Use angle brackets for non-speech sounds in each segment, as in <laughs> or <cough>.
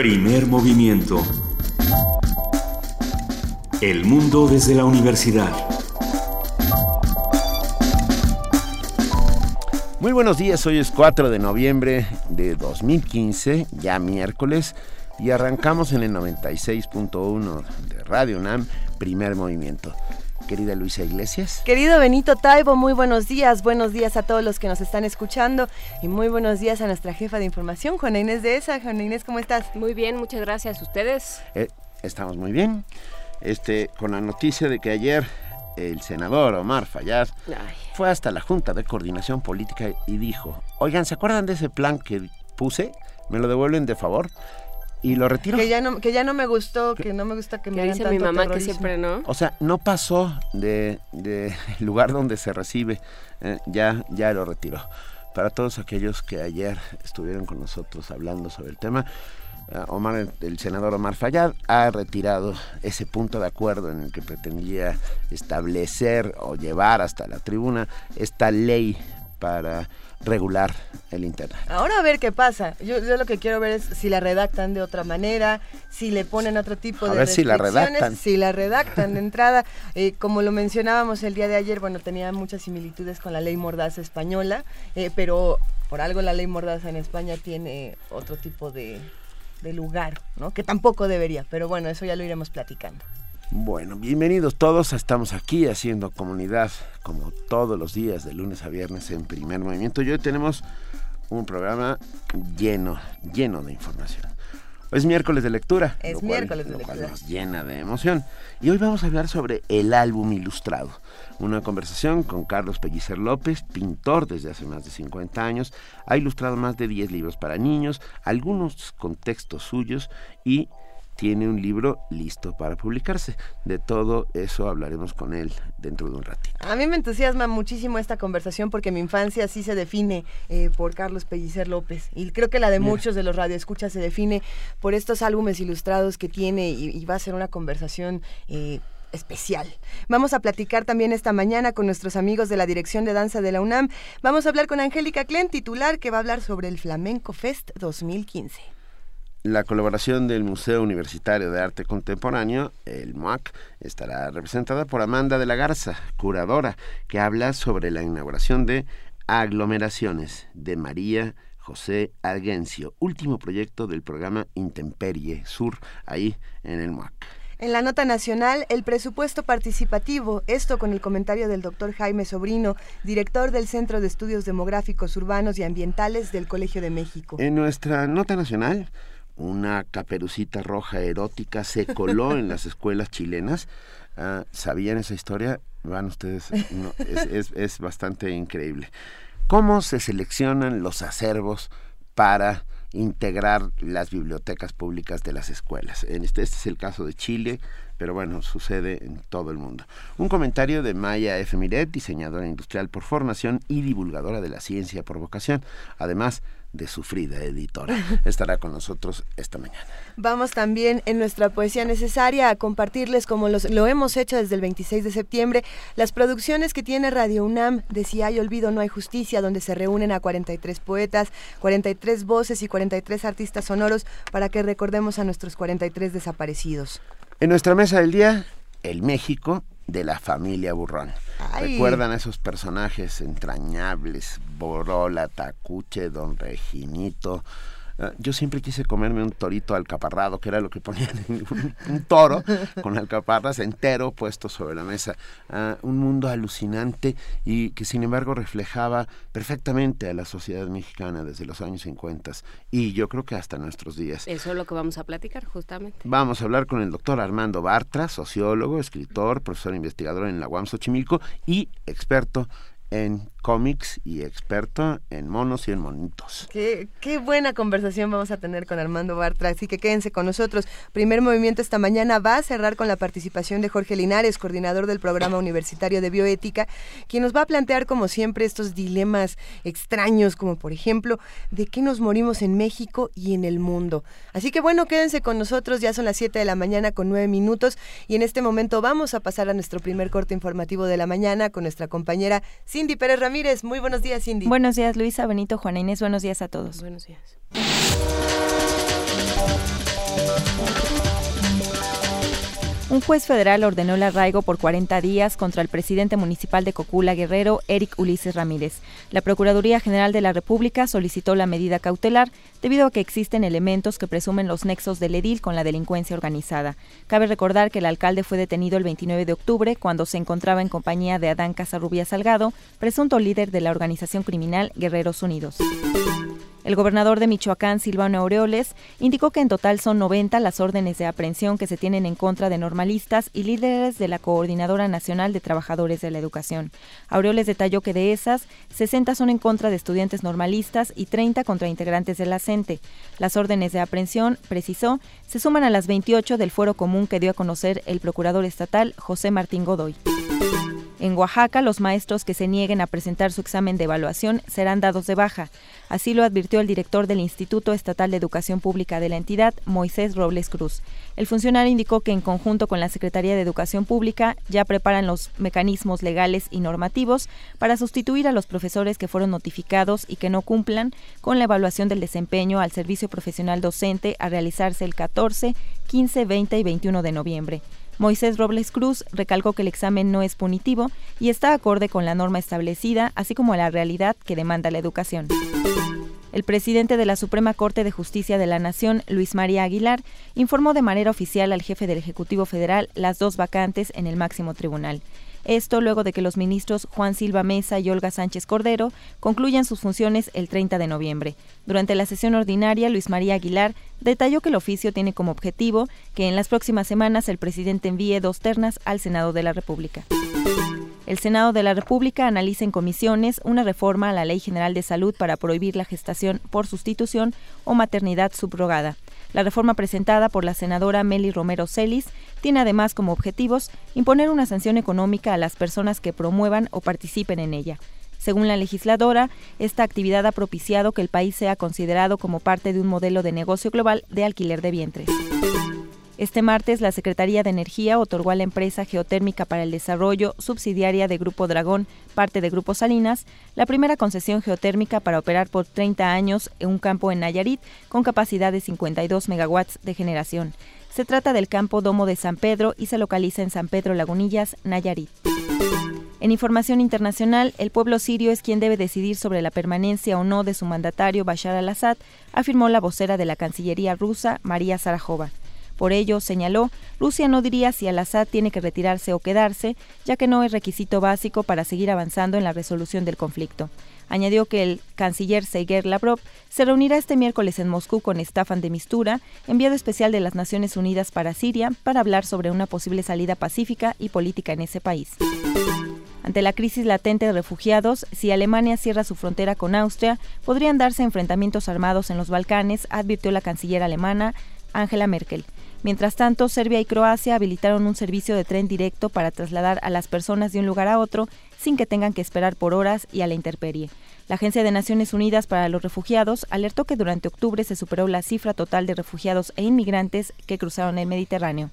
Primer movimiento. El mundo desde la universidad. Muy buenos días, hoy es 4 de noviembre de 2015, ya miércoles, y arrancamos en el 96.1 de Radio UNAM, primer movimiento. Querida Luisa Iglesias. Querido Benito Taibo, muy buenos días. Buenos días a todos los que nos están escuchando y muy buenos días a nuestra jefa de información, Juana Inés de ESA. Juana Inés, ¿cómo estás? Muy bien, muchas gracias. ¿Ustedes? Eh, estamos muy bien. Este, con la noticia de que ayer el senador Omar Fayad fue hasta la Junta de Coordinación Política y dijo, oigan, ¿se acuerdan de ese plan que puse? ¿Me lo devuelven de favor? Y lo retiro. Que ya no, que ya no me gustó, que no me gusta que me dice mi mamá que siempre no. O sea, no pasó de, de <laughs> lugar donde se recibe, eh, ya, ya lo retiró. Para todos aquellos que ayer estuvieron con nosotros hablando sobre el tema, eh, Omar, el senador Omar Fayad ha retirado ese punto de acuerdo en el que pretendía establecer o llevar hasta la tribuna esta ley para regular el Internet. Ahora a ver qué pasa. Yo, lo que quiero ver es si la redactan de otra manera, si le ponen otro tipo de ver si la redactan. Si la redactan de <laughs> entrada. Eh, como lo mencionábamos el día de ayer, bueno, tenía muchas similitudes con la ley Mordaza española, eh, pero por algo la ley Mordaza en España tiene otro tipo de, de lugar, ¿no? Que tampoco debería, pero bueno, eso ya lo iremos platicando. Bueno, bienvenidos todos. Estamos aquí haciendo comunidad como todos los días, de lunes a viernes en primer movimiento. Y hoy tenemos un programa lleno, lleno de información. Hoy es miércoles de lectura. Es miércoles de lectura. nos llena de emoción. Y hoy vamos a hablar sobre el álbum ilustrado. Una conversación con Carlos Pellicer López, pintor desde hace más de 50 años. Ha ilustrado más de 10 libros para niños, algunos con textos suyos y tiene un libro listo para publicarse. De todo eso hablaremos con él dentro de un ratito. A mí me entusiasma muchísimo esta conversación porque mi infancia sí se define eh, por Carlos Pellicer López y creo que la de muchos de los radioescuchas se define por estos álbumes ilustrados que tiene y, va a ser una conversación... Eh, especial. Vamos a platicar también esta mañana con nuestros amigos de la Dirección de Danza de la UNAM. Vamos a hablar con Angélica Klen, titular, que va a hablar sobre el Flamenco Fest 2015 la colaboración del Museo Universitario de Arte Contemporáneo, el MUAC, estará representada por Amanda de la Garza, curadora, que habla sobre la inauguración de Aglomeraciones de María José Argencio, último proyecto del programa Intemperie Sur, ahí en el MUAC. En la nota nacional, el presupuesto participativo, esto con el comentario del doctor Jaime Sobrino, director del Centro de Estudios Demográficos Urbanos y Ambientales del Colegio de México. En nuestra nota nacional, una caperucita roja erótica se coló en las escuelas chilenas. Ah, ¿Sabían esa historia? Van ustedes, es, bastante increíble. ¿Cómo se seleccionan los acervos para integrar las bibliotecas públicas de las escuelas? Este, este es el caso de Chile, pero bueno, sucede en todo el mundo. Un comentario de Maya F. Miret, diseñadora industrial por formación y divulgadora de la ciencia por vocación. Además, de sufrida editora. <laughs> Estará con nosotros esta mañana. Vamos también en nuestra poesía necesaria a compartirles, como lo hemos hecho desde el 26 de septiembre, las producciones que tiene Radio UNAM de Si hay olvido, no hay justicia, donde se reúnen a 43 poetas, 43 voces y 43 artistas sonoros para que recordemos a nuestros 43 desaparecidos. En nuestra mesa del día, el México de la familia Burrón. ¿Recuerdan a esos personajes entrañables? Borola, Tacuche, Don Reginito, yo siempre quise comerme un torito alcaparrado, que era lo que ponían en un, toro con alcaparras entero puesto sobre la mesa. Ah, un mundo alucinante y que sin embargo reflejaba perfectamente a la sociedad mexicana desde los años 50 y yo creo que hasta nuestros días. Eso es lo que vamos a platicar justamente. Vamos a hablar con el doctor Armando Bartra, sociólogo, escritor, profesor investigador en la UAM Xochimilco y experto en cómics y experto en monos y en monitos. Qué, qué, buena conversación vamos a tener con Armando Bartra, así que quédense con nosotros. Primer movimiento esta mañana va a cerrar con la participación de Jorge Linares, coordinador del programa universitario de bioética, quien nos va a plantear como siempre estos dilemas extraños, como por ejemplo, de qué nos morimos en México y en el mundo. Así que bueno, quédense con nosotros, ya son las 7 de la mañana con 9 minutos y en este momento vamos a pasar a nuestro primer corte informativo de la mañana con nuestra compañera Cindy Pérez Ramírez. Muy buenos días, Cindy. Buenos días, Luisa, Benito, Juana Inés. Buenos días a todos. Buenos días. Un juez federal ordenó el arraigo por 40 días contra el presidente municipal de Cocula Guerrero, Eric Ulises Ramírez. La Procuraduría General de la República solicitó la medida cautelar debido a que existen elementos que presumen los nexos del edil con la delincuencia organizada. Cabe recordar que el alcalde fue detenido el 29 de octubre cuando se encontraba en compañía de Adán Casarrubia Salgado, presunto líder de la organización criminal Guerreros Unidos. El gobernador de Michoacán, Silvano Aureoles, indicó que en total son 90 las órdenes de aprehensión que se tienen en contra de normalistas y líderes de la Coordinadora Nacional de Trabajadores de la Educación. Aureoles detalló que de esas, 60 son en contra de estudiantes normalistas y 30 contra integrantes de la CENTE. Las órdenes de aprehensión, precisó, se suman a las 28 del fuero común que dio a conocer el procurador estatal José Martín Godoy. En Oaxaca, los maestros que se nieguen a presentar su examen de evaluación serán dados de baja. Así lo advirtió el director del Instituto Estatal de Educación Pública de la entidad, Moisés Robles Cruz. El funcionario indicó que en conjunto con la Secretaría de Educación Pública ya preparan los mecanismos legales y normativos para sustituir a los profesores que fueron notificados y que no cumplan con la evaluación del desempeño al servicio profesional docente a realizarse el 14, 15, 20 y 21 de noviembre. Moisés Robles Cruz recalcó que el examen no es punitivo y está acorde con la norma establecida, así como la realidad que demanda la educación. El presidente de la Suprema Corte de Justicia de la Nación, Luis María Aguilar, informó de manera oficial al jefe del Ejecutivo Federal las dos vacantes en el máximo tribunal. Esto luego de que los ministros Juan Silva Mesa y Olga Sánchez Cordero concluyan sus funciones el 30 de noviembre. Durante la sesión ordinaria, Luis María Aguilar detalló que el oficio tiene como objetivo que en las próximas semanas el presidente envíe dos ternas al Senado de la República. El Senado de la República analiza en comisiones una reforma a la Ley General de Salud para prohibir la gestación por sustitución o maternidad subrogada. La reforma presentada por la senadora Meli Romero Celis tiene además como objetivos imponer una sanción económica a las personas que promuevan o participen en ella. Según la legisladora, esta actividad ha propiciado que el país sea considerado como parte de un modelo de negocio global de alquiler de vientres. Este martes, la Secretaría de Energía otorgó a la empresa Geotérmica para el Desarrollo, subsidiaria de Grupo Dragón, parte de Grupo Salinas, la primera concesión geotérmica para operar por 30 años en un campo en Nayarit con capacidad de 52 megawatts de generación. Se trata del campo Domo de San Pedro y se localiza en San Pedro Lagunillas, Nayarit. En información internacional, el pueblo sirio es quien debe decidir sobre la permanencia o no de su mandatario Bashar al-Assad, afirmó la vocera de la Cancillería rusa, María Sarajova. Por ello, señaló, Rusia no diría si al-Assad tiene que retirarse o quedarse, ya que no es requisito básico para seguir avanzando en la resolución del conflicto. Añadió que el canciller Sergei Lavrov se reunirá este miércoles en Moscú con Staffan de Mistura, enviado especial de las Naciones Unidas para Siria, para hablar sobre una posible salida pacífica y política en ese país. Ante la crisis latente de refugiados, si Alemania cierra su frontera con Austria, podrían darse enfrentamientos armados en los Balcanes, advirtió la canciller alemana Angela Merkel. Mientras tanto, Serbia y Croacia habilitaron un servicio de tren directo para trasladar a las personas de un lugar a otro sin que tengan que esperar por horas y a la intemperie. La Agencia de Naciones Unidas para los Refugiados alertó que durante octubre se superó la cifra total de refugiados e inmigrantes que cruzaron el Mediterráneo.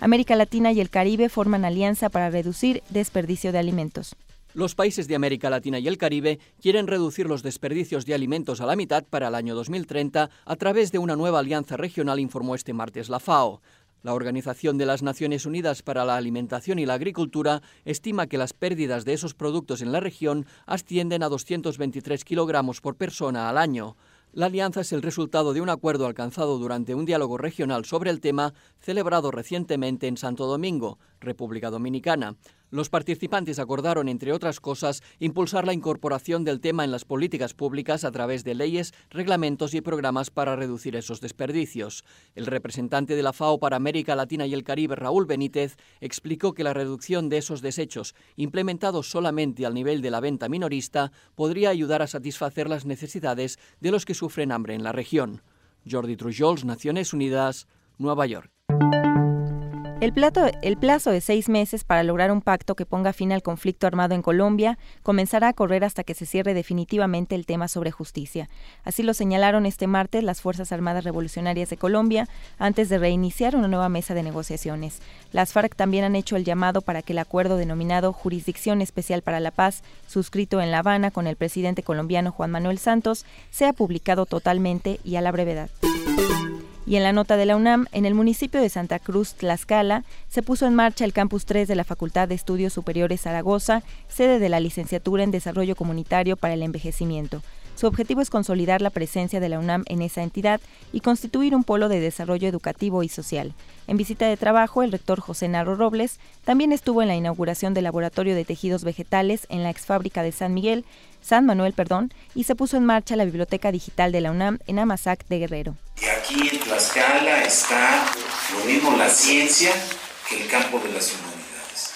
América Latina y el Caribe forman alianza para reducir desperdicio de alimentos. Los países de América Latina y el Caribe quieren reducir los desperdicios de alimentos a la mitad para el año 2030 a través de una nueva alianza regional, informó este martes la FAO. La Organización de las Naciones Unidas para la Alimentación y la Agricultura estima que las pérdidas de esos productos en la región ascienden a 223 kilogramos por persona al año. La alianza es el resultado de un acuerdo alcanzado durante un diálogo regional sobre el tema celebrado recientemente en Santo Domingo, República Dominicana. Los participantes acordaron, entre otras cosas, impulsar la incorporación del tema en las políticas públicas a través de leyes, reglamentos y programas para reducir esos desperdicios. El representante de la FAO para América Latina y el Caribe, Raúl Benítez, explicó que la reducción de esos desechos, implementados solamente al nivel de la venta minorista, podría ayudar a satisfacer las necesidades de los que sufren hambre en la región. Jordi Trujols, Naciones Unidas, Nueva York. El, plazo de seis meses para lograr un pacto que ponga fin al conflicto armado en Colombia comenzará a correr hasta que se cierre definitivamente el tema sobre justicia. Así lo señalaron este martes las Fuerzas Armadas Revolucionarias de Colombia antes de reiniciar una nueva mesa de negociaciones. Las FARC también han hecho el llamado para que el acuerdo denominado Jurisdicción Especial para la Paz, suscrito en La Habana con el presidente colombiano Juan Manuel Santos, sea publicado totalmente y a la brevedad. Y en la nota de la UNAM, en el municipio de Santa Cruz, Tlaxcala, se puso en marcha el Campus 3 de la Facultad de Estudios Superiores Zaragoza, sede de la licenciatura en Desarrollo Comunitario para el Envejecimiento. Su objetivo es consolidar la presencia de la UNAM en esa entidad y constituir un polo de desarrollo educativo y social. En visita de trabajo, el rector José Narro Robles también estuvo en la inauguración del Laboratorio de Tejidos Vegetales en la exfábrica de San Miguel, San Manuel, perdón, y se puso en marcha la Biblioteca Digital de la UNAM en Amazac de Guerrero. Y aquí en Tlaxcala está lo mismo la ciencia que el campo de las humanidades.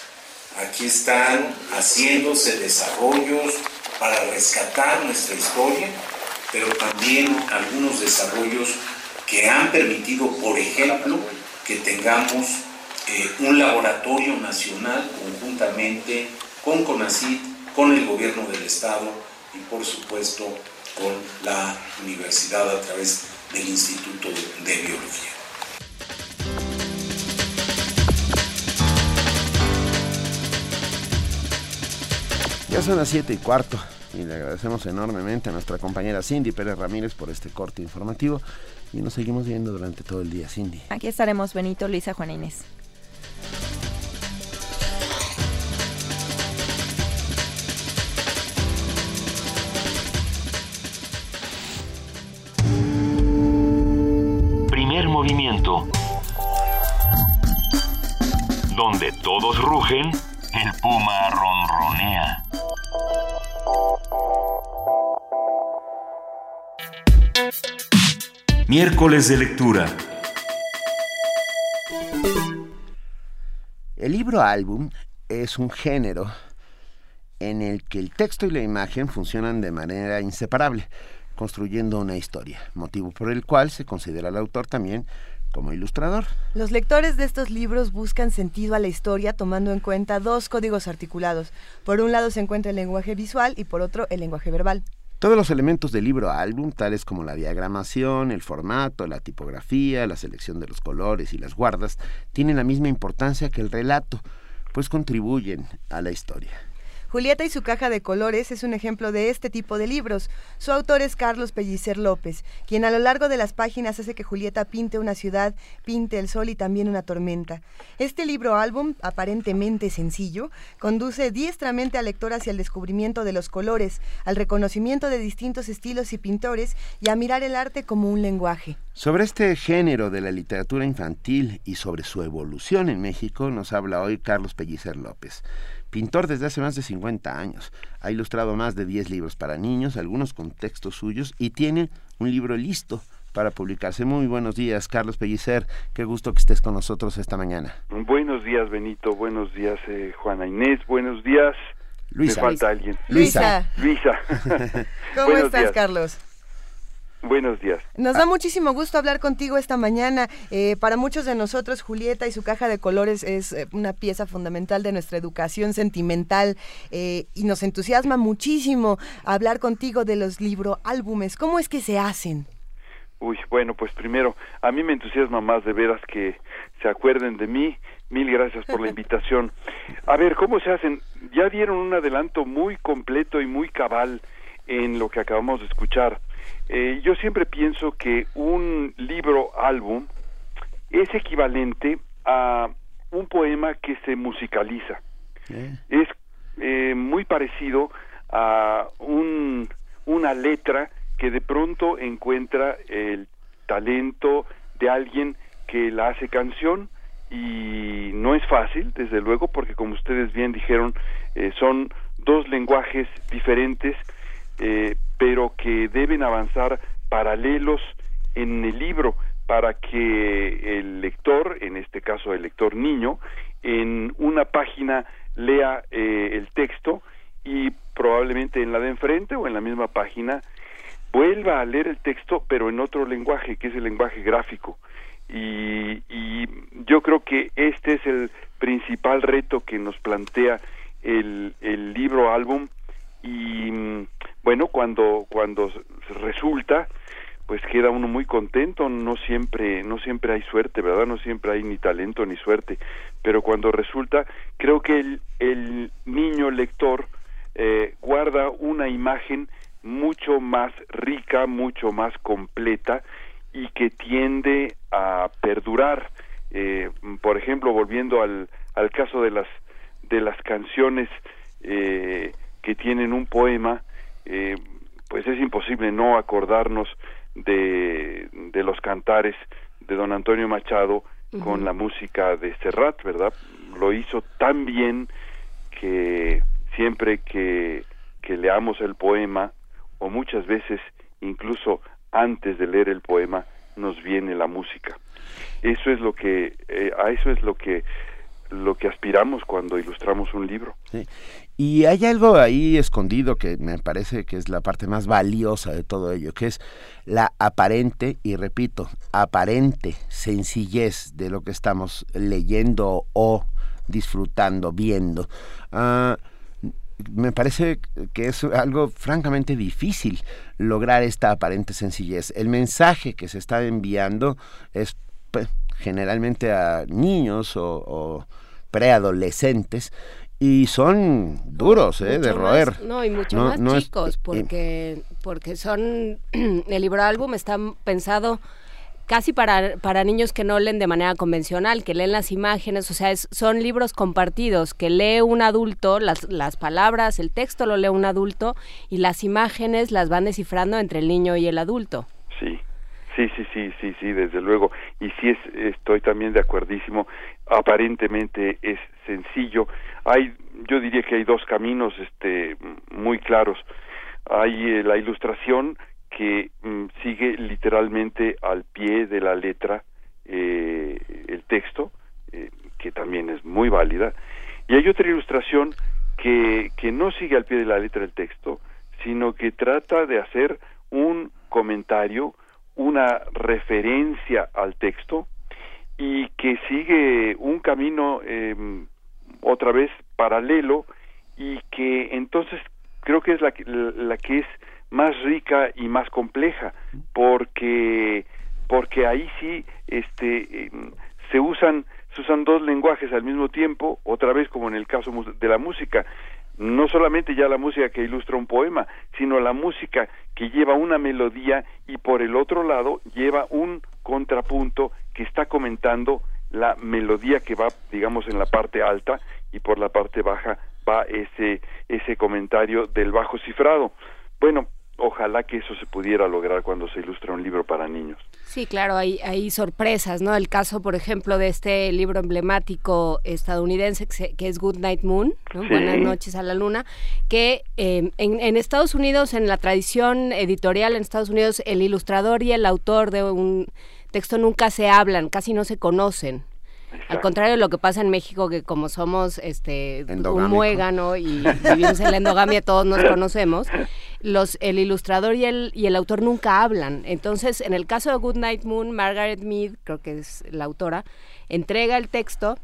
Aquí están haciéndose desarrollos para rescatar nuestra historia, pero también algunos desarrollos que han permitido, por ejemplo, que tengamos eh, un laboratorio nacional conjuntamente con CONACYT, con el gobierno del Estado y por supuesto con la universidad a través del Instituto de Biología. Ya son las 7 y cuarto y le agradecemos enormemente a nuestra compañera Cindy Pérez Ramírez por este corte informativo y nos seguimos viendo durante todo el día, Cindy. Aquí estaremos Benito, Luisa, Juana Inés. Primer movimiento. Donde todos rugen, el puma ronronea. Miércoles de lectura. El libro álbum es un género en el que el texto y la imagen funcionan de manera inseparable, construyendo una historia, motivo por el cual se considera al autor también como ilustrador. Los lectores de estos libros buscan sentido a la historia tomando en cuenta dos códigos articulados. Por un lado se encuentra el lenguaje visual y por otro el lenguaje verbal. Todos los elementos del libro álbum, tales como la diagramación, el formato, la tipografía, la selección de los colores y las guardas, tienen la misma importancia que el relato, pues contribuyen a la historia. Julieta y su caja de colores es un ejemplo de este tipo de libros. Su autor es Carlos Pellicer López, quien a lo largo de las páginas hace que Julieta pinte una ciudad, pinte el sol y también una tormenta. Este libro álbum, aparentemente sencillo, conduce diestramente al lector hacia el descubrimiento de los colores, al reconocimiento de distintos estilos y pintores y a mirar el arte como un lenguaje. Sobre este género de la literatura infantil y sobre su evolución en México nos habla hoy Carlos Pellicer López. Pintor desde hace más de 50 años. Ha ilustrado más de 10 libros para niños, algunos con textos suyos, y tiene un libro listo para publicarse. Muy buenos días, Carlos Pellicer. Qué gusto que estés con nosotros esta mañana. Buenos días, Benito. Buenos días, eh, Juana Inés. Buenos días. Luisa. Me falta alguien. Luisa. Luisa. <laughs> ¿Cómo Buenos estás, días. Carlos? Buenos días. Nos da muchísimo gusto hablar contigo esta mañana. Eh, para muchos de nosotros, Julieta y su caja de colores es eh, una pieza fundamental de nuestra educación sentimental eh, y nos entusiasma muchísimo hablar contigo de los libro álbumes. ¿Cómo es que se hacen? Uy, bueno, pues primero, a mí me entusiasma más de veras que se acuerden de mí. Mil gracias por la <laughs> invitación. A ver, ¿cómo se hacen? Ya dieron un adelanto muy completo y muy cabal en lo que acabamos de escuchar. Eh, yo siempre pienso que un libro álbum es equivalente a un poema que se musicaliza. Es eh, muy parecido a un, una letra que de pronto encuentra el talento de alguien que la hace canción y no es fácil, desde luego, porque como ustedes bien dijeron, eh, son dos lenguajes diferentes, eh, pero que deben avanzar paralelos en el libro para que el lector, en este caso el lector niño, en una página lea eh, el texto y probablemente en la de enfrente o en la misma página vuelva a leer el texto pero en otro lenguaje que es el lenguaje gráfico. Y, y yo creo que este es el principal reto que nos plantea el, el libro álbum y bueno cuando cuando resulta pues queda uno muy contento. No siempre no siempre hay suerte verdad no siempre hay ni talento ni suerte. Pero cuando resulta creo que el, el niño lector eh, guarda una imagen mucho más rica mucho más completa y que tiende a perdurar. Eh, por ejemplo, volviendo al, al caso de las de las canciones eh, que tienen un poema, eh, pues es imposible no acordarnos de, de los cantares de don Antonio Machado con la música de Serrat, ¿verdad? Lo hizo tan bien que siempre que, que leamos el poema, o muchas veces incluso antes de leer el poema, nos viene la música. Eso es lo que, eh, a eso es lo que lo que aspiramos cuando ilustramos un libro. Y hay algo ahí escondido que me parece que es la parte más valiosa de todo ello, que es la aparente, y repito, aparente sencillez de lo que estamos leyendo o disfrutando, viendo. Ah, me parece que es algo francamente difícil lograr esta aparente sencillez. El mensaje que se está enviando es pues, generalmente a niños o, preadolescentes y son duros eh, de roer. no, y mucho más chicos, porque, porque son, <clears throat> el libro álbum está pensado casi para, para niños que no leen de manera convencional, que leen las imágenes, o sea, son libros compartidos, que lee un adulto, las, las palabras, el texto lo lee un adulto y las imágenes las van descifrando entre el niño y el adulto. Sí, sí, sí, desde luego. Y sí es, estoy también de acuerdísimo, aparentemente es sencillo. Hay, yo diría que hay dos caminos este, muy claros. Hay eh, la ilustración, que mm, sigue literalmente al pie de la letra eh, el texto, eh, que también es muy válida, y hay otra ilustración que, que no sigue al pie de la letra el texto, sino que trata de hacer un comentario, una referencia al texto, y que sigue un camino em, otra vez paralelo y que entonces creo que es la, la que es más rica y más compleja porque porque ahí sí este em, se usan se usan dos lenguajes al mismo tiempo otra vez como en el caso de la música no solamente ya la música que ilustra un poema sino la música que lleva una melodía y por el otro lado lleva un contrapunto que está comentando la melodía que va digamos en la parte alta y por la parte baja va ese ese comentario del bajo cifrado. Bueno ojalá que eso se pudiera lograr cuando se ilustra un libro para niños. Sí, claro, hay, hay sorpresas, ¿no? El caso, por ejemplo, de este libro emblemático estadounidense que es Good Night Moon, Buenas noches a la luna, que em, en, en, Estados Unidos, en la tradición editorial en Estados Unidos, el ilustrador y el autor de un texto nunca se hablan, casi no se conocen. Al contrario de lo que pasa en México, que como somos este un muégano y <laughs> vivimos en la endogamia, todos nos conocemos, los, el ilustrador y el, y el autor nunca hablan. Entonces, en el caso de Good Night Moon, Margaret Mead, creo que es la autora, entrega el texto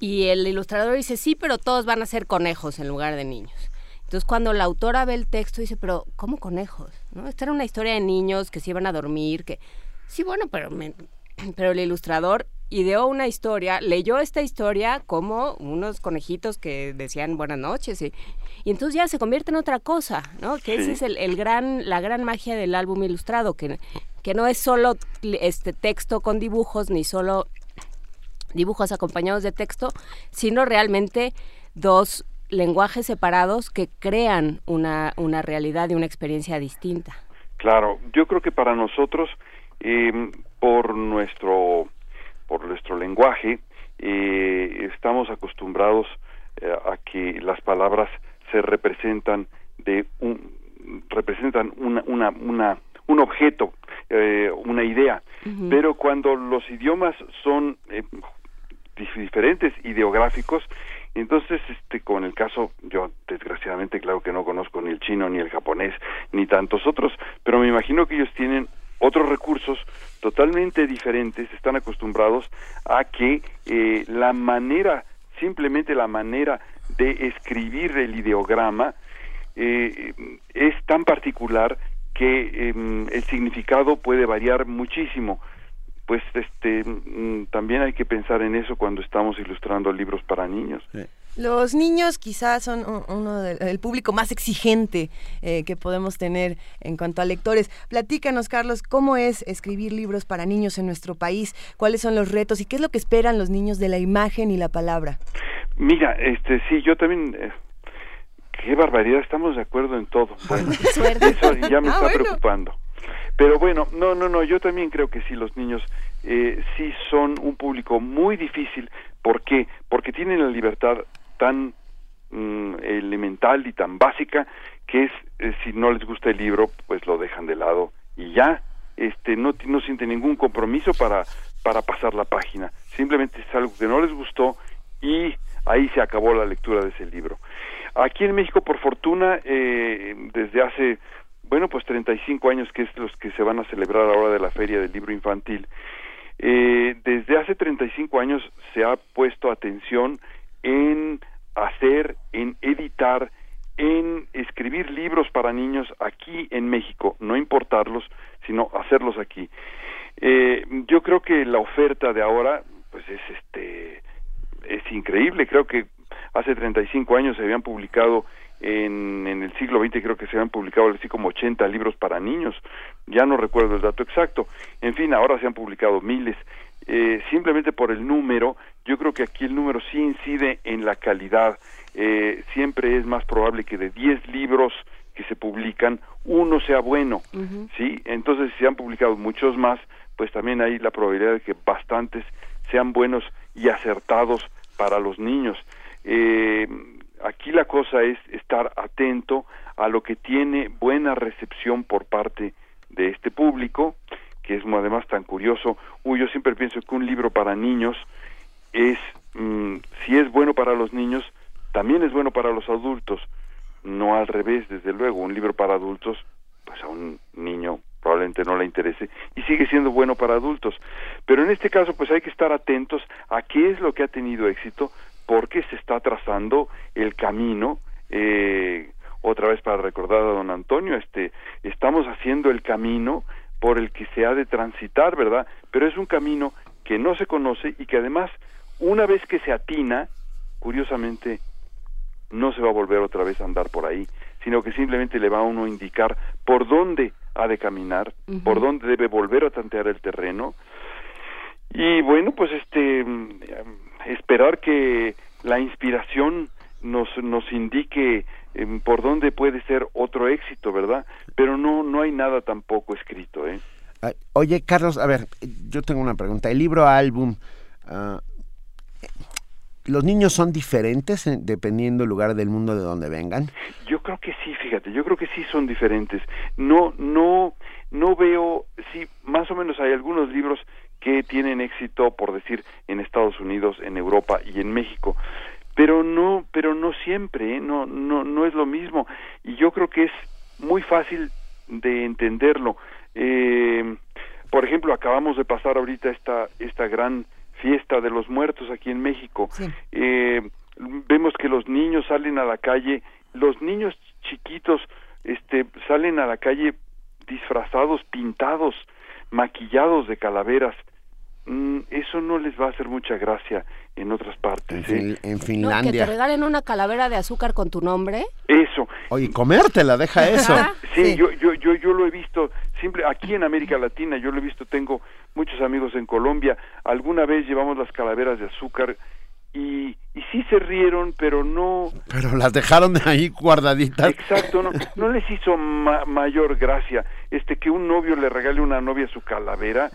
y el ilustrador dice, sí, pero todos van a ser conejos en lugar de niños. Entonces, cuando la autora ve el texto, dice, pero ¿cómo conejos? ¿No? Esta era una historia de niños que se iban a dormir, que... Sí, bueno, pero, <clears throat> pero el ilustrador ideó una historia, leyó esta historia como unos conejitos que decían buenas noches y, y entonces ya se convierte en otra cosa, ¿no? Que ese es el, el, gran, la gran magia del álbum ilustrado, que, que no es solo este texto con dibujos, ni solo dibujos acompañados de texto, sino realmente dos lenguajes separados que crean una, una realidad y una experiencia distinta. Claro, yo creo que para nosotros, eh, por nuestro por nuestro lenguaje, eh, estamos acostumbrados eh, a que las palabras se representan de un representan una, una, una un objeto, eh, una idea, pero cuando los idiomas son eh, diferentes ideográficos, entonces, este, con el caso, yo desgraciadamente, claro que no conozco ni el chino, ni el japonés, ni tantos otros, pero me imagino que ellos tienen otros recursos totalmente diferentes, están acostumbrados a que eh, la manera, simplemente la manera de escribir el ideograma eh, es tan particular que em, el significado puede variar muchísimo. Pues este mm, también hay que pensar en eso cuando estamos ilustrando libros para niños. Los niños quizás son uno del público más exigente eh, que podemos tener en cuanto a lectores. Platícanos, Carlos, ¿cómo es escribir libros para niños en nuestro país? ¿Cuáles son los retos y qué es lo que esperan los niños de la imagen y la palabra? Mira, este sí, yo también eh, qué barbaridad, estamos de acuerdo en todo. <laughs> Bueno, eso ya me ah, está preocupando. Pero bueno, no, no, no, yo también creo que sí, los niños eh, sí son un público muy difícil. ¿Por qué? Porque tienen la libertad tan mm, elemental y tan básica que es eh, si no les gusta el libro pues lo dejan de lado y ya este no no sienten ningún compromiso para para pasar la página. Simplemente es algo que no les gustó y ahí se acabó la lectura de ese libro. Aquí en México por fortuna eh, desde hace bueno pues 35 años que es los que se van a celebrar ahora de la feria del libro infantil eh, desde hace 35 años se ha puesto atención en hacer, en editar, en escribir libros para niños aquí en México, no importarlos, sino hacerlos aquí. Eh, yo creo que la oferta de ahora, pues es este, es increíble. Creo que hace 35 años se habían publicado en, en el siglo XX creo que se habían publicado así como 80 libros para niños, ya no recuerdo el dato exacto. En fin, ahora se han publicado miles. Eh, simplemente por el número, yo creo que aquí el número sí incide en la calidad. Eh, siempre es más probable que de 10 libros que se publican, uno sea bueno, ¿sí? Entonces, si se han publicado muchos más, pues también hay la probabilidad de que bastantes sean buenos y acertados para los niños. Eh, aquí la cosa es estar atento a lo que tiene buena recepción por parte de este público, que es además tan curioso. Uy, yo siempre pienso que un libro para niños es, mm, si es bueno para los niños, también es bueno para los adultos. No al revés, desde luego. Un libro para adultos, pues a un niño probablemente no le interese y sigue siendo bueno para adultos. Pero en este caso, pues hay que estar atentos a qué es lo que ha tenido éxito, porque se está trazando el camino eh, otra vez para recordar a don Antonio, este, estamos haciendo el camino por el que se ha de transitar, ¿verdad? Pero es un camino que no se conoce y que además, una vez que se atina, curiosamente, no se va a volver otra vez a andar por ahí, sino que simplemente le va a uno indicar por dónde ha de caminar, por dónde debe volver a tantear el terreno. Y bueno, pues este esperar que la inspiración nos nos indique Em, por dónde puede ser otro éxito, ¿verdad? Pero no no hay nada tampoco escrito, ¿eh? Oye, Carlos, a ver, yo tengo una pregunta. El libro álbum, ah, ¿los niños son diferentes dependiendo del lugar del mundo de donde vengan? Yo creo que sí, fíjate, yo creo que sí son diferentes. No, no, no veo, sí, más o menos hay algunos libros que tienen éxito, por decir, en Estados Unidos, en Europa y en México pero no pero no siempre ¿eh? no no no es lo mismo. Y yo creo que es muy fácil de entenderlo. Eh, por ejemplo acabamos de pasar ahorita esta esta gran fiesta de los muertos aquí en México. Eh, vemos que los niños salen a la calle los niños chiquitos este salen a la calle disfrazados pintados maquillados de calaveras. Mm, eso no les va a hacer mucha gracia en otras partes. En. Finlandia. que te regalen una calavera de azúcar con tu nombre. Eso. Oye, comértela, deja eso. sí, Yo, yo, yo, yo lo he visto, simple, aquí en América Latina, yo lo he visto, tengo muchos amigos en Colombia, alguna vez llevamos las calaveras de azúcar y, y sí se rieron, pero no... Pero las dejaron ahí guardaditas. Exacto, no, no les hizo mayor gracia este que un novio le regale a una novia su calavera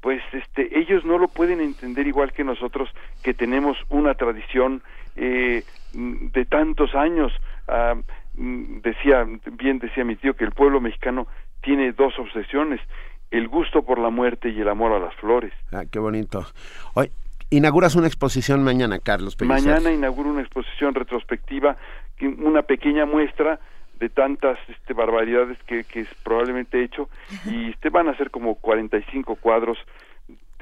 pues este ellos no lo pueden entender igual que nosotros que tenemos una tradición eh, de tantos años. Ah, mm, decía bien decía mi tío que el pueblo mexicano tiene dos obsesiones el gusto por la muerte y el amor a las flores. Ah qué bonito. Hoy inauguras una exposición mañana Carlos mañana inauguro una exposición retrospectiva una pequeña muestra de tantas este, barbaridades que, que probablemente he hecho y este, van a ser como 45 cuadros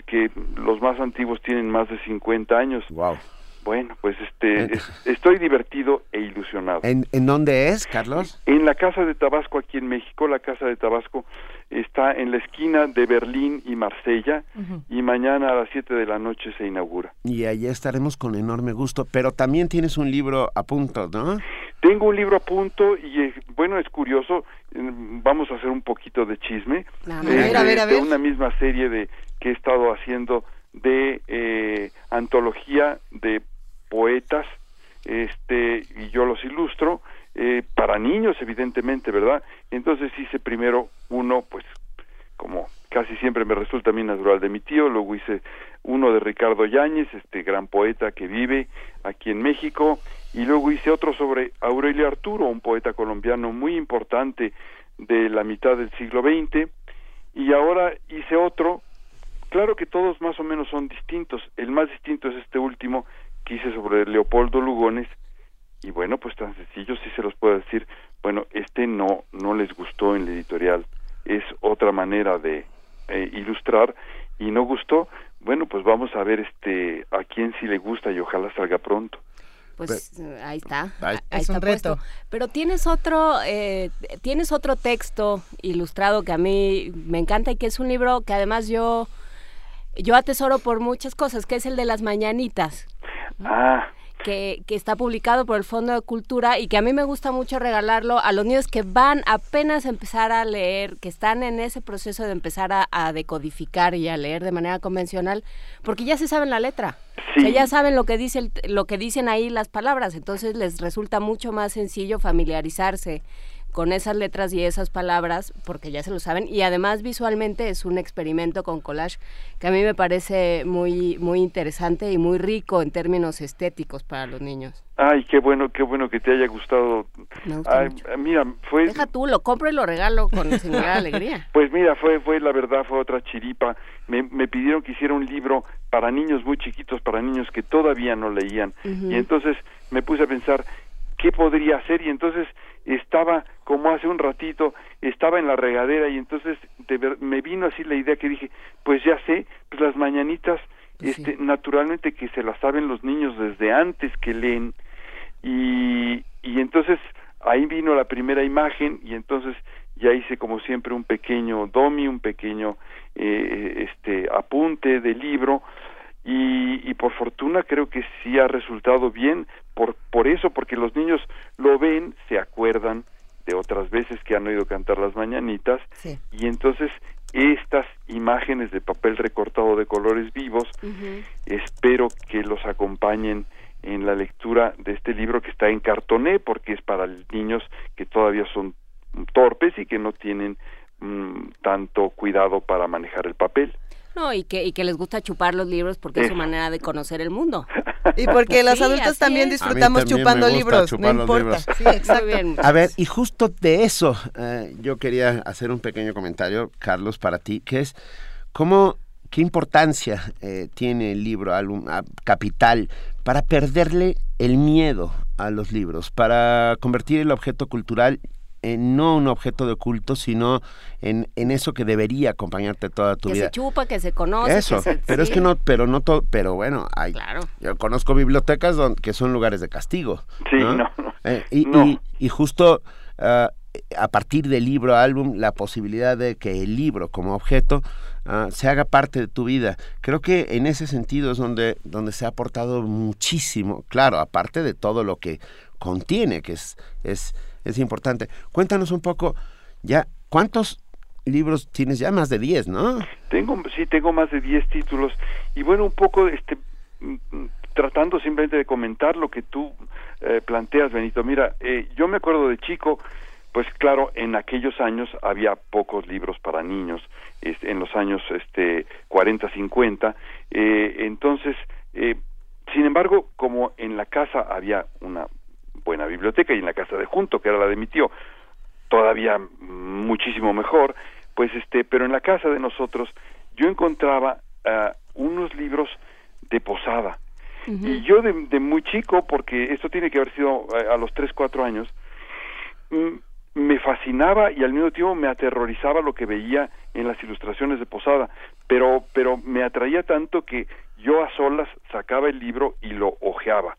que los más antiguos tienen más de 50 años. Wow. Bueno, pues este, estoy divertido e ilusionado. ¿En, ¿En dónde es, Carlos? En la Casa de Tabasco, aquí en México. La Casa de Tabasco está en la esquina de Berlín y Marsella y mañana a las 7 de la noche se inaugura. Y allá estaremos con enorme gusto, pero también tienes un libro a punto, ¿no? Tengo un libro a punto y eh, bueno, es curioso, vamos a hacer un poquito de chisme. A ver, a ver, a ver. De una misma serie de que he estado haciendo de eh, antología de poetas, este, y yo los ilustro, eh, para niños, evidentemente, ¿verdad? Entonces hice primero uno, pues, como casi siempre me resulta a mí natural de mi tío, luego hice uno de Ricardo Yáñez, este gran poeta que vive aquí en México, y luego hice otro sobre Aurelio Arturo, un poeta colombiano muy importante de la mitad del siglo XX, y ahora hice otro, claro que todos más o menos son distintos, el más distinto es este último, que hice sobre Leopoldo Lugones y bueno, pues tan sencillo si se los puedo decir, bueno, este no no les gustó en la editorial, es otra manera de eh, ilustrar y no gustó, bueno, pues vamos a ver este a quién sí le gusta y ojalá salga pronto. Pues eh, ahí está, ahí, ahí es un reto. Pero tienes otro, eh, tienes otro texto ilustrado que a mí me encanta y que es un libro que además yo yo atesoro por muchas cosas, que es el de las mañanitas. Ah. Que, que, está publicado por el Fondo de Cultura y que a mí me gusta mucho regalarlo a los niños que van apenas a empezar a leer, que están en ese proceso de empezar a, decodificar y a leer de manera convencional, porque ya se saben la letra. Sí. O sea, ya saben lo que dice lo que dicen ahí las palabras, entonces les resulta mucho más sencillo familiarizarse con esas letras y esas palabras, porque ya se lo saben, y además visualmente es un experimento con collage que a mí me parece muy, muy interesante y muy rico en términos estéticos para los niños. Ay, qué bueno, qué bueno que te haya gustado. Me gusta Ay, mucho. mira, fue Deja tú, lo compro y lo regalo con <laughs> singular alegría. Pues mira, fue fue la verdad fue otra chiripa. Me, me pidieron que hiciera un libro para niños muy chiquitos, para niños que todavía no leían. Y entonces me puse a pensar qué podría hacer y entonces estaba como hace un ratito estaba en la regadera y entonces de ver- me vino así la idea que dije pues ya sé pues las mañanitas Pues este naturalmente que se las saben los niños desde antes que leen. Y y entonces ahí vino la primera imagen y entonces ya hice como siempre un pequeño domi un pequeño eh, este apunte de libro. Y, y por fortuna creo que sí ha resultado bien por por eso porque los niños lo ven se acuerdan de otras veces que han oído cantar las mañanitas Sí. y entonces estas imágenes de papel recortado de colores vivos espero que los acompañen en la lectura de este libro que está en cartoné porque es para niños que todavía son torpes y que no tienen mm, tanto cuidado para manejar el papel. No, y que, y que les gusta chupar los libros porque es su manera de conocer el mundo. Y porque los Sí, adultos también es. A disfrutamos también chupando libros, chupar no los importa. libros. Sí, exacto. bien, A ver, y justo de eso eh, yo quería hacer un pequeño comentario, Carlos, para ti, que es cómo, qué importancia eh, tiene el libro álbum ah, Capital para perderle el miedo a los libros, para convertir el objeto cultural en no un objeto de culto, sino en, en eso que debería acompañarte toda tu Que vida. se chupa, que se conoce. Eso, que se- pero es que no, pero no todo, pero bueno, hay, Claro. yo conozco bibliotecas don- que son lugares de castigo. Sí, ¿no? no, no. Eh, y, No. y- y justo ah, a partir del libro álbum, la posibilidad de que el libro como objeto ah, se haga parte de tu vida. Creo que en ese sentido es donde, donde se ha aportado muchísimo, claro, aparte de todo lo que contiene, que es, es, es importante. Cuéntanos un poco, ya, ¿cuántos libros tienes? Ya más de 10, ¿no? Tengo, sí, tengo más de 10 títulos y bueno, un poco este mm, mm, tratando simplemente de comentar lo que tú eh, planteas, Benito. Mira, eh, yo me acuerdo de chico, pues claro, en aquellos años había pocos libros para niños, en los años este 40, 50, eh, entonces, eh, sin embargo, como en la casa había una buena biblioteca y en la casa de junto, que era la de mi tío, todavía muchísimo mejor, pues este, pero en la casa de nosotros yo encontraba ah, unos libros de posada. Y yo de, de muy chico, porque esto tiene que haber sido eh, a los 3, 4 años, mm, me fascinaba y al mismo tiempo me aterrorizaba lo que veía en las ilustraciones de posada, pero pero me atraía tanto que yo a solas sacaba el libro y lo hojeaba.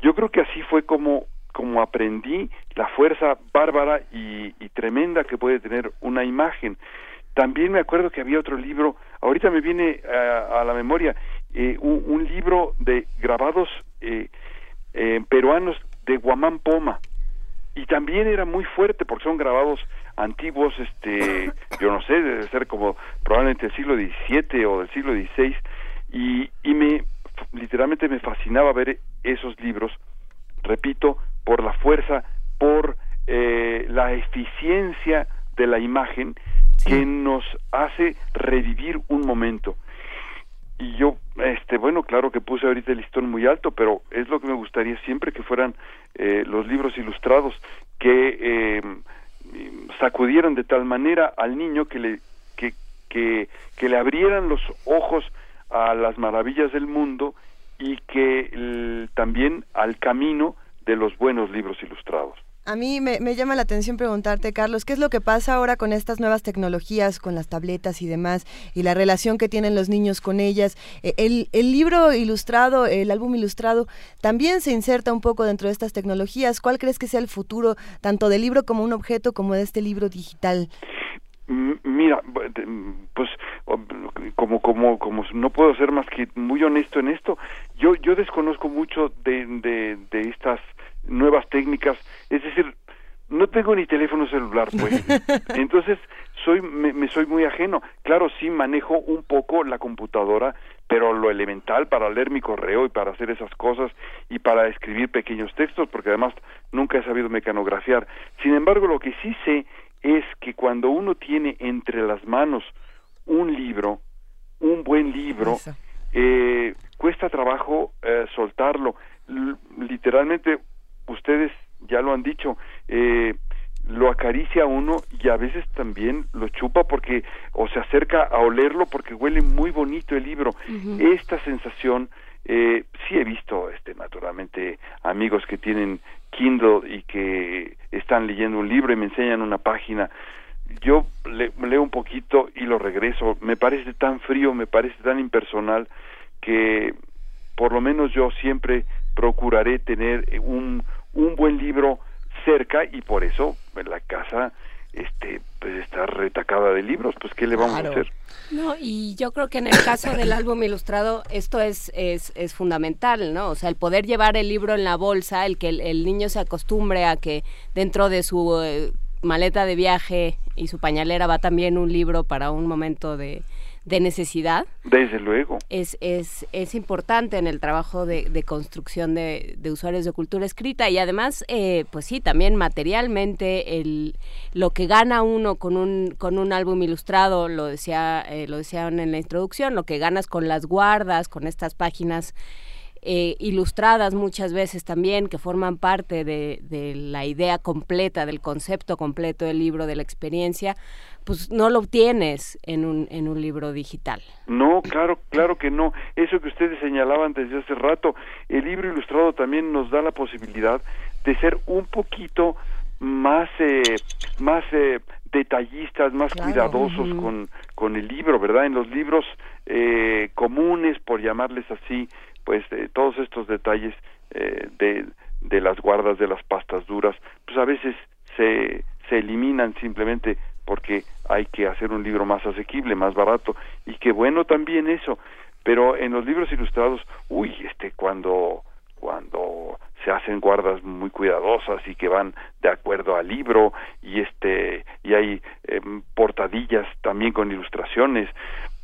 Yo creo que así fue como como aprendí la fuerza bárbara y, tremenda que puede tener una imagen. También me acuerdo que había otro libro, ahorita me viene a, la memoria, eh, un, libro de grabados eh, eh, peruanos de Guamán Poma, y también era muy fuerte porque son grabados antiguos, este, <laughs> yo no sé, debe ser como probablemente del siglo XVII o del siglo XVI, y, y me, literalmente me fascinaba ver esos libros, repito, por la fuerza, por eh, la eficiencia de la imagen que nos hace revivir un momento. Y yo, este, bueno, claro que puse ahorita el listón muy alto, pero es lo que me gustaría siempre que fueran eh, los libros ilustrados que eh, sacudieran de tal manera al niño que le que, que, que le abrieran los ojos a las maravillas del mundo y que también al camino de los buenos libros ilustrados. A mí me, llama la atención preguntarte, Carlos, ¿qué es lo que pasa ahora con estas nuevas tecnologías, con las tabletas y demás, y la relación que tienen los niños con ellas? E, el, el, libro ilustrado, el álbum ilustrado, también se inserta un poco dentro de estas tecnologías. ¿Cuál crees que sea el futuro, tanto del libro como un objeto, como de este libro digital? Mira, pues como como como no puedo ser más que muy honesto en esto, yo yo desconozco mucho de, de, de estas nuevas técnicas, es decir, no tengo ni teléfono celular, pues. <laughs> Entonces, soy me, me, soy muy ajeno. Claro, sí manejo un poco la computadora, pero lo elemental para leer mi correo y para hacer esas cosas y para escribir pequeños textos, porque además nunca he sabido mecanografiar. Sin embargo, lo que sí sé es que cuando uno tiene entre las manos un libro, un buen libro, eh, cuesta trabajo eh, soltarlo. literalmente, ustedes ya lo han dicho, eh, lo acaricia uno y a veces también lo chupa porque o se acerca a olerlo porque huele muy bonito el libro. Esta sensación eh, sí he visto, este, naturalmente, amigos que tienen Kindle y que están leyendo un libro y me enseñan una página. Yo leo un poquito y lo regreso. Me parece tan frío, me parece tan impersonal que por lo menos yo siempre procuraré tener un, un buen libro cerca y por eso en la casa este pues está retacada de libros, pues qué le vamos a hacer. No, y yo creo que en el caso del <coughs> álbum ilustrado esto es, es, es fundamental, ¿no? O sea, el poder llevar el libro en la bolsa, el que el, niño se acostumbre a que dentro de su eh, maleta de viaje y su pañalera va también un libro para un momento de, de necesidad. Desde luego. Es, es, es importante en el trabajo de, de construcción de, de, usuarios de cultura escrita y además, eh, pues sí, también materialmente el, lo que gana uno con un, con un álbum ilustrado, lo, decía, eh, lo decían en la introducción, lo que ganas con las guardas, con estas páginas eh, ilustradas muchas veces también, que forman parte de, de, la idea completa, del concepto completo del libro, de la experiencia, pues no lo obtienes en un, en un libro digital. No, claro, claro que no. Eso que ustedes señalaban desde hace rato, el libro ilustrado también nos da la posibilidad de ser un poquito más, eh, más eh, detallistas, más cuidadosos con, con el libro, ¿verdad? En los libros eh, comunes, por llamarles así, pues eh, todos estos detalles eh, de, de las guardas de las pastas duras, pues a veces se, se eliminan simplemente porque hay que hacer un libro más asequible, más barato, y qué bueno también eso, pero en los libros ilustrados, uy, este, cuando, cuando se hacen guardas muy cuidadosas y que van de acuerdo al libro y este y hay em, portadillas también con ilustraciones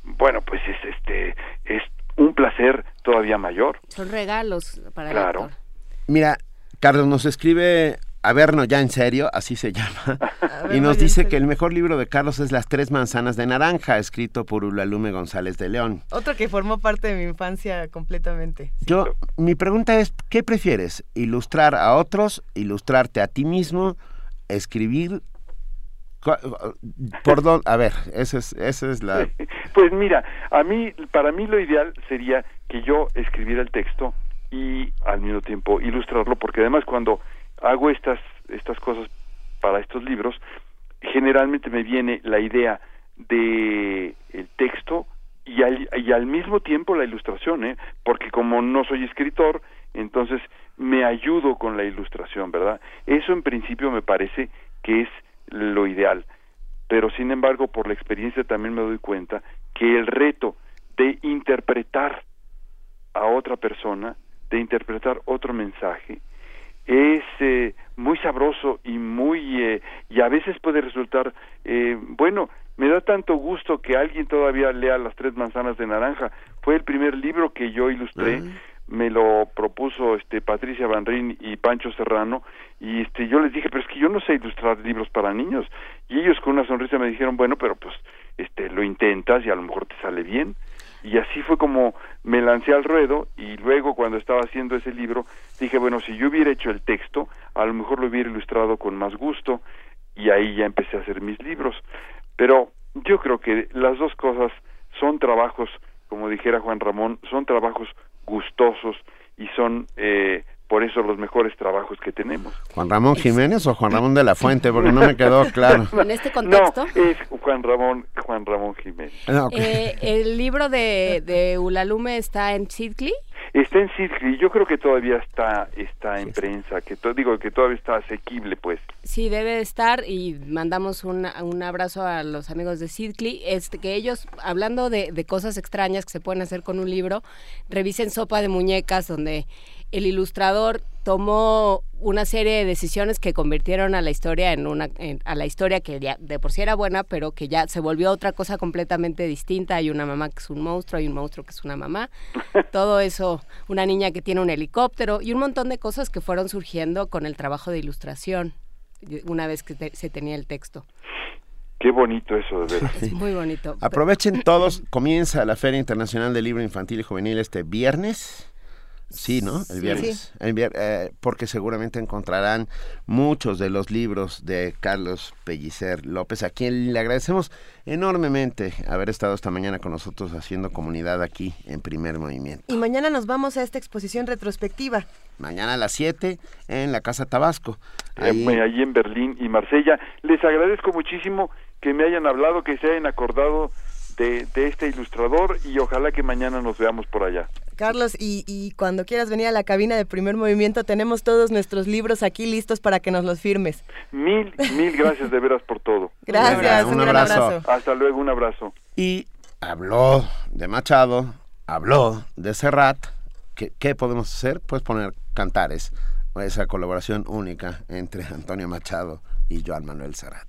bueno pues es este es un placer todavía mayor. Son regalos para claro. el Mira, Carlos nos escribe Averno ya en serio, así se llama, <laughs> y nos dice que el mejor libro de Carlos es Las tres manzanas de naranja, escrito por Ulalume González de León. Otro que formó parte de mi infancia completamente. Yo, mi pregunta es, ¿qué prefieres? ¿Ilustrar a otros, ilustrarte a ti mismo, escribir ¿Por? A ver, esa es, es la... <laughs> Pues mira, a mí, para mí lo ideal sería que yo escribiera el texto y al mismo tiempo ilustrarlo, porque además cuando hago estas, estas cosas para estos libros, generalmente me viene la idea de el texto y al, y al mismo tiempo la ilustración, ¿eh? porque como no soy escritor, entonces me ayudo con la ilustración, ¿verdad? Eso en principio me parece que es lo ideal, pero sin embargo por la experiencia también me doy cuenta que el reto de interpretar a otra persona, de interpretar otro mensaje, es eh, muy sabroso y muy eh, y a veces puede resultar eh, bueno me da tanto gusto que alguien todavía lea las tres manzanas de naranja. Fue el primer libro que yo ilustré me lo propuso este Patricia Vanrin y Pancho Serrano y este yo les dije pero es que yo no sé ilustrar libros para niños y ellos con una sonrisa me dijeron bueno pero pues este lo intentas y a lo mejor te sale bien y así fue como me lancé al ruedo y luego cuando estaba haciendo ese libro dije bueno si yo hubiera hecho el texto a lo mejor lo hubiera ilustrado con más gusto y ahí ya empecé a hacer mis libros. Pero yo creo que las dos cosas son trabajos como dijera Juan Ramón son trabajos gustosos y son eh, por eso los mejores trabajos que tenemos. ¿Juan Ramón Jiménez o Juan Ramón de la Fuente? Porque no me quedó claro. <laughs> En este contexto. No, es Juan Ramón, Juan Ramón Jiménez. Ah, Eh, el libro de, de Ulalume está en Sidley. Está en Sidley, yo creo que todavía está está en prensa, que to- digo que todavía está asequible, pues. Sí, debe de estar y mandamos un, un abrazo a los amigos de Sidley. Este, que ellos, hablando de, de cosas extrañas que se pueden hacer con un libro, revisen Sopa de Muñecas, donde el ilustrador tomó una serie de decisiones que convirtieron a la historia en una en- a la historia que ya de por sí era buena pero que ya se volvió otra cosa completamente distinta. Hay una mamá que es un monstruo hay un monstruo que es una mamá. <laughs> Todo eso una niña que tiene un helicóptero y un montón de cosas que fueron surgiendo con el trabajo de ilustración una vez que te- se tenía el texto. Qué bonito eso de es muy bonito. Aprovechen todos, comienza la Feria Internacional del Libro Infantil y Juvenil este viernes. Sí, ¿no? El Sí. viernes. El vier- eh, porque seguramente encontrarán muchos de los libros de Carlos Pellicer López, a quien le agradecemos enormemente haber estado esta mañana con nosotros haciendo comunidad aquí en Primer Movimiento. Y mañana nos vamos a esta exposición retrospectiva. Mañana a las 7 en la Casa Tabasco. Ahí- Eh, allí en Berlín y Marsella. Les agradezco muchísimo que me hayan hablado, que se hayan acordado de, de este ilustrador y ojalá que mañana nos veamos por allá. Carlos, y, y cuando quieras venir a la cabina de primer movimiento, tenemos todos nuestros libros aquí listos para que nos los firmes. Mil, mil gracias de veras por todo. <laughs> Gracias, Un un, gran abrazo. abrazo. Hasta luego, un abrazo. Y habló de Machado, habló de Serrat. ¿Qué, qué podemos hacer? Pues poner cantares. Esa colaboración única entre <laughs> Antonio Machado y Joan Manuel Serrat.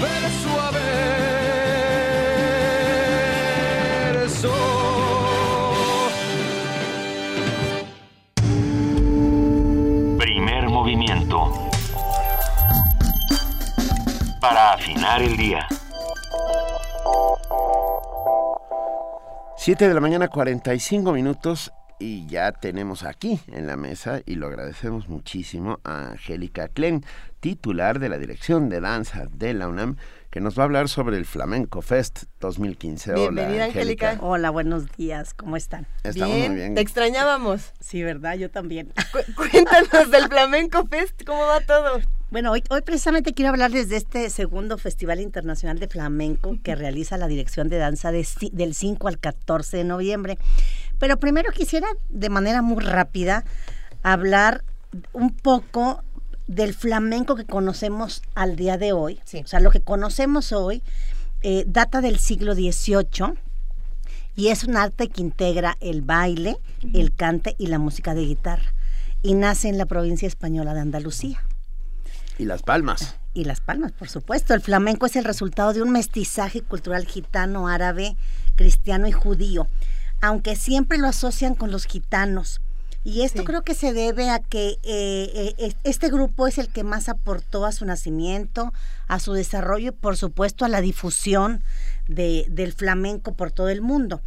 verso a verso. movimiento. Para afinar el día. 7 de la mañana 45 minutos y ya tenemos aquí en la mesa y lo agradecemos muchísimo a Angélica Klen, titular de la Dirección de Danza de la UNAM que nos va a hablar sobre el Flamenco Fest 2015. Bienvenida, Angélica. Hola, buenos días, ¿cómo están? Estamos muy bien. Te extrañábamos. Sí, ¿verdad? Yo también. cuéntanos del Flamenco Fest, ¿cómo va todo? Bueno, hoy, hoy precisamente quiero hablarles de este segundo Festival Internacional de Flamenco que realiza la Dirección de Danza del 5 al 14 de noviembre. Pero primero quisiera, de manera muy rápida, hablar un poco del flamenco que conocemos al día de hoy, o sea, lo que conocemos hoy eh, data del siglo XVIII y es un arte que integra el baile, el cante y la música de guitarra y nace en la provincia española de Andalucía. Y Las Palmas. Y Las Palmas, por supuesto. El flamenco es el resultado de un mestizaje cultural gitano, árabe, cristiano y judío, aunque siempre lo asocian con los gitanos y esto creo que se debe a que eh, eh, este grupo es el que más aportó a su nacimiento, a su desarrollo y por supuesto a la difusión de, del flamenco por todo el mundo.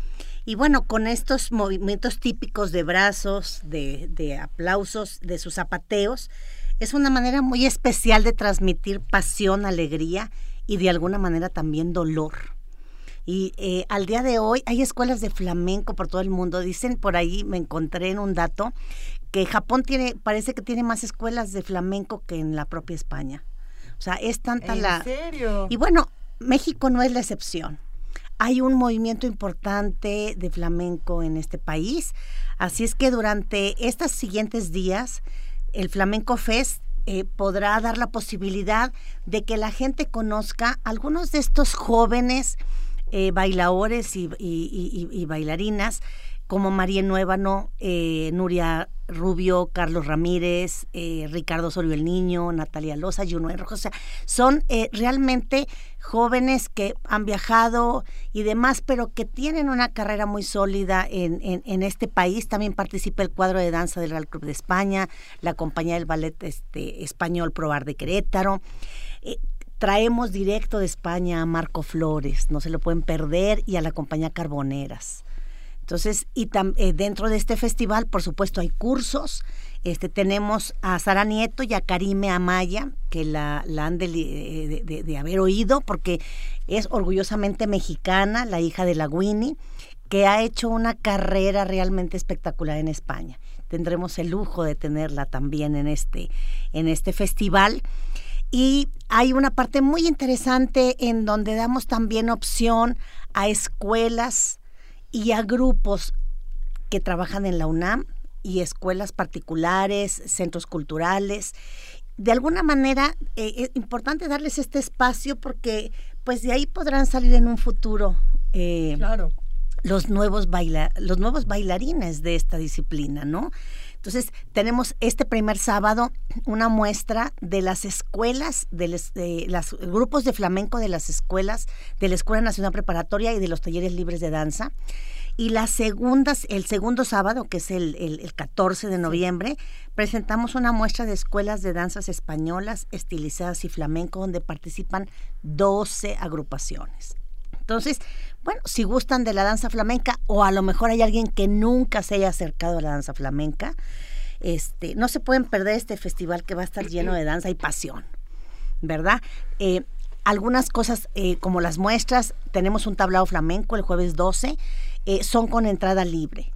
Y bueno, con estos movimientos típicos de brazos, de, de aplausos, de sus zapateos, es una manera muy especial de transmitir pasión, alegría y de alguna manera también dolor. Y eh, al día de hoy hay escuelas de flamenco por todo el mundo. Dicen por ahí, me encontré en un dato, que Japón tiene, parece que tiene más escuelas de flamenco que en la propia España. O sea, es tanta la... ¿En serio? Y bueno, México no es la excepción. Hay un movimiento importante de flamenco en este país, así es que durante estos siguientes días, el Flamenco Fest eh, podrá dar la posibilidad de que la gente conozca algunos de estos jóvenes eh, bailadores y, bailarinas como María Nuevano, eh, Nuria Rubio, Carlos Ramírez, eh, Ricardo Osorio el Niño, Natalia Loza, Juno Rojo. O sea, son eh, realmente jóvenes que han viajado y demás, pero que tienen una carrera muy sólida en, en, este país. También participa el cuadro de danza del Real Club de España, la compañía del ballet este, español Probar de Querétaro traemos directo de España a Marco Flores, no se lo pueden perder, y a la compañía Carboneras. Entonces, y eh, dentro de este festival, por supuesto, hay cursos. Este, tenemos a Sara Nieto y a Karime Amaya, que la, han eh, de, haber oído, porque es orgullosamente mexicana, la hija de la Winnie, que ha hecho una carrera realmente espectacular en España. Tendremos el lujo de tenerla también en este, en este festival. Y hay una parte muy interesante en donde damos también opción a escuelas y a grupos que trabajan en la UNAM y escuelas particulares, centros culturales. De alguna manera eh, es importante darles este espacio porque pues de ahí podrán salir en un futuro eh, los, nuevos los nuevos bailarines de esta disciplina, ¿no? Entonces, tenemos este primer sábado una muestra de las escuelas, de, los grupos de flamenco de las escuelas, de la Escuela Nacional Preparatoria y de los talleres libres de danza. Y las segundas, el segundo sábado, que es el, el, 14 de noviembre, presentamos una muestra de escuelas de danzas españolas, estilizadas y flamenco, donde participan 12 agrupaciones. Entonces, bueno, si gustan de la danza flamenca o a lo mejor hay alguien que nunca se haya acercado a la danza flamenca, este, no se pueden perder este festival que va a estar lleno de danza y pasión, ¿verdad? Eh, algunas cosas eh, como las muestras, tenemos un tablao flamenco el jueves 12, eh, son con entrada libre.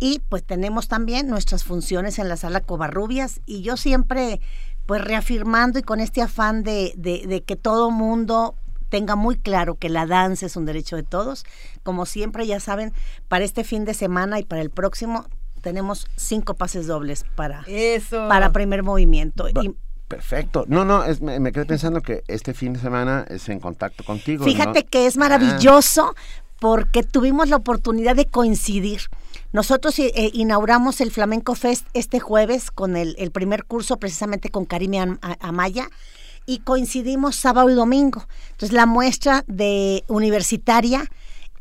Y pues tenemos también nuestras funciones en la sala Covarrubias y yo siempre pues reafirmando y con este afán de, de que todo mundo tenga muy claro que la danza es un derecho de todos. Como siempre, ya saben, para este fin de semana y para el próximo tenemos cinco pases dobles para, Eso. para primer movimiento. y, Perfecto. No, no, me, quedé pensando que este fin de semana es en contacto contigo. Fíjate que es maravilloso porque tuvimos la oportunidad de coincidir. Nosotros eh, eh, inauguramos el Flamenco Fest este jueves con el, el primer curso precisamente con Karime Amaya y coincidimos sábado y domingo. Entonces la muestra de universitaria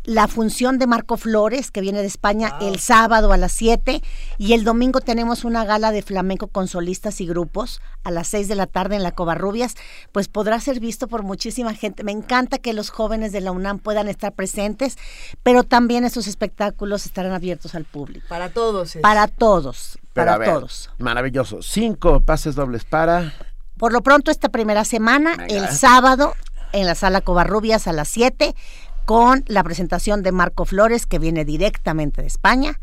la función de Marco Flores, que viene de España el sábado a las 7, y el domingo tenemos una gala de flamenco con solistas y grupos a las 6 de la tarde en la Covarrubias, pues podrá ser visto por muchísima gente. Me encanta que los jóvenes de la UNAM puedan estar presentes, pero también esos espectáculos estarán abiertos al público. Para todos. Para todos, para todos. Maravilloso. Cinco pases dobles para... Por lo pronto esta primera semana, el sábado en la sala Covarrubias a las 7, con la presentación de Marco Flores, que viene directamente de España,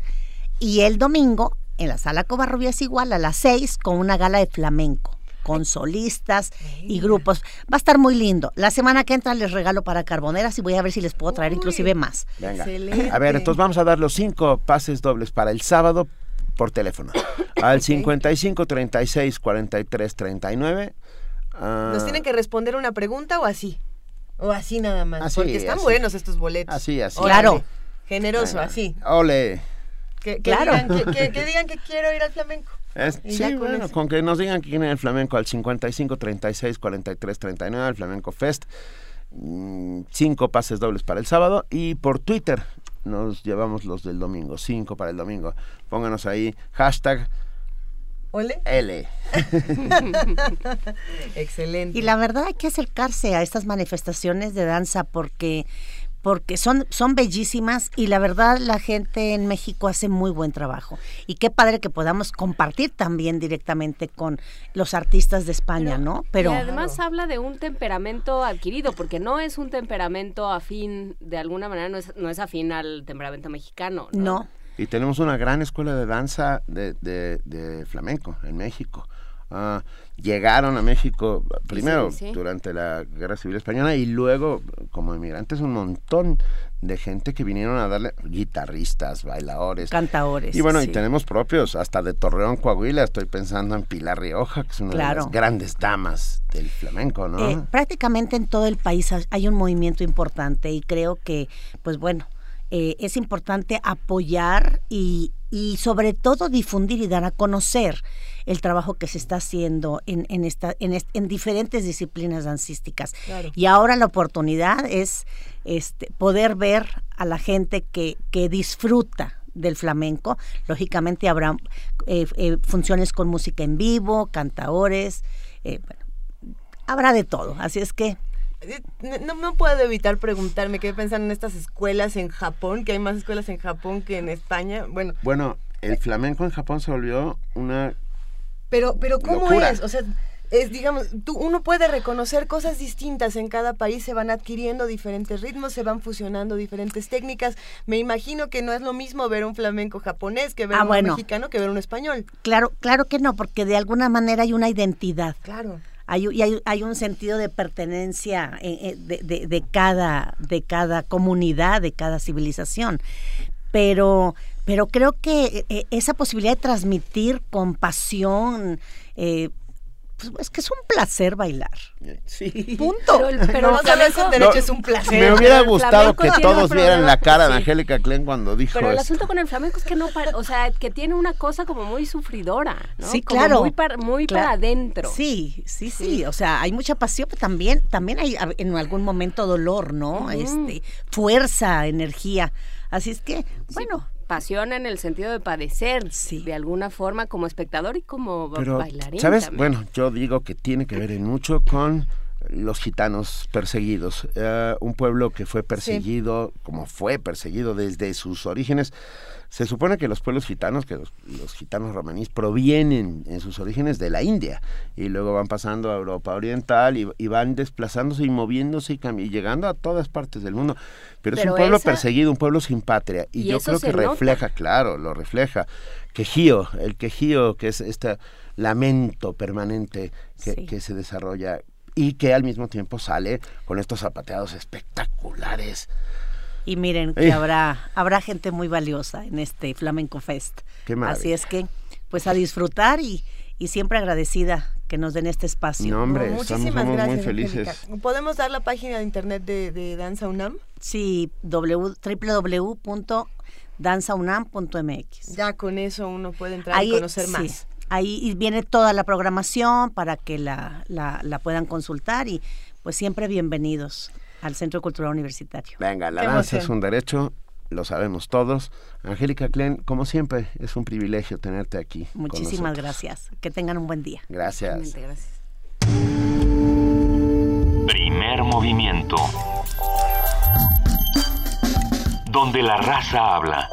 y el domingo en la sala Covarrubias igual a las 6 con una gala de flamenco con solistas y grupos. Va a estar muy lindo. La semana que entra les regalo para carboneras y voy a ver si les puedo traer inclusive más. Venga. A ver, entonces vamos a dar los cinco pases dobles para el sábado por teléfono. <coughs> Al 55 36 43 39. ¿Nos tienen que responder una pregunta o así? O así nada más. porque están buenos estos boletos. Así, así. Claro. Generoso, así. Ole. Que, claro. Digan, que, digan que quiero ir al flamenco. sí, bueno, con que nos digan que quieren el flamenco al 55 36 43 39, el Flamenco Fest. Mm, cinco pases dobles para el sábado y por Twitter nos llevamos los del domingo, cinco para el domingo. Pónganos ahí hashtag ¿Ole? L. <laughs> Excelente. Y la verdad hay que acercarse a estas manifestaciones de danza porque porque son, son bellísimas y la verdad la gente en México hace muy buen trabajo. Y qué padre que podamos compartir también directamente con los artistas de España, ¿no? Pero y además habla de un temperamento adquirido, porque no es un temperamento afín, de alguna manera no es, no es afín al temperamento mexicano. No. no. Y tenemos una gran escuela de danza de, de, flamenco en México. Ah, llegaron a México primero durante la Guerra Civil Española y luego como inmigrantes un montón de gente que vinieron a darle guitarristas, bailadores, cantadores. Y bueno, y tenemos propios, hasta de Torreón, Coahuila, estoy pensando en Pilar Rioja, que es una de las grandes damas del flamenco, ¿no? Eh, prácticamente en todo el país hay un movimiento importante y creo que, pues bueno, eh, es importante apoyar y, sobre todo difundir y dar a conocer el trabajo que se está haciendo en, en, esta, en, diferentes disciplinas dancísticas. Y ahora la oportunidad es este, poder ver a la gente que, que disfruta del flamenco. Lógicamente habrá eh, eh, funciones con música en vivo, cantaores, habrá de todo. Así es que no, no puedo evitar preguntarme, qué pensando en estas escuelas en Japón, que hay más escuelas en Japón que en España. Bueno, bueno el flamenco en Japón se volvió una... Pero, pero ¿cómo es? O sea, es, digamos, tú, uno puede reconocer cosas distintas en cada país, se van adquiriendo diferentes ritmos, se van fusionando diferentes técnicas. Me imagino que no es lo mismo ver un flamenco japonés que ver ah, un mexicano que ver un español. Claro, claro que no, porque de alguna manera hay una identidad. Claro hay, hay, hay un sentido de pertenencia eh, eh, de, de, cada, de cada comunidad, de cada civilización. Pero, pero creo que eh, esa posibilidad de transmitir compasión, eh, pues, es que es un placer bailar. Sí. Punto. Pero, no con derecho es un placer. Me hubiera gustado que todos vieran la cara de Angélica Klein cuando dijo Pero el asunto con el flamenco es que no, o sea, que tiene una cosa como muy sufridora, ¿no? Sí, claro. muy, para, muy para adentro. Sí, sí, sí, O sea, hay mucha pasión, pero también, también hay en algún momento dolor, ¿no? Este, fuerza, energía. Así es que, bueno. Pasión en el sentido de padecer, sí. de alguna forma, como espectador y como bailarín. ¿Sabes? Bueno, yo digo que tiene que ver en mucho con los gitanos perseguidos, eh, un pueblo que fue perseguido, como fue perseguido desde sus orígenes. Se supone que los pueblos gitanos, que los, gitanos romaníes, provienen en sus orígenes de la India y luego van pasando a Europa Oriental y, van desplazándose y moviéndose y, llegando a todas partes del mundo. Pero, es un pueblo perseguido, un pueblo sin patria y, yo creo que refleja, claro, lo refleja. Quejío, el quejío, que es este lamento permanente que, que se desarrolla y que al mismo tiempo sale con estos zapateados espectaculares. Y miren que habrá habrá gente muy valiosa en este Flamenco Fest. Así es que pues a disfrutar y, y siempre agradecida que nos den este espacio. No, hombre, muchísimas gracias, muy felices. ¿Podemos dar la página de internet de, Danza UNAM? Sí, www.danzaunam.mx. Ya con eso uno puede entrar y conocer más. Ahí viene toda la programación para que la, la, puedan consultar y pues siempre bienvenidos al Centro Cultural Universitario. Venga, la danza es un derecho, lo sabemos todos. Angélica Klein, como siempre, es un privilegio tenerte aquí. Muchísimas gracias. Que tengan un buen día. Gracias. gracias. Primer movimiento. Donde la raza habla.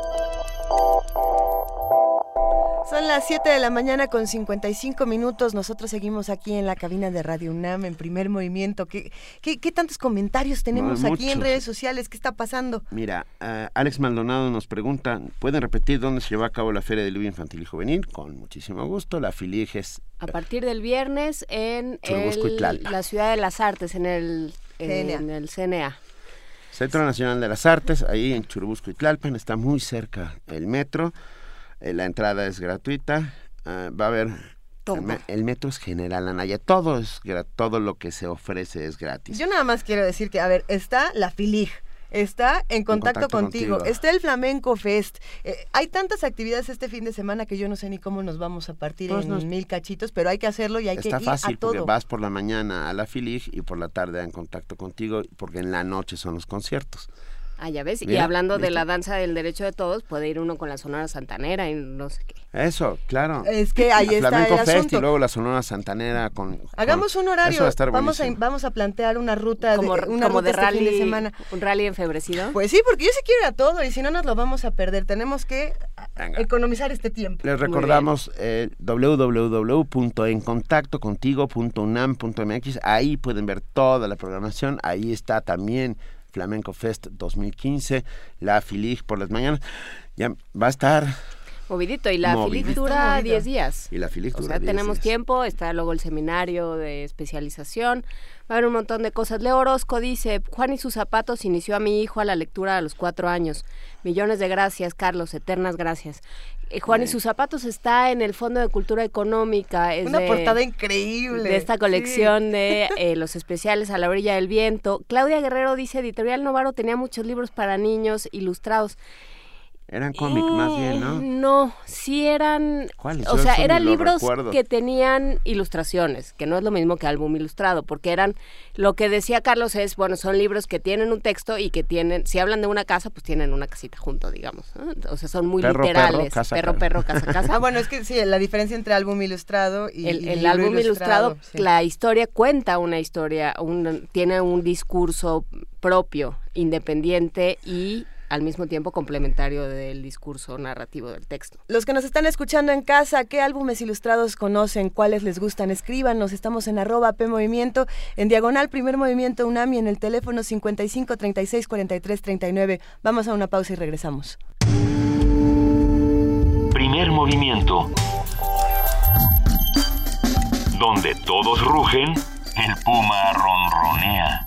Son las 7 de la mañana con 55 minutos. Nosotros seguimos aquí en la cabina de Radio UNAM en primer movimiento. ¿Qué, qué, tantos comentarios tenemos aquí en redes sociales? ¿Qué está pasando? Mira, uh, Alex Maldonado nos pregunta, ¿pueden repetir dónde se lleva a cabo la Feria del Libro Infantil y Juvenil? Con muchísimo gusto. La filige es... A partir del viernes en la Ciudad de las Artes, en el, en el CNA. Centro Nacional de las Artes, ahí en Churubusco y Tlalpan, está muy cerca el metro. Eh, la entrada es gratuita, ah, va a haber... El, metro es general, Anaya. Todo, es, todo lo que se ofrece es gratis. Yo nada más quiero decir que, a ver, está la FILIG, está en contacto, contigo. Está el Flamenco Fest. Eh, hay tantas actividades este fin de semana que yo no sé ni cómo nos vamos a partir pues en mil cachitos, pero hay que hacerlo y hay que ir fácil, a todo. Porque vas por la mañana a la FILIG y por la tarde en contacto contigo, porque en la noche son los conciertos. Ah, ya ves. y hablando de la danza del derecho de todos, puede ir uno con la Sonora Santanera y no sé qué. Eso, claro. Es que ahí está Flamenco el Fest y luego la Sonora Santanera con... Hagamos un horario. vamos, a, vamos a plantear una ruta como, de, una de este rally de semana. ¿Un rally enfebrecido? Pues sí, porque yo sí quiero ir a todo y si no nos lo vamos a perder. Tenemos que economizar este tiempo. Les recordamos eh, www.encontactocontigo.unam.mx. Ahí pueden ver toda la programación. Ahí está también Flamenco Fest 2015, la FILIG por las mañanas. Ya va a estar Movidito, y la FILIG dura 10 días. Y la FILIG dura O sea, tenemos tiempo, está luego el seminario de especialización, va a haber un montón de cosas. Leo Orozco dice, Juan y sus zapatos inició a mi hijo a la lectura a los cuatro años. Millones de gracias, Carlos, eternas gracias. Eh, Juan y sus zapatos está en el Fondo de Cultura Económica. Es Una portada increíble. De esta colección de <laughs> eh, los especiales a la orilla del viento. Claudia Guerrero dice, Editorial Novaro tenía muchos libros para niños ilustrados. Eran cómics más bien, ¿no? No, sí eran... ¿Cuáles? O sea, eran libros que tenían ilustraciones, que no es lo mismo que álbum ilustrado, porque eran... Lo que decía Carlos es, bueno, son libros que tienen un texto y que tienen... Si hablan de una casa, pues tienen una casita junto, digamos. O sea, son muy literales. Perro, perro, casa, casa. <laughs> ah, bueno, es que sí, la diferencia entre álbum ilustrado y... El, el álbum ilustrado, la historia cuenta una historia, un, tiene un discurso propio, independiente y al mismo tiempo complementario del discurso narrativo del texto. Los que nos están escuchando en casa, ¿qué álbumes ilustrados conocen? ¿Cuáles les gustan? Escríbanos, estamos en arroba P Movimiento, en diagonal Primer Movimiento UNAMI, en el teléfono 55 36 43 39. Vamos a una pausa y regresamos. Primer Movimiento. Donde todos rugen, el puma ronronea.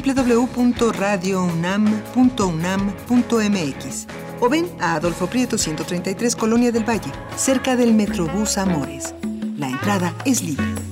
www.radiounam.unam.mx o ven a Adolfo Prieto 133 Colonia del Valle, cerca del Metrobús Amores. La entrada es libre.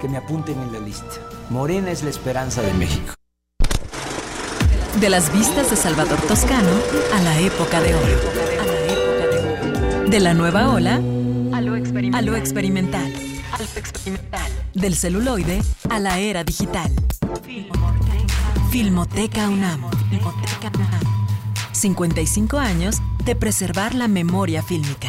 que me apunten en la lista. Morena es la esperanza de México. De las vistas de Salvador Toscano a la época de oro. De la nueva ola a lo experimental. Del celuloide a la era digital. Filmoteca UNAM. 55 años de preservar la memoria fílmica.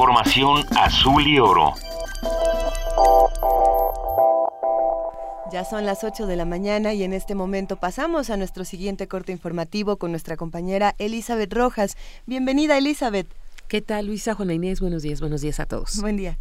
Información azul y oro. Ya son las 8 de la mañana y en este momento pasamos a nuestro siguiente corte informativo con nuestra compañera Elizabeth Rojas. Bienvenida, Elizabeth. ¿Qué tal, Luisa, Juana Inés? Buenos días, buenos días a todos. Buen día.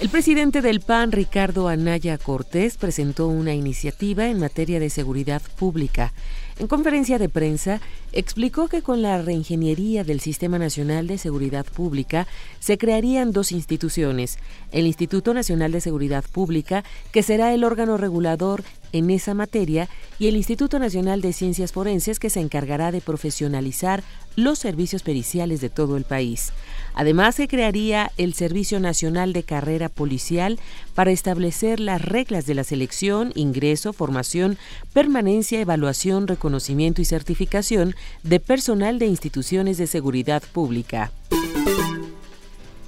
El presidente del PAN, Ricardo Anaya Cortés, presentó una iniciativa en materia de seguridad pública. En conferencia de prensa, explicó que con la reingeniería del Sistema Nacional de Seguridad Pública se crearían dos instituciones, el Instituto Nacional de Seguridad Pública, que será el órgano regulador en esa materia, y el Instituto Nacional de Ciencias Forenses, que se encargará de profesionalizar los servicios periciales de todo el país. Además, se crearía el Servicio Nacional de Carrera Policial para establecer las reglas de la selección, ingreso, formación, permanencia, evaluación, reconocimiento y certificación de personal de instituciones de seguridad pública.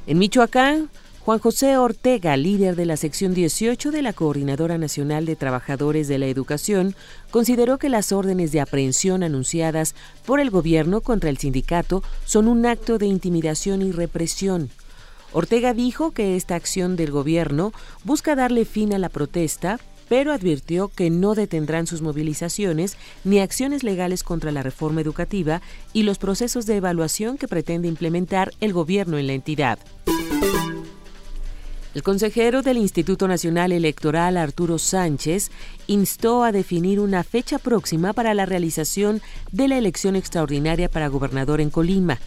En Michoacán, Juan José Ortega, líder de la sección 18 de la Coordinadora Nacional de Trabajadores de la Educación, consideró que las órdenes de aprehensión anunciadas por el gobierno contra el sindicato son un acto de intimidación y represión. Ortega dijo que esta acción del gobierno busca darle fin a la protesta, pero advirtió que no detendrán sus movilizaciones ni acciones legales contra la reforma educativa y los procesos de evaluación que pretende implementar el gobierno en la entidad. El consejero del Instituto Nacional Electoral, Arturo Sánchez, instó a definir una fecha próxima para la realización de la elección extraordinaria para gobernador en Colima.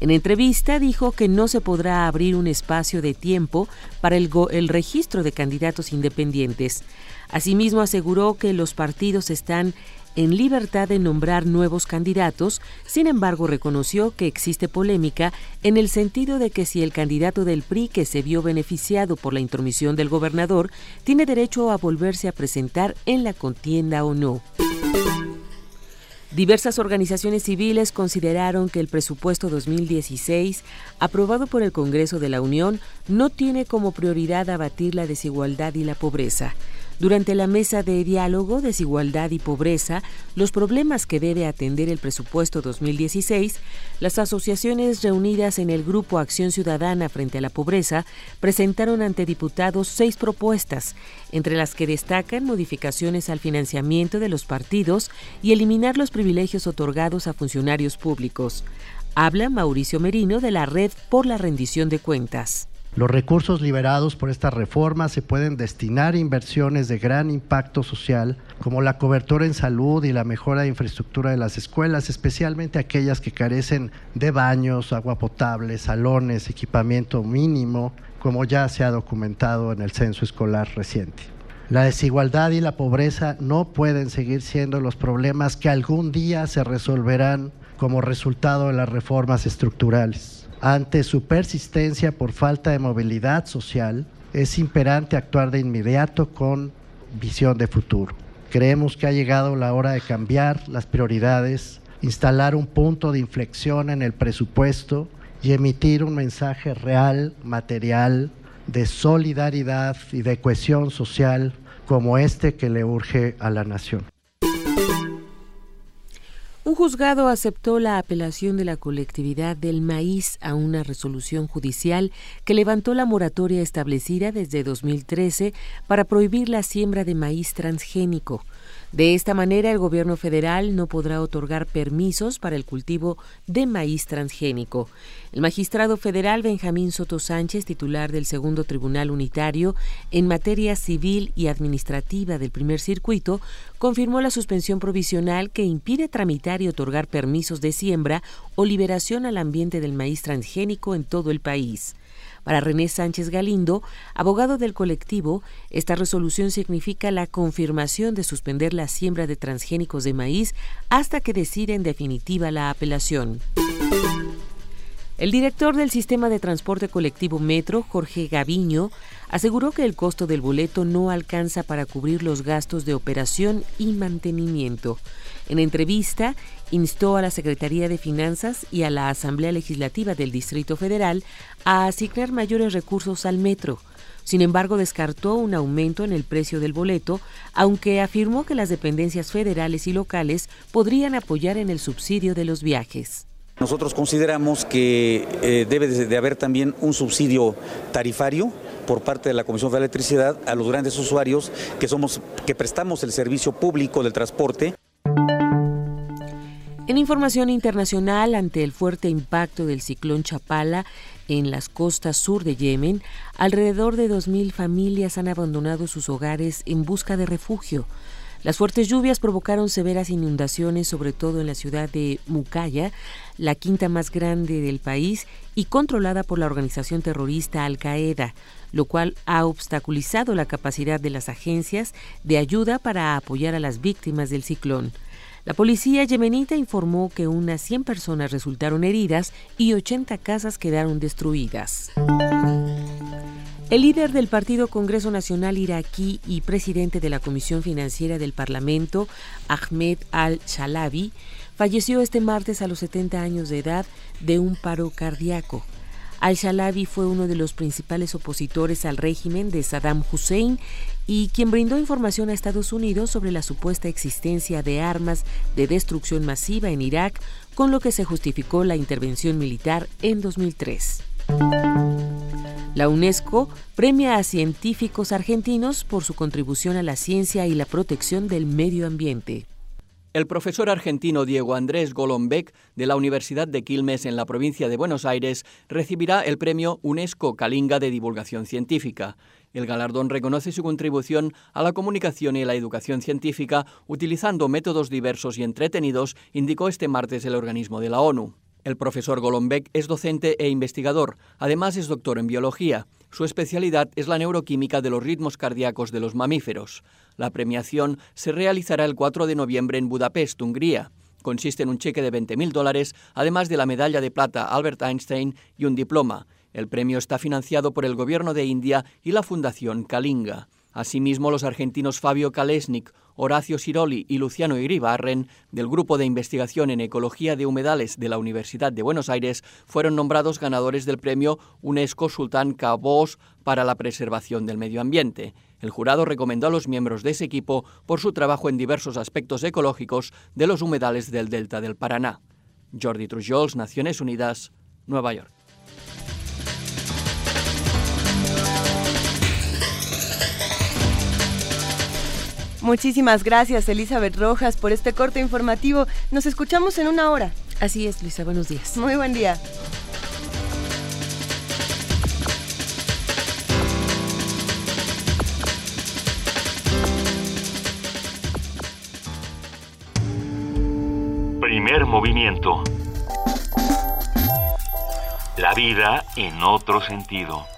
En entrevista dijo que no se podrá abrir un espacio de tiempo para el, registro de candidatos independientes. Asimismo aseguró que los partidos están en libertad de nombrar nuevos candidatos, sin embargo reconoció que existe polémica en el sentido de que si el candidato del PRI que se vio beneficiado por la intromisión del gobernador tiene derecho a volverse a presentar en la contienda o no. Diversas organizaciones civiles consideraron que el presupuesto 2016, aprobado por el Congreso de la Unión, no tiene como prioridad abatir la desigualdad y la pobreza. Durante la mesa de diálogo, desigualdad y pobreza, los problemas que debe atender el presupuesto 2016, las asociaciones reunidas en el Grupo Acción Ciudadana frente a la Pobreza presentaron ante diputados seis propuestas, entre las que destacan modificaciones al financiamiento de los partidos y eliminar los privilegios otorgados a funcionarios públicos. Habla Mauricio Merino de la Red por la Rendición de Cuentas. Los recursos liberados por esta reforma se pueden destinar a inversiones de gran impacto social, como la cobertura en salud y la mejora de infraestructura de las escuelas, especialmente aquellas que carecen de baños, agua potable, salones, equipamiento mínimo, como ya se ha documentado en el censo escolar reciente. La desigualdad y la pobreza no pueden seguir siendo los problemas que algún día se resolverán como resultado de las reformas estructurales. Ante su persistencia por falta de movilidad social, es imperante actuar de inmediato con visión de futuro. Creemos que ha llegado la hora de cambiar las prioridades, instalar un punto de inflexión en el presupuesto y emitir un mensaje real, material, de solidaridad y de cohesión social como este que le urge a la nación. Un juzgado aceptó la apelación de la colectividad del maíz a una resolución judicial que levantó la moratoria establecida desde 2013 para prohibir la siembra de maíz transgénico. De esta manera, el gobierno federal no podrá otorgar permisos para el cultivo de maíz transgénico. El magistrado federal Benjamín Soto Sánchez, titular del Segundo Tribunal Unitario en materia civil y administrativa del primer circuito, confirmó la suspensión provisional que impide tramitar y otorgar permisos de siembra o liberación al ambiente del maíz transgénico en todo el país. Para René Sánchez Galindo, abogado del colectivo, esta resolución significa la confirmación de suspender la siembra de transgénicos de maíz hasta que decida en definitiva la apelación. El director del sistema de transporte colectivo Metro, Jorge Gaviño, aseguró que el costo del boleto no alcanza para cubrir los gastos de operación y mantenimiento. En entrevista, instó a la Secretaría de Finanzas y a la Asamblea Legislativa del Distrito Federal a asignar mayores recursos al metro. Sin embargo, descartó un aumento en el precio del boleto, aunque afirmó que las dependencias federales y locales podrían apoyar en el subsidio de los viajes. Nosotros consideramos que eh, debe de haber también un subsidio tarifario por parte de la Comisión de Electricidad a los grandes usuarios que somos que prestamos el servicio público del transporte. En información internacional, ante el fuerte impacto del ciclón Chapala en las costas sur de Yemen, alrededor de 2.000 familias han abandonado sus hogares en busca de refugio. Las fuertes lluvias provocaron severas inundaciones, sobre todo en la ciudad de Mukaya, la quinta más grande del país y controlada por la organización terrorista Al-Qaeda, lo cual ha obstaculizado la capacidad de las agencias de ayuda para apoyar a las víctimas del ciclón. La policía yemenita informó que unas 100 personas resultaron heridas y 80 casas quedaron destruidas. El líder del Partido Congreso Nacional iraquí y presidente de la Comisión Financiera del Parlamento, Ahmed al-Shalabi, falleció este martes a los 70 años de edad de un paro cardíaco. Al-Shalabi fue uno de los principales opositores al régimen de Saddam Hussein y quien brindó información a Estados Unidos sobre la supuesta existencia de armas de destrucción masiva en Irak, con lo que se justificó la intervención militar en 2003. La UNESCO premia a científicos argentinos por su contribución a la ciencia y la protección del medio ambiente. El profesor argentino Diego Andrés Golombek de la Universidad de Quilmes en la provincia de Buenos Aires recibirá el premio UNESCO Calinga de Divulgación Científica. El galardón reconoce su contribución a la comunicación y la educación científica utilizando métodos diversos y entretenidos, indicó este martes el organismo de la ONU. El profesor Golombek es docente e investigador, además es doctor en biología. Su especialidad es la neuroquímica de los ritmos cardíacos de los mamíferos. La premiación se realizará el 4 de noviembre en Budapest, Hungría. Consiste en un cheque de 20.000 dólares, además de la medalla de plata Albert Einstein y un diploma. El premio está financiado por el Gobierno de India y la Fundación Kalinga. Asimismo, los argentinos Fabio Kalesnik, Horacio Siroli y Luciano Iribarren, del Grupo de Investigación en Ecología de Humedales de la Universidad de Buenos Aires, fueron nombrados ganadores del premio UNESCO Sultán Qaboos para la preservación del medio ambiente. El jurado recomendó a los miembros de ese equipo por su trabajo en diversos aspectos ecológicos de los humedales del delta del Paraná. Jordi Trujols, Naciones Unidas, Nueva York. Muchísimas gracias, Elizabeth Rojas, por este corte informativo. Nos escuchamos en una hora. Así es, Luisa. Buenos días. Muy buen día. Primer movimiento. La vida en otro sentido.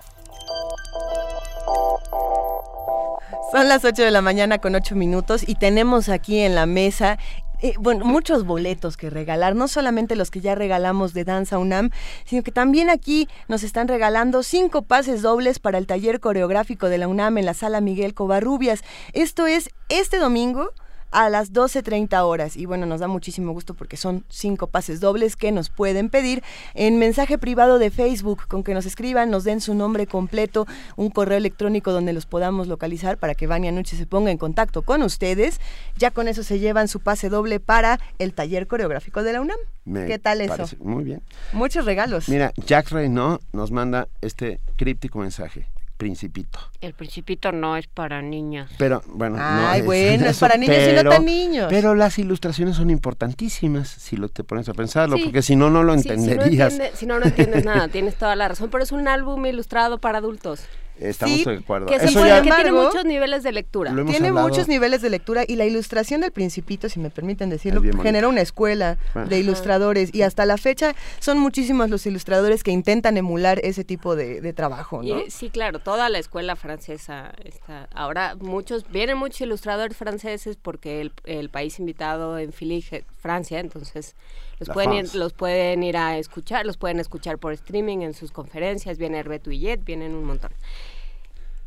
Son las 8 de la mañana con 8 minutos y tenemos aquí en la mesa eh, bueno, muchos boletos que regalar, no solamente los que ya regalamos de Danza UNAM, sino que también aquí nos están regalando cinco pases dobles para el taller coreográfico de la UNAM en la sala Miguel Covarrubias. Esto es este domingo a las 12.30 horas. Y bueno, nos da muchísimo gusto porque son cinco pases dobles que nos pueden pedir en mensaje privado de Facebook, con que nos escriban, nos den su nombre completo, un correo electrónico donde los podamos localizar para que Vania Nuche se ponga en contacto con ustedes. Ya con eso se llevan su pase doble para el taller coreográfico de la UNAM. ¿Qué tal eso? Muy bien. Muchos regalos. Mira, Jack Reynaud nos manda este críptico mensaje. Principito. El Principito no es para niños. Pero, bueno, Ay, no bueno, <laughs> es para niños y no tan niños. Pero las ilustraciones son importantísimas si lo te pones a pensarlo, porque si no, no lo Sí, si no entenderías. entiende- Si no, no entiendes nada, tienes toda la razón, pero es un álbum ilustrado para adultos. Estamos de acuerdo. Que, se Eso puede- ya que tiene muchos niveles de lectura. Tiene hablado. muchos niveles de lectura y la ilustración del Principito, si me permiten decirlo, genera una escuela Bueno. de ilustradores y hasta la fecha son muchísimos los ilustradores que intentan emular ese tipo de, de trabajo, Y, ¿no? eh, sí, claro, toda la escuela francesa está. Ahora muchos, vienen muchos ilustradores franceses porque el, el país invitado en Philly, Francia, entonces los pueden, ir, los pueden ir a escuchar, los pueden escuchar por streaming en sus conferencias, viene Herbeto Illet, vienen un montón.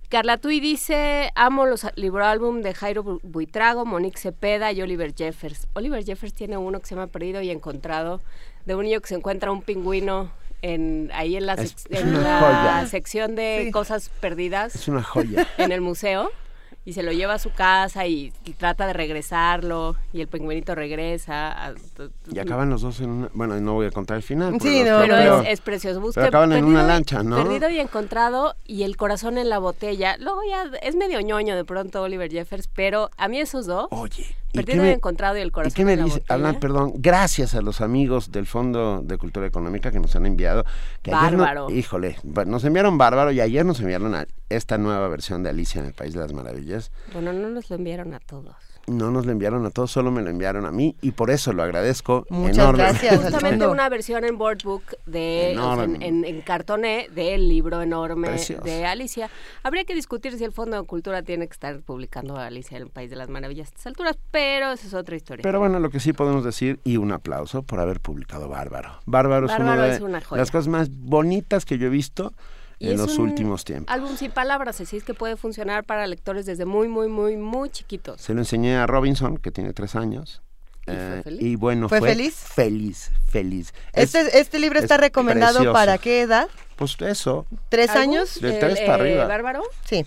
Carla Tui dice, amo los libroálbum de Jairo Bu- Buitrago, Monique Cepeda y Oliver Jeffers. Oliver Jeffers tiene uno que se llama Perdido y Encontrado, de un niño que se encuentra un pingüino en, ahí en la, Es- sec- es en una la joya. sección de cosas perdidas Es una joya. en el museo y se lo lleva a su casa y, y trata de regresarlo y el pingüinito regresa. a- Y acaban los dos en una... Bueno, no voy a contar el final. Sí, no, pero es, es precioso. Busque pero acaban en Perdido una y- lancha, ¿no? Perdido y encontrado y el corazón en la botella. Luego ya es medio ñoño de pronto Oliver Jeffers, pero a mí esos dos, Oye, ¿y Perdido y me- encontrado y el ¿Y corazón qué me en la dice? botella. Hablan, perdón, gracias a los amigos del Fondo de Cultura Económica que nos han enviado. Que ayer no- Bárbaro. híjole, nos enviaron bárbaro y ayer nos enviaron a esta nueva versión de Alicia en el País de las Maravillas. Bueno, no nos lo enviaron a todos. No nos lo enviaron a todos, solo me lo enviaron a mí y por eso lo agradezco Muchas enormemente. gracias, <laughs> Justamente una versión en board book de en, en, en cartoné del libro enorme Precioso. de Alicia. Habría que discutir si el Fondo de Cultura tiene que estar publicando a Alicia en el País de las Maravillas a estas alturas, pero esa es otra historia. Pero bueno, lo que sí podemos decir, y un aplauso por haber publicado Bárbaro. Bárbaro, es Bárbaro una de es una joya. las cosas más bonitas que yo he visto en los últimos tiempos. Álbum sin palabras, así es que puede funcionar para lectores desde muy, muy, muy, muy chiquitos. Se lo enseñé a Robinson, que tiene tres años. ¿Y fue eh, feliz? y bueno, ¿Fue fue, feliz? Feliz, feliz. Es- Este, este libro está es recomendado precioso. para qué edad? Pues eso. ¿Tres años? De El, tres para eh, arriba. Bárbaro. Sí.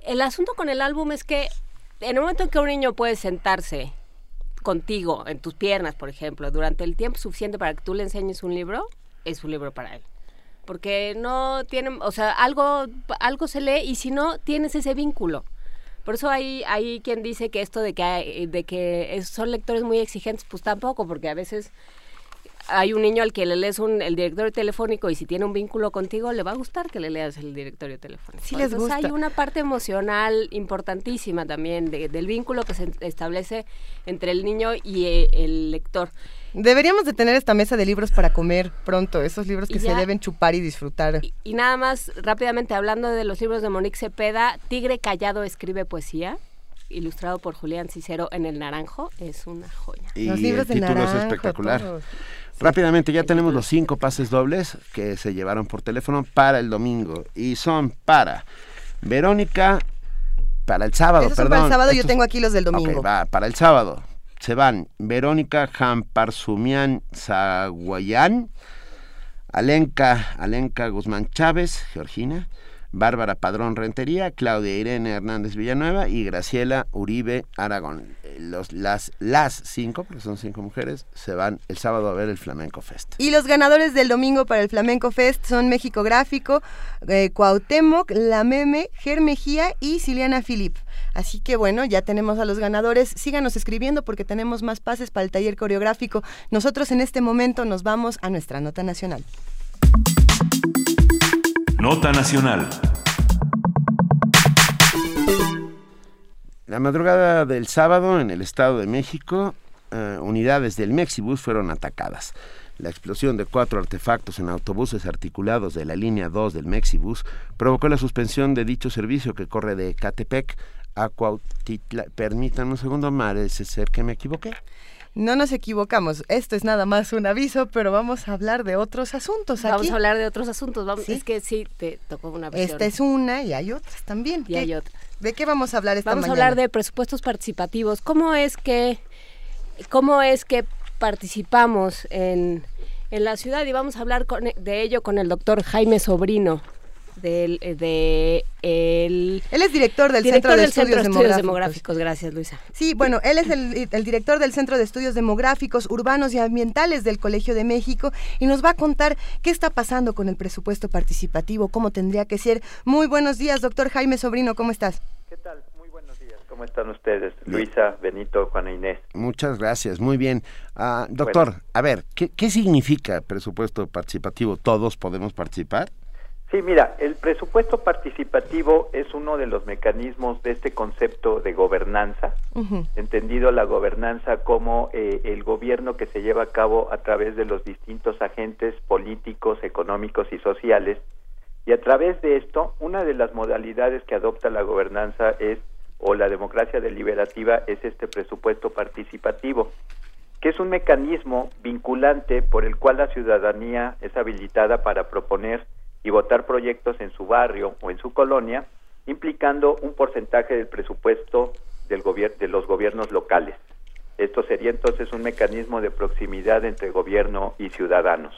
El asunto con el álbum es que en el momento en que un niño puede sentarse contigo, en tus piernas, por ejemplo, durante el tiempo suficiente para que tú le enseñes un libro, es un libro para él. Porque no tiene, o sea, algo, algo se lee y si no, tienes ese vínculo. Por eso hay, hay quien dice que esto de que, hay- de que son lectores muy exigentes, pues tampoco, porque a veces hay un niño al que le lees un, el directorio telefónico y si tiene un vínculo contigo, le va a gustar que le leas el directorio telefónico. Sí les Entonces, gusta. hay una parte emocional importantísima también de- del vínculo que se establece entre el niño y eh, el lector. Deberíamos de tener esta mesa de libros para comer pronto, esos libros que se deben chupar y disfrutar. Y nada más, rápidamente hablando de los libros de Monique Cepeda, Tigre Callado escribe poesía, ilustrado por Julián Cicero en El Naranjo, es una joya. Y Los libros el de título es Naranjo, espectacular. todos. Rápidamente, ya tenemos los cinco pases dobles que se llevaron por teléfono para el domingo. Y son para Verónica, para el sábado, Esos son perdón. para el sábado, yo tengo aquí los del domingo. va, para el sábado se van Verónica Jamparsumian Zaguayán, Alenka, Alenka Guzmán Chávez, Georgina, Bárbara Padrón Rentería, Claudia Irene Hernández Villanueva y Graciela Uribe Aragón. Eh, Los, las, las cinco, porque son cinco mujeres, se van el sábado a ver el Flamenco Fest. Y los ganadores del domingo para el Flamenco Fest son México Gráfico, eh, Cuauhtémoc, La Meme, Ger Mejía y Ciliana Filip. Así que bueno, ya tenemos a los ganadores. Síganos escribiendo porque tenemos más pases para el taller coreográfico. Nosotros en este momento nos vamos a nuestra nota nacional. Nota Nacional. La madrugada del sábado en el Estado de México, eh, unidades del Mexibus fueron atacadas. La explosión de cuatro artefactos en autobuses articulados de la línea 2 del Mexibus provocó la suspensión de dicho servicio que corre de Catepec a Cuautitla. Permítanme un segundo, parece ser que me equivoqué. No nos equivocamos, esto es nada más un aviso, pero vamos a hablar de otros asuntos aquí. Vamos a hablar de otros asuntos, vamos, es que sí, te tocó una versión. Esta es una y hay otras también. Y hay otras. ¿De qué vamos a hablar esta vamos mañana? Vamos a hablar de presupuestos participativos. ¿Cómo es que, cómo es que participamos en, en la ciudad? Y vamos a hablar con, de ello con el doctor Jaime Sobrino del, de el... Él es director del director Centro, de, del Estudios, Centro Demográficos. Demográficos. Gracias, Luisa. Sí, bueno, él es el, el, director del Centro de Estudios Demográficos, Urbanos y Ambientales del Colegio de México y nos va a contar qué está pasando con el presupuesto participativo, cómo tendría que ser. Muy buenos días, doctor Jaime Sobrino, ¿cómo estás? ¿Qué tal? Muy buenos días. ¿Cómo están ustedes? Luisa, Benito, Juana Inés. Muchas gracias, muy bien. Uh, doctor, bueno. a ver, ¿qué, ¿qué significa presupuesto participativo? ¿Todos podemos participar? Sí, mira, el presupuesto participativo es uno de los mecanismos de este concepto de gobernanza, uh -huh. entendido la gobernanza como eh, el gobierno que se lleva a cabo a través de los distintos agentes políticos, económicos y sociales. Y a través de esto, una de las modalidades que adopta la gobernanza es, o la democracia deliberativa, es este presupuesto participativo, que es un mecanismo vinculante por el cual la ciudadanía es habilitada para proponer y votar proyectos en su barrio o en su colonia, implicando un porcentaje del presupuesto del de los gobiernos locales. Esto sería entonces un mecanismo de proximidad entre gobierno y ciudadanos.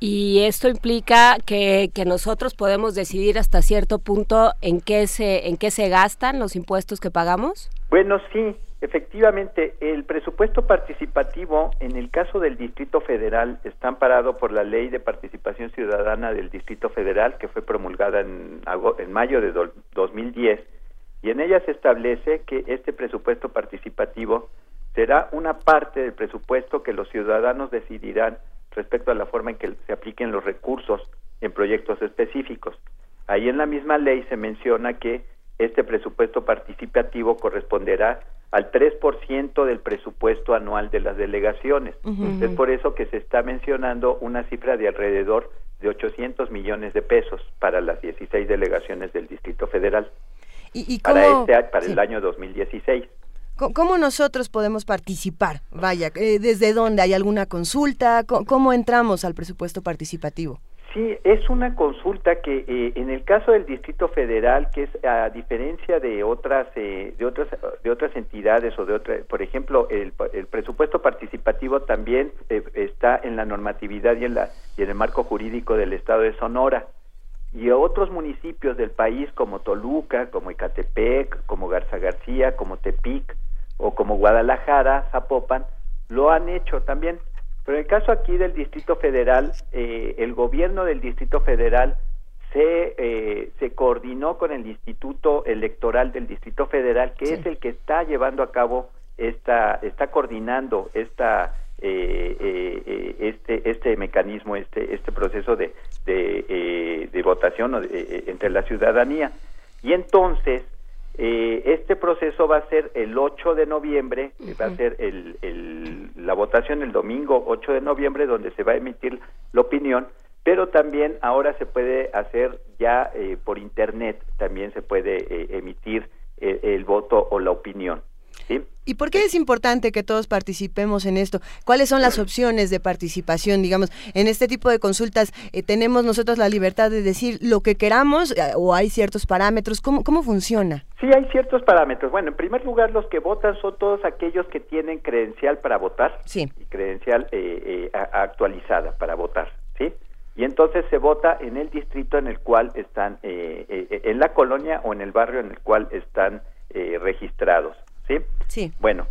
Y esto implica que, que, nosotros podemos decidir hasta cierto punto en qué se en qué se gastan los impuestos que pagamos. Bueno, sí, efectivamente, el presupuesto participativo en el caso del Distrito Federal está amparado por la Ley de Participación Ciudadana del Distrito Federal que fue promulgada en, en mayo de do, 2010 y en ella se establece que este presupuesto participativo será una parte del presupuesto que los ciudadanos decidirán respecto a la forma en que se apliquen los recursos en proyectos específicos. Ahí en la misma ley se menciona que este presupuesto participativo corresponderá al 3% del presupuesto anual de las delegaciones. Uh -huh. Es por eso que se está mencionando una cifra de alrededor de 800 millones de pesos para las 16 delegaciones del Distrito Federal. ¿Y, y cómo? Para, este, para sí. el año 2016. ¿Cómo nosotros podemos participar? Vaya, eh, ¿desde dónde? ¿Hay alguna consulta? ¿Cómo entramos al presupuesto participativo? Sí, es una consulta que eh, en el caso del Distrito Federal, que es a diferencia de otras eh, de otras de otras entidades o de otras, por ejemplo, el, el presupuesto participativo también eh, está en la normatividad y en la y en el marco jurídico del Estado de Sonora y otros municipios del país como Toluca, como Ecatepec, como Garza García, como Tepic o como Guadalajara, Zapopan, lo han hecho también. Pero en el caso aquí del Distrito Federal, eh, el gobierno del Distrito Federal se, eh, se coordinó con el Instituto Electoral del Distrito Federal, que sí. es el que está llevando a cabo esta, está coordinando esta eh, este este mecanismo, este este proceso de de, de votación entre la ciudadanía. Y entonces eh, este proceso va a ser el 8 de noviembre, uh -huh. va a ser el, el, la votación el domingo 8 de noviembre, donde se va a emitir la opinión, pero también ahora se puede hacer ya eh, por internet, también se puede eh, emitir el voto o la opinión. ¿Sí? ¿Y por qué es importante que todos participemos en esto? ¿Cuáles son las opciones de participación? Digamos, en este tipo de consultas eh, tenemos nosotros la libertad de decir lo que queramos eh, o hay ciertos parámetros. ¿Cómo, ¿Cómo funciona? Sí, hay ciertos parámetros. Bueno, en primer lugar, los que votan son todos aquellos que tienen credencial para votar sí. y credencial eh, actualizada para votar, ¿sí? Y entonces se vota en el distrito en el cual están, en la colonia o en el barrio en el cual están registrados. ¿Sí? Sí. Bueno,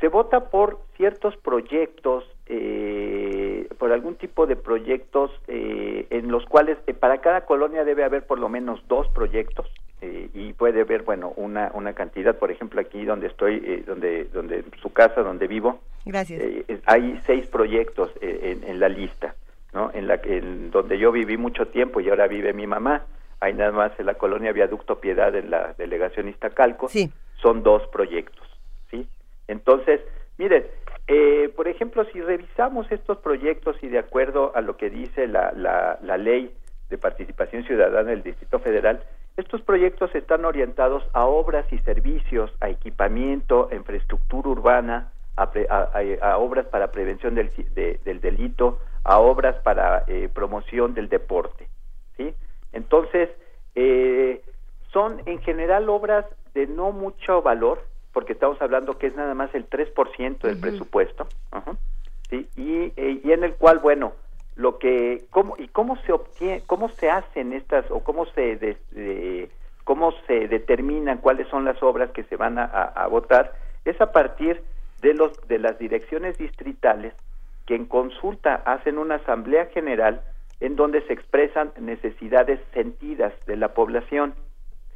se vota por ciertos proyectos, eh, por algún tipo de proyectos eh, en los cuales eh, para cada colonia debe haber por lo menos dos proyectos y puede haber, bueno, una, una cantidad, por ejemplo, aquí donde estoy, donde, donde su casa, donde vivo, Gracias. hay seis proyectos en, en, la lista, ¿no? En la en donde yo viví mucho tiempo y ahora vive mi mamá, hay nada más en la colonia Viaducto Piedad en la delegación Iztacalco. Sí son dos proyectos, ¿sí? Entonces, miren, eh, por ejemplo, si revisamos estos proyectos y de acuerdo a lo que dice la, la, la ley de participación ciudadana del Distrito Federal, estos proyectos están orientados a obras y servicios, a equipamiento, a infraestructura urbana, a, obras para prevención del, del, delito, a obras para eh, promoción del deporte. ¿sí? Entonces, eh, son en general obras de no mucho valor, porque estamos hablando que es nada más el 3% del presupuesto, ¿sí? y, eh, y en el cual, bueno, lo que cómo y cómo se obtiene cómo se hacen estas o cómo se cómo se determinan cuáles son las obras que se van a, votar es a partir de los de las direcciones distritales que en consulta hacen una asamblea general en donde se expresan necesidades sentidas de la población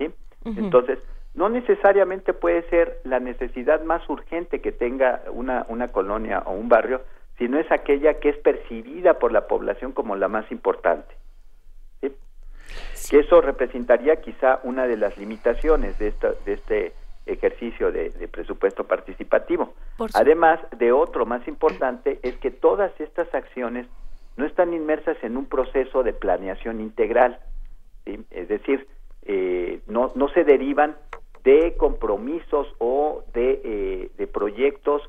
sí entonces no necesariamente puede ser la necesidad más urgente que tenga una una colonia o un barrio sino es aquella que es percibida por la población como la más importante. Que eso representaría quizá una de las limitaciones de, de este ejercicio de, presupuesto participativo. Además de otro más importante es que todas estas acciones no están inmersas en un proceso de planeación integral, es decir, eh, no, no se derivan de compromisos o de, eh, de proyectos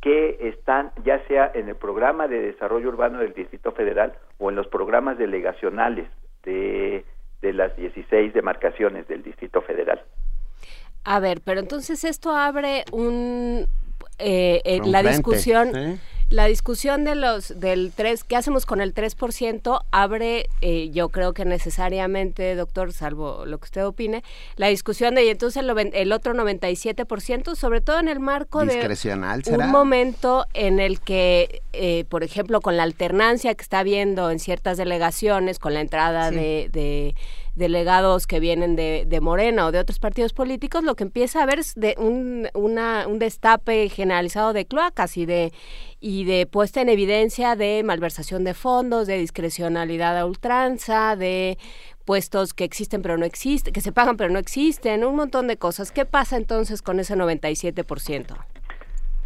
que están ya sea en el programa de desarrollo urbano del Distrito Federal o en los programas delegacionales de, de las 16 demarcaciones del Distrito Federal. A ver, pero entonces esto abre un eh, eh, la discusión la discusión de los del 3, ¿qué hacemos con el 3%? Abre, eh, yo creo que necesariamente, doctor, salvo lo que usted opine, la discusión de, y entonces el, el otro 97%, sobre todo en el marco de un momento en el que, eh, por ejemplo, con la alternancia que está habiendo en ciertas delegaciones, con la entrada de delegados que vienen de, de, Morena o de otros partidos políticos, lo que empieza a haber es de un, una, un destape generalizado de cloacas y de, y de puesta en evidencia de malversación de fondos, de discrecionalidad a ultranza, de puestos que existen pero no existen, que se pagan pero no existen, un montón de cosas. ¿Qué pasa entonces con ese 97%?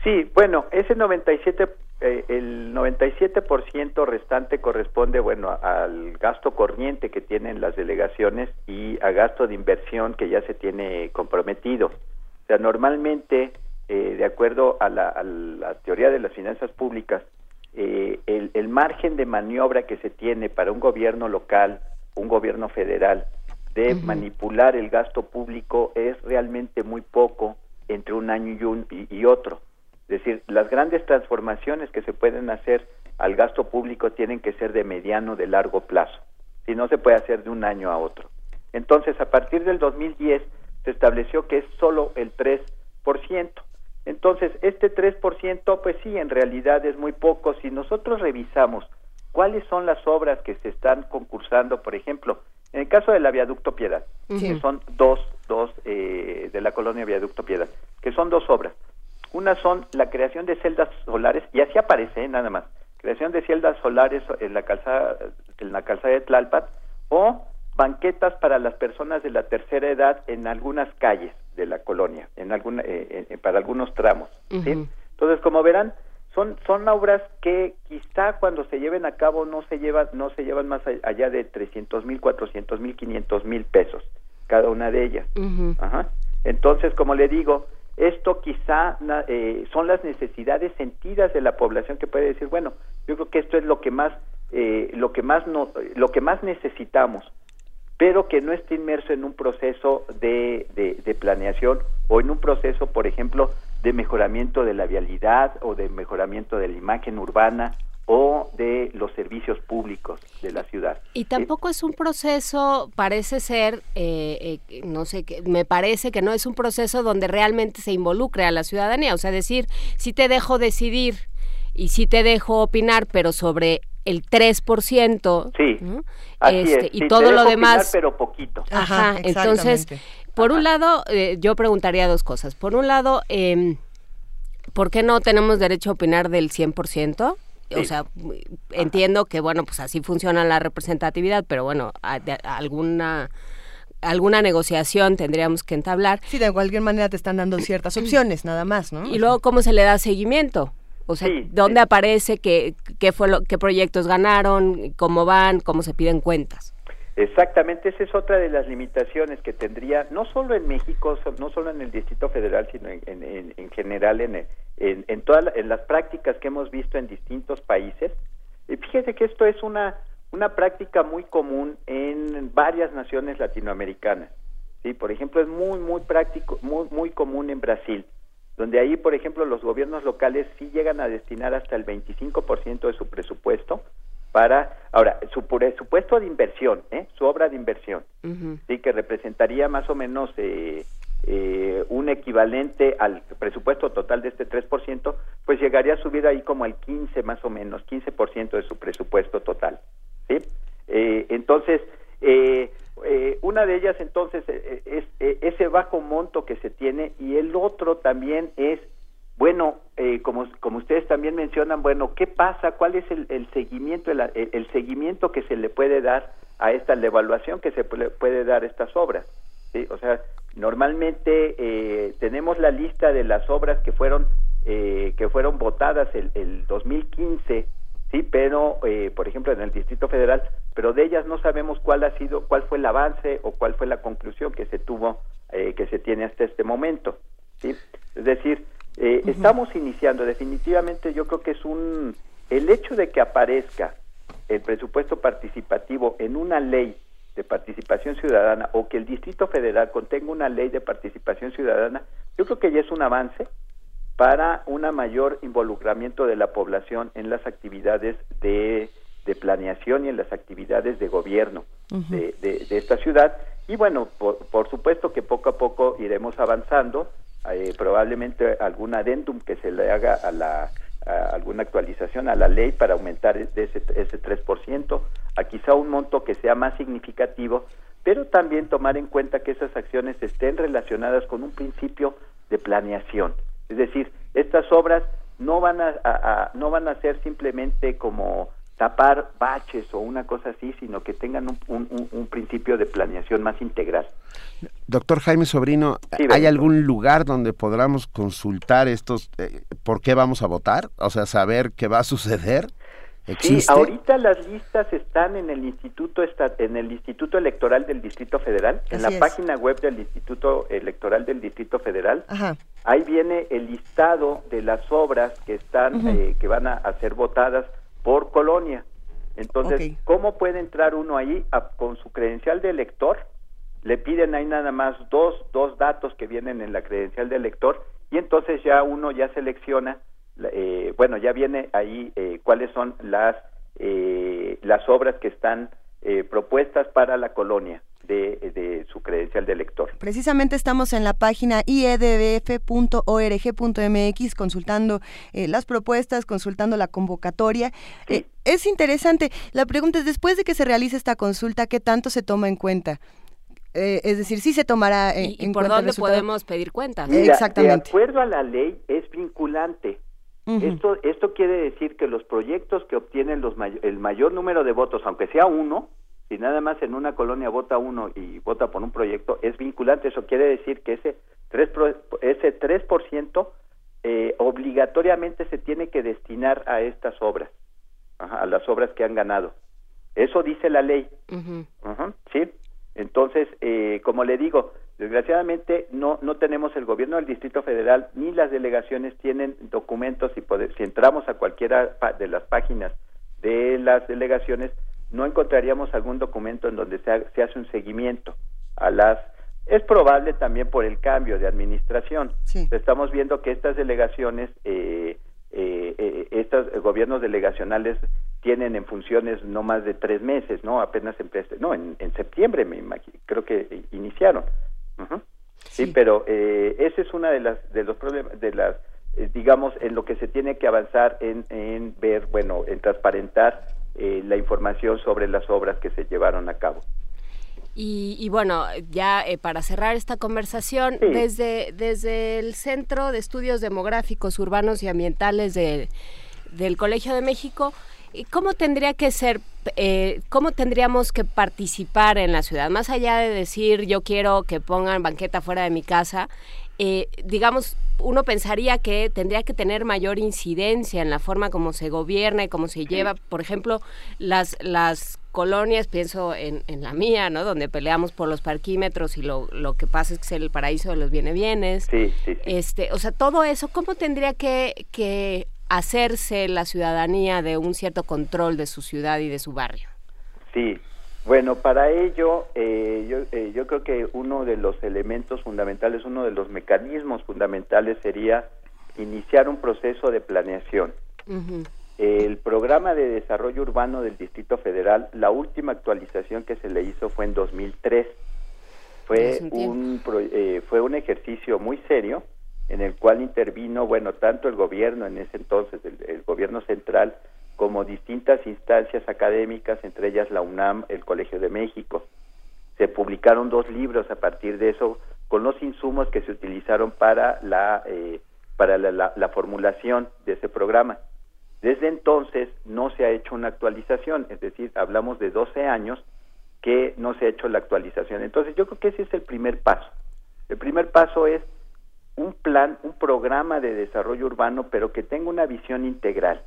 Sí, bueno, ese 97 eh, el 97% restante corresponde, bueno, al gasto corriente que tienen las delegaciones y a gasto de inversión que ya se tiene comprometido. O sea, normalmente, eh, de acuerdo a la, teoría de las finanzas públicas, eh, el, margen de maniobra que se tiene para un gobierno local, un gobierno federal, de manipular el gasto público es realmente muy poco entre un año y, un, y otro. Es decir, las grandes transformaciones que se pueden hacer al gasto público tienen que ser de mediano, de largo plazo. Si no se puede hacer de un año a otro. Entonces, a partir del 2010 se estableció que es solo el 3%. Entonces, este 3%, pues sí, en realidad es muy poco. Si nosotros revisamos cuáles son las obras que se están concursando, por ejemplo, en el caso del Viaducto Piedad, que son dos, dos eh, de la colonia Viaducto Piedad, que son dos obras. Una son la creación de celdas solares, y así aparece ¿eh? nada más, creación de celdas solares en la calzada, en la calzada de Tlalpan, o banquetas para las personas de la tercera edad en algunas calles de la colonia, en alguna, eh, eh, para algunos tramos. Entonces, como verán, son, son obras que quizá cuando se lleven a cabo no se llevan, no se llevan más allá de 300 mil, 400 mil, 500 mil pesos cada una de ellas. Ajá. Entonces, como le digo, esto quizá eh, son las necesidades sentidas de la población que puede decir, bueno, yo creo que esto es lo que más, eh, lo que más no, lo que más necesitamos, pero que no esté inmerso en un proceso de, de planeación o en un proceso, por ejemplo, de mejoramiento de la vialidad o de mejoramiento de la imagen urbana o de los servicios públicos de la ciudad. Y tampoco es un proceso, parece ser, eh, eh, no sé, me parece que no es un proceso donde realmente se involucre a la ciudadanía, o sea, decir, si te dejo decidir y si te dejo opinar, pero sobre el 3%. Sí. Este, y todo lo demás. pero poquito. Ajá, entonces, por un lado, eh, yo preguntaría dos cosas. Por un lado, eh, ¿por qué no tenemos derecho a opinar del 100%? O sea, entiendo que, bueno, pues así funciona la representatividad, pero bueno, alguna alguna negociación tendríamos que entablar. Sí, de cualquier manera te están dando ciertas opciones, nada más, ¿no? Y luego, ¿cómo se le da seguimiento? O sea, ¿dónde aparece qué, qué, fue lo, qué proyectos ganaron, cómo van, cómo se piden cuentas? Exactamente, esa es otra de las limitaciones que tendría, no solo en México, no solo en el Distrito Federal, sino en, en, en general en, en, todas las prácticas que hemos visto en distintos países. Y fíjese que esto es una, una práctica muy común en varias naciones latinoamericanas. Sí, por ejemplo, es muy, muy práctico, muy, muy común en Brasil, donde ahí, por ejemplo, los gobiernos locales sí llegan a destinar hasta el 25% de su presupuesto para, ahora, su presupuesto de inversión, ¿eh? su obra de inversión, sí, que representaría más o menos eh, eh, un equivalente al presupuesto total de este 3%, pues llegaría a subir ahí como al 15 más o menos, 15% de su presupuesto total, ¿sí? Eh, entonces, eh, eh, una de ellas entonces eh, es ese bajo monto que se tiene y el otro también es bueno, eh, como, como ustedes también mencionan, bueno, ¿qué pasa? ¿Cuál es el, el seguimiento, el, el, seguimiento que se le puede dar a esta, la evaluación que se puede, puede dar a estas obras? ¿sí? O sea, normalmente eh, tenemos la lista de las obras que fueron, eh, que fueron votadas el, el 2015, sí, pero, eh, por ejemplo, en el Distrito Federal, pero de ellas no sabemos cuál ha sido, cuál fue el avance o cuál fue la conclusión que se tuvo, eh, que se tiene hasta este momento. Es decir, eh, uh -huh. Estamos iniciando, definitivamente yo creo que es un, el hecho de que aparezca el presupuesto participativo en una ley de participación ciudadana o que el Distrito Federal contenga una ley de participación ciudadana, yo creo que ya es un avance para un mayor involucramiento de la población en las actividades de, de planeación y en las actividades de gobierno uh -huh. de, de, de, esta ciudad. Y bueno, por, por supuesto que poco a poco iremos avanzando eh, probablemente algún adendum que se le haga a la alguna actualización a la ley para aumentar de ese, ese 3%, a quizá un monto que sea más significativo, pero también tomar en cuenta que esas acciones estén relacionadas con un principio de planeación. Es decir, estas obras no van a no van a ser simplemente como tapar baches o una cosa así, sino que tengan un, un, un principio de planeación más integral. Doctor Jaime Sobrino, sí, ¿hay algún lugar donde podamos consultar estos, eh, por qué vamos a votar? O sea, saber qué va a suceder. ¿Existe? Sí, ahorita las listas están en el Instituto en el Instituto Electoral del Distrito Federal, Así en la es. página web del Instituto Electoral del Distrito Federal. Ajá. Ahí viene el listado de las obras que están uh -huh. eh, que van a, a ser votadas por colonia. Entonces, okay. ¿cómo puede entrar uno ahí a, con su credencial de elector? Le piden ahí nada más dos, dos datos que vienen en la credencial de elector y entonces ya uno ya selecciona, eh, bueno, ya viene ahí eh, cuáles son las, eh, las obras que están eh, propuestas para la colonia. De, de, su credencial de elector. Precisamente estamos en la página iedf.org.mx consultando eh, las propuestas, consultando la convocatoria. Sí. Eh, es interesante. La pregunta es, después de que se realice esta consulta, ¿qué tanto se toma en cuenta? Eh, es decir, sí se tomará en, ¿Y, y en por dónde podemos pedir cuentas? Mira, Exactamente. De acuerdo a la ley, es vinculante. Uh -huh. esto, esto quiere decir que los proyectos que obtienen los may el mayor número de votos, aunque sea uno, si nada más en una colonia vota uno y vota por un proyecto, es vinculante. Eso quiere decir que ese 3%, ese 3% eh, obligatoriamente se tiene que destinar a estas obras, ajá, a las obras que han ganado. Eso dice la ley. Uh -huh. Uh -huh, ¿Sí? Entonces, eh, como le digo, desgraciadamente no, no tenemos el gobierno del Distrito Federal ni las delegaciones tienen documentos y poder, si entramos a cualquiera de las páginas de las delegaciones, no encontraríamos algún documento en donde se, ha, se, hace un seguimiento a las es probable también por el cambio de administración sí. estamos viendo que estas delegaciones eh, eh, eh, estos gobiernos delegacionales tienen en funciones no más de tres meses no apenas en no en, en septiembre me imagino creo que iniciaron uh -huh. sí. sí. pero eh, ese es una de las de los problemas de las eh, digamos en lo que se tiene que avanzar en, en ver bueno en transparentar eh, la información sobre las obras que se llevaron a cabo. Y, y bueno, ya eh, para cerrar esta conversación, sí. desde, desde el Centro de Estudios Demográficos, Urbanos y Ambientales de, del Colegio de México, ¿cómo tendría que ser, eh, cómo tendríamos que participar en la ciudad? Más allá de decir yo quiero que pongan banqueta fuera de mi casa, eh, digamos, uno pensaría que tendría que tener mayor incidencia en la forma como se gobierna y cómo se lleva, por ejemplo, las, las colonias, pienso en, en, la mía, ¿no? Donde peleamos por los parquímetros y lo, lo que pasa es que es el paraíso de los viene bienes. Sí, sí, sí. Este, o sea, todo eso, ¿cómo tendría que, que hacerse la ciudadanía de un cierto control de su ciudad y de su barrio? Sí, bueno, para ello eh, yo, eh, yo creo que uno de los elementos fundamentales, uno de los mecanismos fundamentales sería iniciar un proceso de planeación. El programa de desarrollo urbano del Distrito Federal, la última actualización que se le hizo fue en 2003. Fue un, eh, fue un ejercicio muy serio en el cual intervino, bueno, tanto el gobierno en ese entonces, el, el gobierno central, como distintas instancias académicas, entre ellas la UNAM, el Colegio de México. Se publicaron dos libros a partir de eso con los insumos que se utilizaron para la eh, para la, la, la, formulación de ese programa. Desde entonces no se ha hecho una actualización, es decir, hablamos de 12 años que no se ha hecho la actualización. Entonces yo creo que ese es el primer paso. El primer paso es un plan, un programa de desarrollo urbano, pero que tenga una visión integral.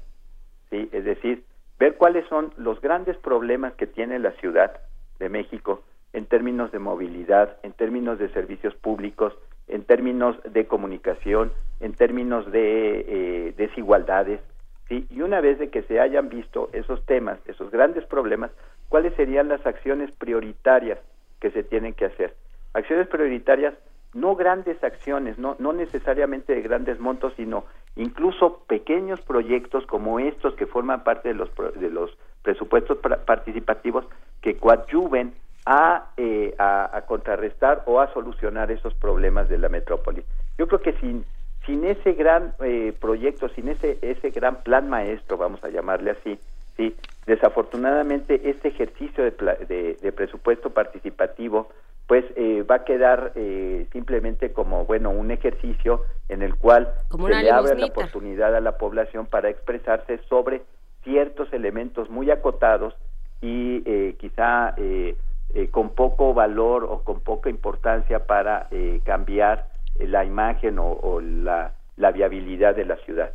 ¿Sí? Es decir, ver cuáles son los grandes problemas que tiene la Ciudad de México en términos de movilidad, en términos de servicios públicos, en términos de comunicación, en términos de eh, desigualdades, ¿sí? Y una vez de que se hayan visto esos temas, esos grandes problemas, ¿cuáles serían las acciones prioritarias que se tienen que hacer? Acciones prioritarias no grandes acciones, no, no necesariamente de grandes montos, sino incluso pequeños proyectos como estos que forman parte de los, de los presupuestos participativos que coadyuven a, eh, a, contrarrestar o a solucionar esos problemas de la metrópoli. Yo creo que sin, sin ese gran eh, proyecto, sin ese, ese gran plan maestro, vamos a llamarle así, sí, desafortunadamente este ejercicio de, de presupuesto participativo pues eh, va a quedar eh, simplemente como bueno un ejercicio en el cual como se le abre la oportunidad a la población para expresarse sobre ciertos elementos muy acotados y eh, quizá eh, eh, con poco valor o con poca importancia para eh, cambiar la imagen o, o la, la, viabilidad de la ciudad.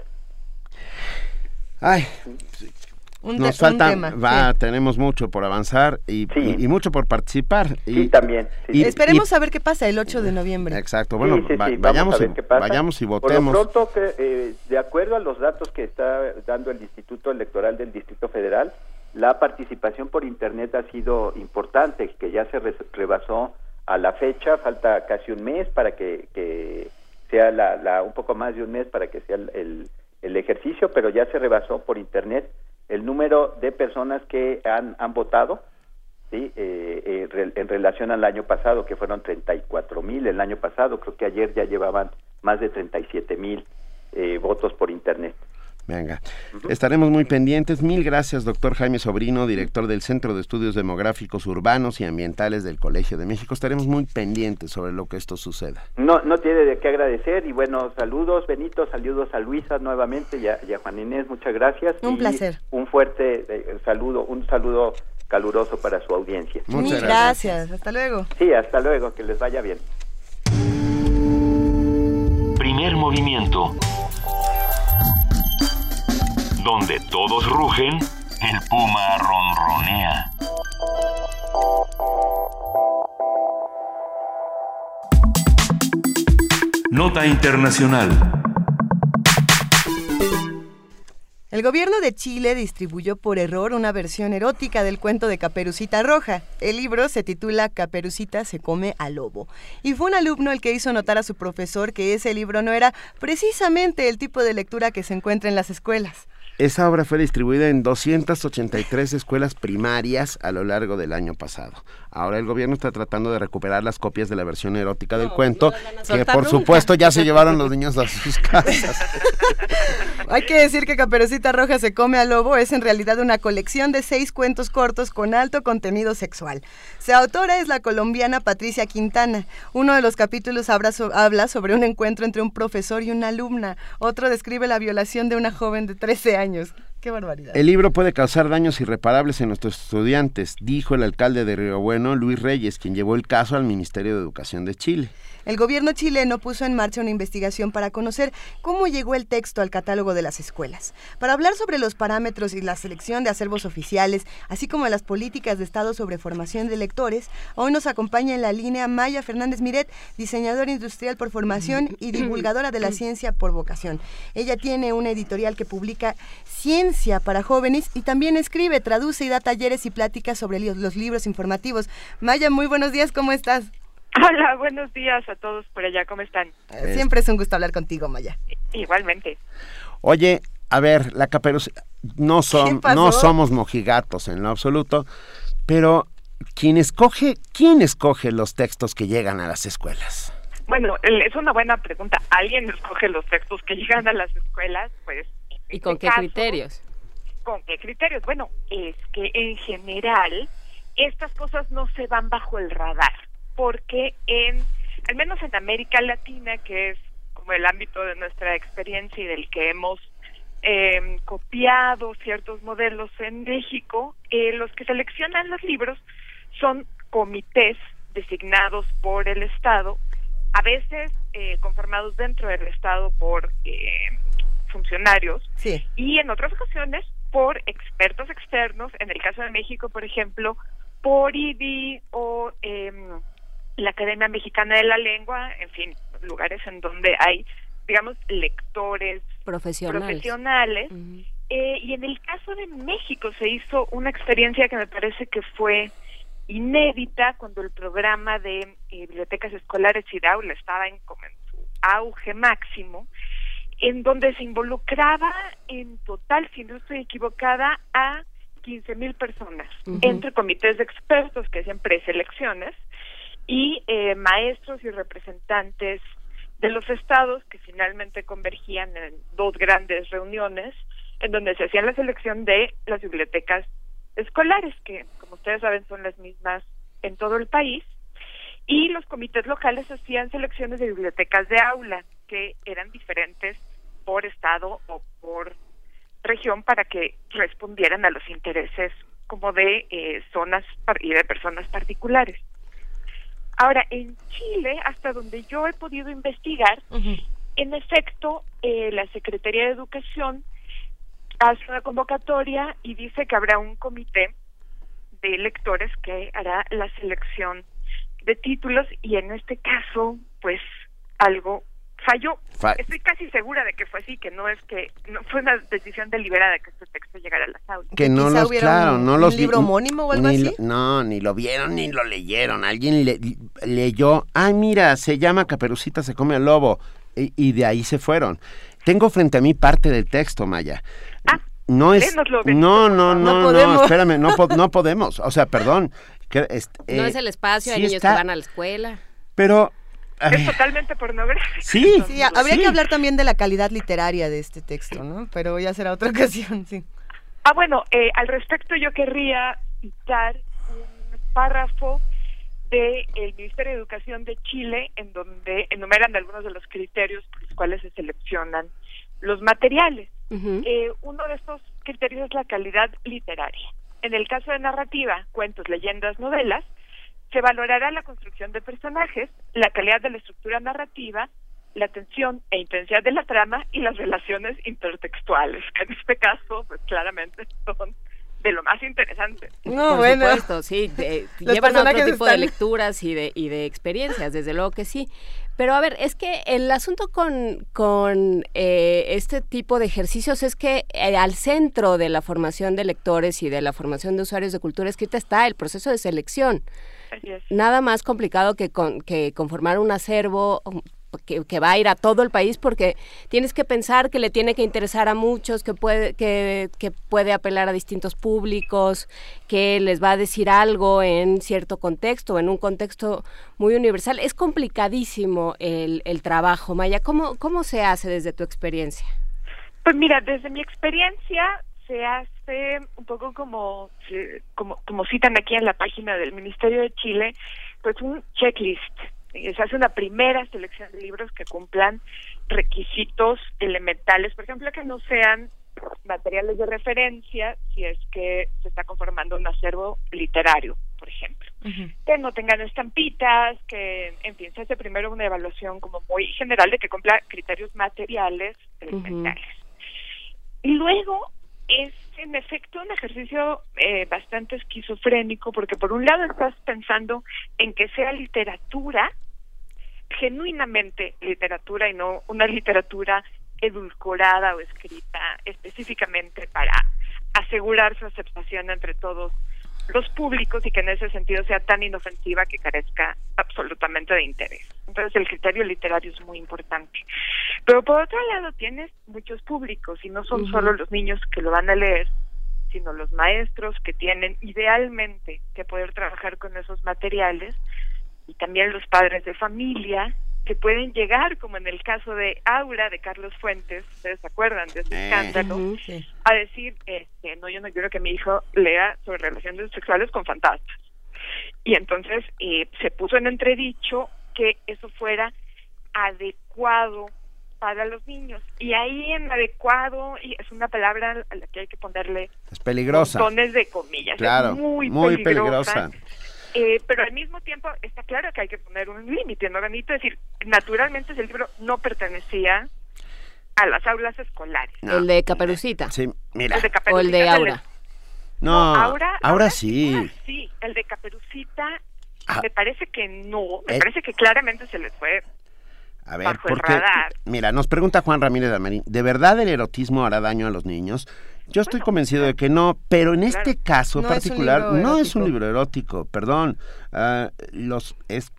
Ay, un nos falta, tema, va, sí. tenemos mucho por avanzar y, sí. y, y mucho por participar. Y, sí, también. Y, Esperemos a ver qué pasa el 8 de noviembre. Exacto, bueno, va, vayamos, y, vayamos y votemos. Por lo pronto, que, eh, de acuerdo a los datos que está dando el Instituto Electoral del Distrito Federal, la participación por Internet ha sido importante, que ya se rebasó a la fecha, falta casi un mes para que, que sea la, la, un poco más de un mes para que sea el, el, el ejercicio, pero ya se rebasó por Internet el número de personas que han, han votado ¿sí? Eh, eh, en relación al año pasado, que fueron 34 mil el año pasado, creo que ayer ya llevaban más de 37 mil eh, votos por Internet. Venga, uh -huh. estaremos muy pendientes. Mil gracias, doctor Jaime Sobrino, director del Centro de Estudios Demográficos Urbanos y Ambientales del Colegio de México. Estaremos muy pendientes sobre lo que esto suceda. No, no tiene de qué agradecer y bueno, saludos Benito, saludos a Luisa nuevamente y a, y a Juan Inés, muchas gracias. Un placer. Un fuerte eh, saludo, un saludo caluroso para su audiencia. Muchas Mil gracias. gracias, hasta luego. Sí, hasta luego, que les vaya bien. Primer movimiento donde todos rugen, el puma ronronea. Nota Internacional. El gobierno de Chile distribuyó por error una versión erótica del cuento de Caperucita Roja. El libro se titula Caperucita se come al lobo. Y fue un alumno el que hizo notar a su profesor que ese libro no era precisamente el tipo de lectura que se encuentra en las escuelas. Esa obra fue distribuida en 283 escuelas primarias a lo largo del año pasado. Ahora el gobierno está tratando de recuperar las copias de la versión erótica del cuento, no que por nunca. supuesto ya se llevaron los niños a sus <laughs> casas. Hay que decir que Caperucita Roja se come al lobo es en realidad una colección de seis cuentos cortos con alto contenido sexual. Su autora es la colombiana Patricia Quintana. Uno de los capítulos habla sobre un encuentro entre un profesor y una alumna. Otro describe la violación de una joven de 13 años. Qué barbaridad. El libro puede causar daños irreparables en nuestros estudiantes, dijo el alcalde de Río Bueno, Luis Reyes, quien llevó el caso al Ministerio de Educación de Chile. El gobierno chileno puso en marcha una investigación para conocer cómo llegó el texto al catálogo de las escuelas. Para hablar sobre los parámetros y la selección de acervos oficiales, así como las políticas de Estado sobre formación de lectores, hoy nos acompaña en la línea Maya Fernández Miret, diseñadora industrial por formación y <clears throat> divulgadora de la ciencia por vocación. Ella tiene una editorial que publica ciencia para jóvenes y también escribe, traduce y da talleres y pláticas sobre los libros informativos. Maya, muy buenos días, ¿cómo estás? Hola, buenos días a todos por allá, ¿cómo están? Eh, siempre es un gusto hablar contigo, Maya. Igualmente. Oye, a ver, la caperucita, no, son, no somos mojigatos en lo absoluto, pero ¿quién escoge, ¿quién escoge los textos que llegan a las escuelas? Bueno, es una buena pregunta. ¿Alguien escoge los textos que llegan a las escuelas? Pues. ¿Y con este qué criterios? ¿Con qué criterios? Bueno, es que en general estas cosas no se van bajo el radar porque en, al menos en América Latina, que es como el ámbito de nuestra experiencia y del que hemos eh, copiado ciertos modelos en México, eh, los que seleccionan los libros son comités designados por el Estado, a veces eh, conformados dentro del Estado por eh, funcionarios y en otras ocasiones por expertos externos, en el caso de México, por ejemplo, por IDI o eh, la Academia Mexicana de la Lengua, en fin, lugares en donde hay, digamos, lectores profesionales. Eh, y en el caso de México se hizo una experiencia que me parece que fue inédita cuando el programa de eh, bibliotecas escolares y de aula estaba en, como en su auge máximo, en donde se involucraba en total, si no estoy equivocada, a 15 mil personas, entre comités de expertos que hacían preselecciones, y eh, maestros y representantes de los estados que finalmente convergían en dos grandes reuniones en donde se hacía la selección de las bibliotecas escolares, que como ustedes saben son las mismas en todo el país, y los comités locales hacían selecciones de bibliotecas de aula, que eran diferentes por estado o por región para que respondieran a los intereses como de eh, zonas y de personas particulares. Ahora, en Chile, hasta donde yo he podido investigar, en efecto, eh, la Secretaría de Educación hace una convocatoria y dice que habrá un comité de lectores que hará la selección de títulos y en este caso, pues algo falló. Estoy casi segura de que fue así, que no es que no fue una decisión deliberada que este texto llegara a las aulas. Que no los, claro, no los libro homónimo o algo así? no, ni lo vieron ni lo leyeron. Alguien le, leyó, ay, mira, se llama Caperucita se come al lobo y, de ahí se fueron. Tengo frente a mí parte del texto, Maya. Ah, no es no, no, no, no, espérame, no, no <laughs> podemos. O sea, perdón. Que, este, no es el espacio, hay niños que van a la escuela. Pero es totalmente pornográfico. Sí, sí habría que hablar también de la calidad literaria de este texto, ¿no? Pero ya será otra <laughs> ocasión, sí. Ah, bueno, eh, al respecto yo querría citar un párrafo del Ministerio de Educación de Chile en donde enumeran algunos de los criterios por los cuales se seleccionan los materiales. eh, uno de estos criterios es la calidad literaria. En el caso de narrativa, cuentos, leyendas, novelas, se valorará la construcción de personajes, la calidad de la estructura narrativa, la tensión e intensidad de la trama y las relaciones intertextuales, que en este caso, pues claramente son de lo más interesante. No, Por supuesto, sí, <laughs> llevan otro tipo de lecturas y de, y de experiencias, desde luego que sí. Pero a ver, es que el asunto con, con eh, este tipo de ejercicios es que eh, al centro de la formación de lectores y de la formación de usuarios de cultura escrita está el proceso de selección. Nada más complicado que, con, que conformar un acervo um, que, va a ir a todo el país porque tienes que pensar que le tiene que interesar a muchos, que puede, que, puede apelar a distintos públicos, que les va a decir algo en cierto contexto, en un contexto muy universal. Es complicadísimo el, el trabajo, Maya. ¿Cómo, ¿Cómo se hace desde tu experiencia? Pues mira, desde mi experiencia se hace un poco como, como, como citan aquí en la página del Ministerio de Chile, pues un checklist. Se hace una primera selección de libros que cumplan requisitos elementales, por ejemplo, que no sean materiales de referencia si es que se está conformando un acervo literario, por ejemplo. Que no tengan estampitas, que, en fin, se hace primero una evaluación como muy general de que cumpla criterios materiales elementales. Y luego es en efecto un ejercicio eh, bastante esquizofrénico porque por un lado estás pensando en que sea literatura, genuinamente literatura y no una literatura edulcorada o escrita específicamente para asegurar su aceptación entre todos los públicos y que en ese sentido sea tan inofensiva que carezca absolutamente de interés. Entonces el criterio literario es muy importante. Pero por otro lado tienes muchos públicos y no son solo los niños que lo van a leer, sino los maestros que tienen idealmente que poder trabajar con esos materiales y también los padres de familia que pueden llegar, como en el caso de Aura de Carlos Fuentes, ustedes se acuerdan de ese Eh. escándalo, a decir, este, no, yo no quiero que mi hijo lea sobre relaciones sexuales con fantasmas. Y entonces eh, se puso en entredicho que eso fuera adecuado para los niños. Y ahí en adecuado, y es una palabra a la que hay que ponerle Es peligrosa. montones de comillas. Claro, es muy, muy peligrosa. peligrosa. Eh, pero al mismo tiempo está claro que hay que poner un límite, ¿no, Benito? Es decir, naturalmente ese libro no pertenecía a las aulas escolares. No. El de Caperucita. Sí, mira. El de O el de Caperucita Aura. No, Aura- ahora sí. Sí, el de Caperucita Ah. me parece que no, me Eh. parece que claramente se les fue A ver, bajo el porque, radar. mira, nos pregunta Juan Ramírez de Almarín, ¿de verdad el erotismo hará daño a los niños? Yo estoy convencido de que no, pero en este caso No particular no es un libro erótico, perdón. Ah, los es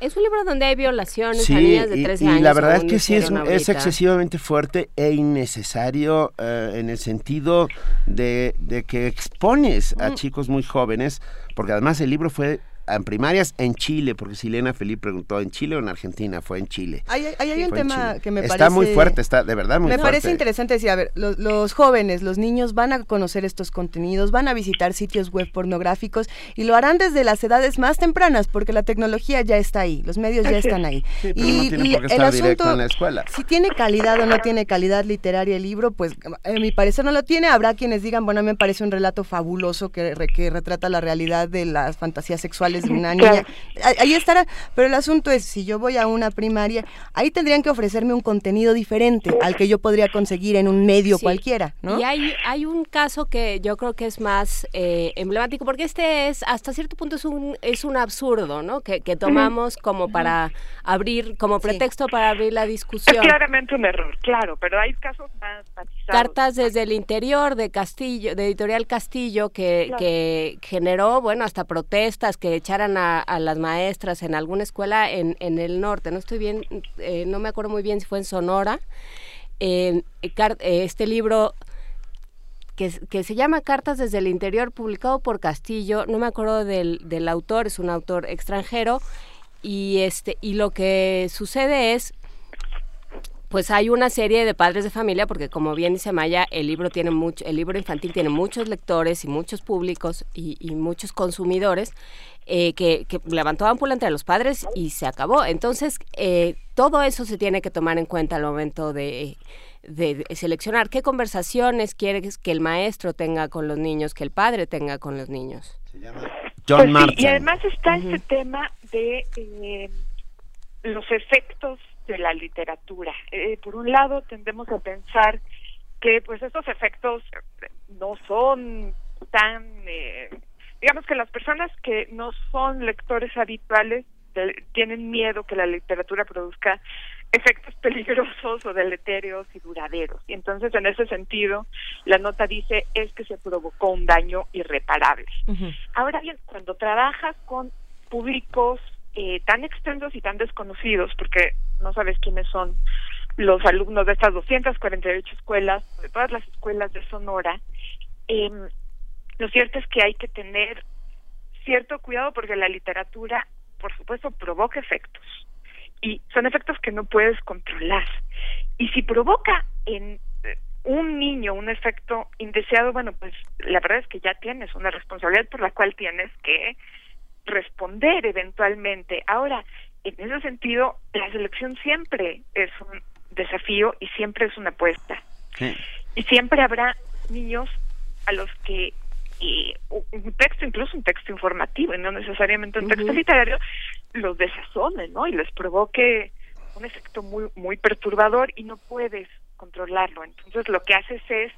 Es un libro donde hay violaciones sí, a niñas de y, 13 y años. la verdad es que sí es, es excesivamente fuerte e innecesario eh, en el sentido de, de que expones a Mm. chicos muy jóvenes, porque además el libro fue en primarias en Chile, porque Silena Felipe preguntó, ¿en Chile o en Argentina? Fue en Chile. Ahí, ahí hay un tema Chile. que me Está parece... muy fuerte, está de verdad muy me fuerte. parece interesante decir, a ver, los, los jóvenes, los niños van a conocer estos contenidos, van a visitar sitios web pornográficos y lo harán desde las edades más tempranas porque la tecnología ya está ahí, los medios ya <laughs> están ahí. Sí, pero y no tiene y por qué el estar directo asunto, en la escuela. si tiene calidad o no tiene calidad literaria el libro, pues a mi parecer no lo tiene. Habrá quienes digan, bueno, a mí me parece un relato fabuloso que, re- que retrata la realidad de las fantasías sexuales una <laughs> niña. Claro. Ahí- estará, pero el asunto es, si yo voy a una primaria, ahí tendrían que ofrecerme un contenido diferente al que yo podría conseguir en un medio Sí. cualquiera, ¿no? Y hay, hay un caso que yo creo que es más eh, emblemático, porque este es, hasta cierto punto es un, es un absurdo, ¿no? Que, que tomamos como para abrir, como pretexto para abrir la Es discusión. claramente un error, claro, pero hay casos más matizados. Cartas desde el interior de Castillo, de Editorial Castillo, que, Claro. que generó, bueno, hasta protestas que echaran a, a las maestras en alguna escuela en, en el norte. No estoy bien, eh, no me acuerdo muy bien si fue en Sonora. Eh, este libro que, que se llama Cartas desde el interior, publicado por Castillo, no me acuerdo del, del autor, es un autor extranjero, y este, y lo que sucede es pues hay una serie de padres de familia, porque como bien dice Maya, el libro tiene mucho, el libro infantil tiene muchos lectores y muchos públicos y, y muchos consumidores eh, que, que levantó ámpula entre los padres y se acabó. Entonces, eh, todo eso se tiene que tomar en cuenta al momento de, de- de seleccionar qué conversaciones quieres que el maestro tenga con los niños, que el padre tenga con los niños. John Pues y además está ese tema de eh, los efectos de la literatura. Eh, por un lado, tendemos a pensar que pues estos efectos eh, no son tan... eh, digamos que las personas que no son lectores habituales de- tienen miedo que la literatura produzca efectos peligrosos o deletéreos y duraderos. Y entonces, en ese sentido, la nota dice es que se provocó un daño irreparable. Ahora bien, cuando trabajas con públicos eh, tan extensos y tan desconocidos, porque no sabes quiénes son los alumnos de estas 248 escuelas, de todas las escuelas de Sonora, em, lo cierto es que hay que tener cierto cuidado porque la literatura, por supuesto, provoca efectos y son efectos que no puedes controlar. Y si provoca en eh, un niño un efecto indeseado, bueno, pues la verdad es que ya tienes una responsabilidad por la cual tienes que responder eventualmente. Ahora, en ese sentido, la selección siempre es un desafío y siempre es una apuesta. Y siempre habrá niños a los que y un texto, incluso un texto informativo, y no necesariamente un texto literario, los desazone, ¿no? Y les provoque un efecto muy, muy perturbador y no puedes controlarlo. Entonces lo que haces es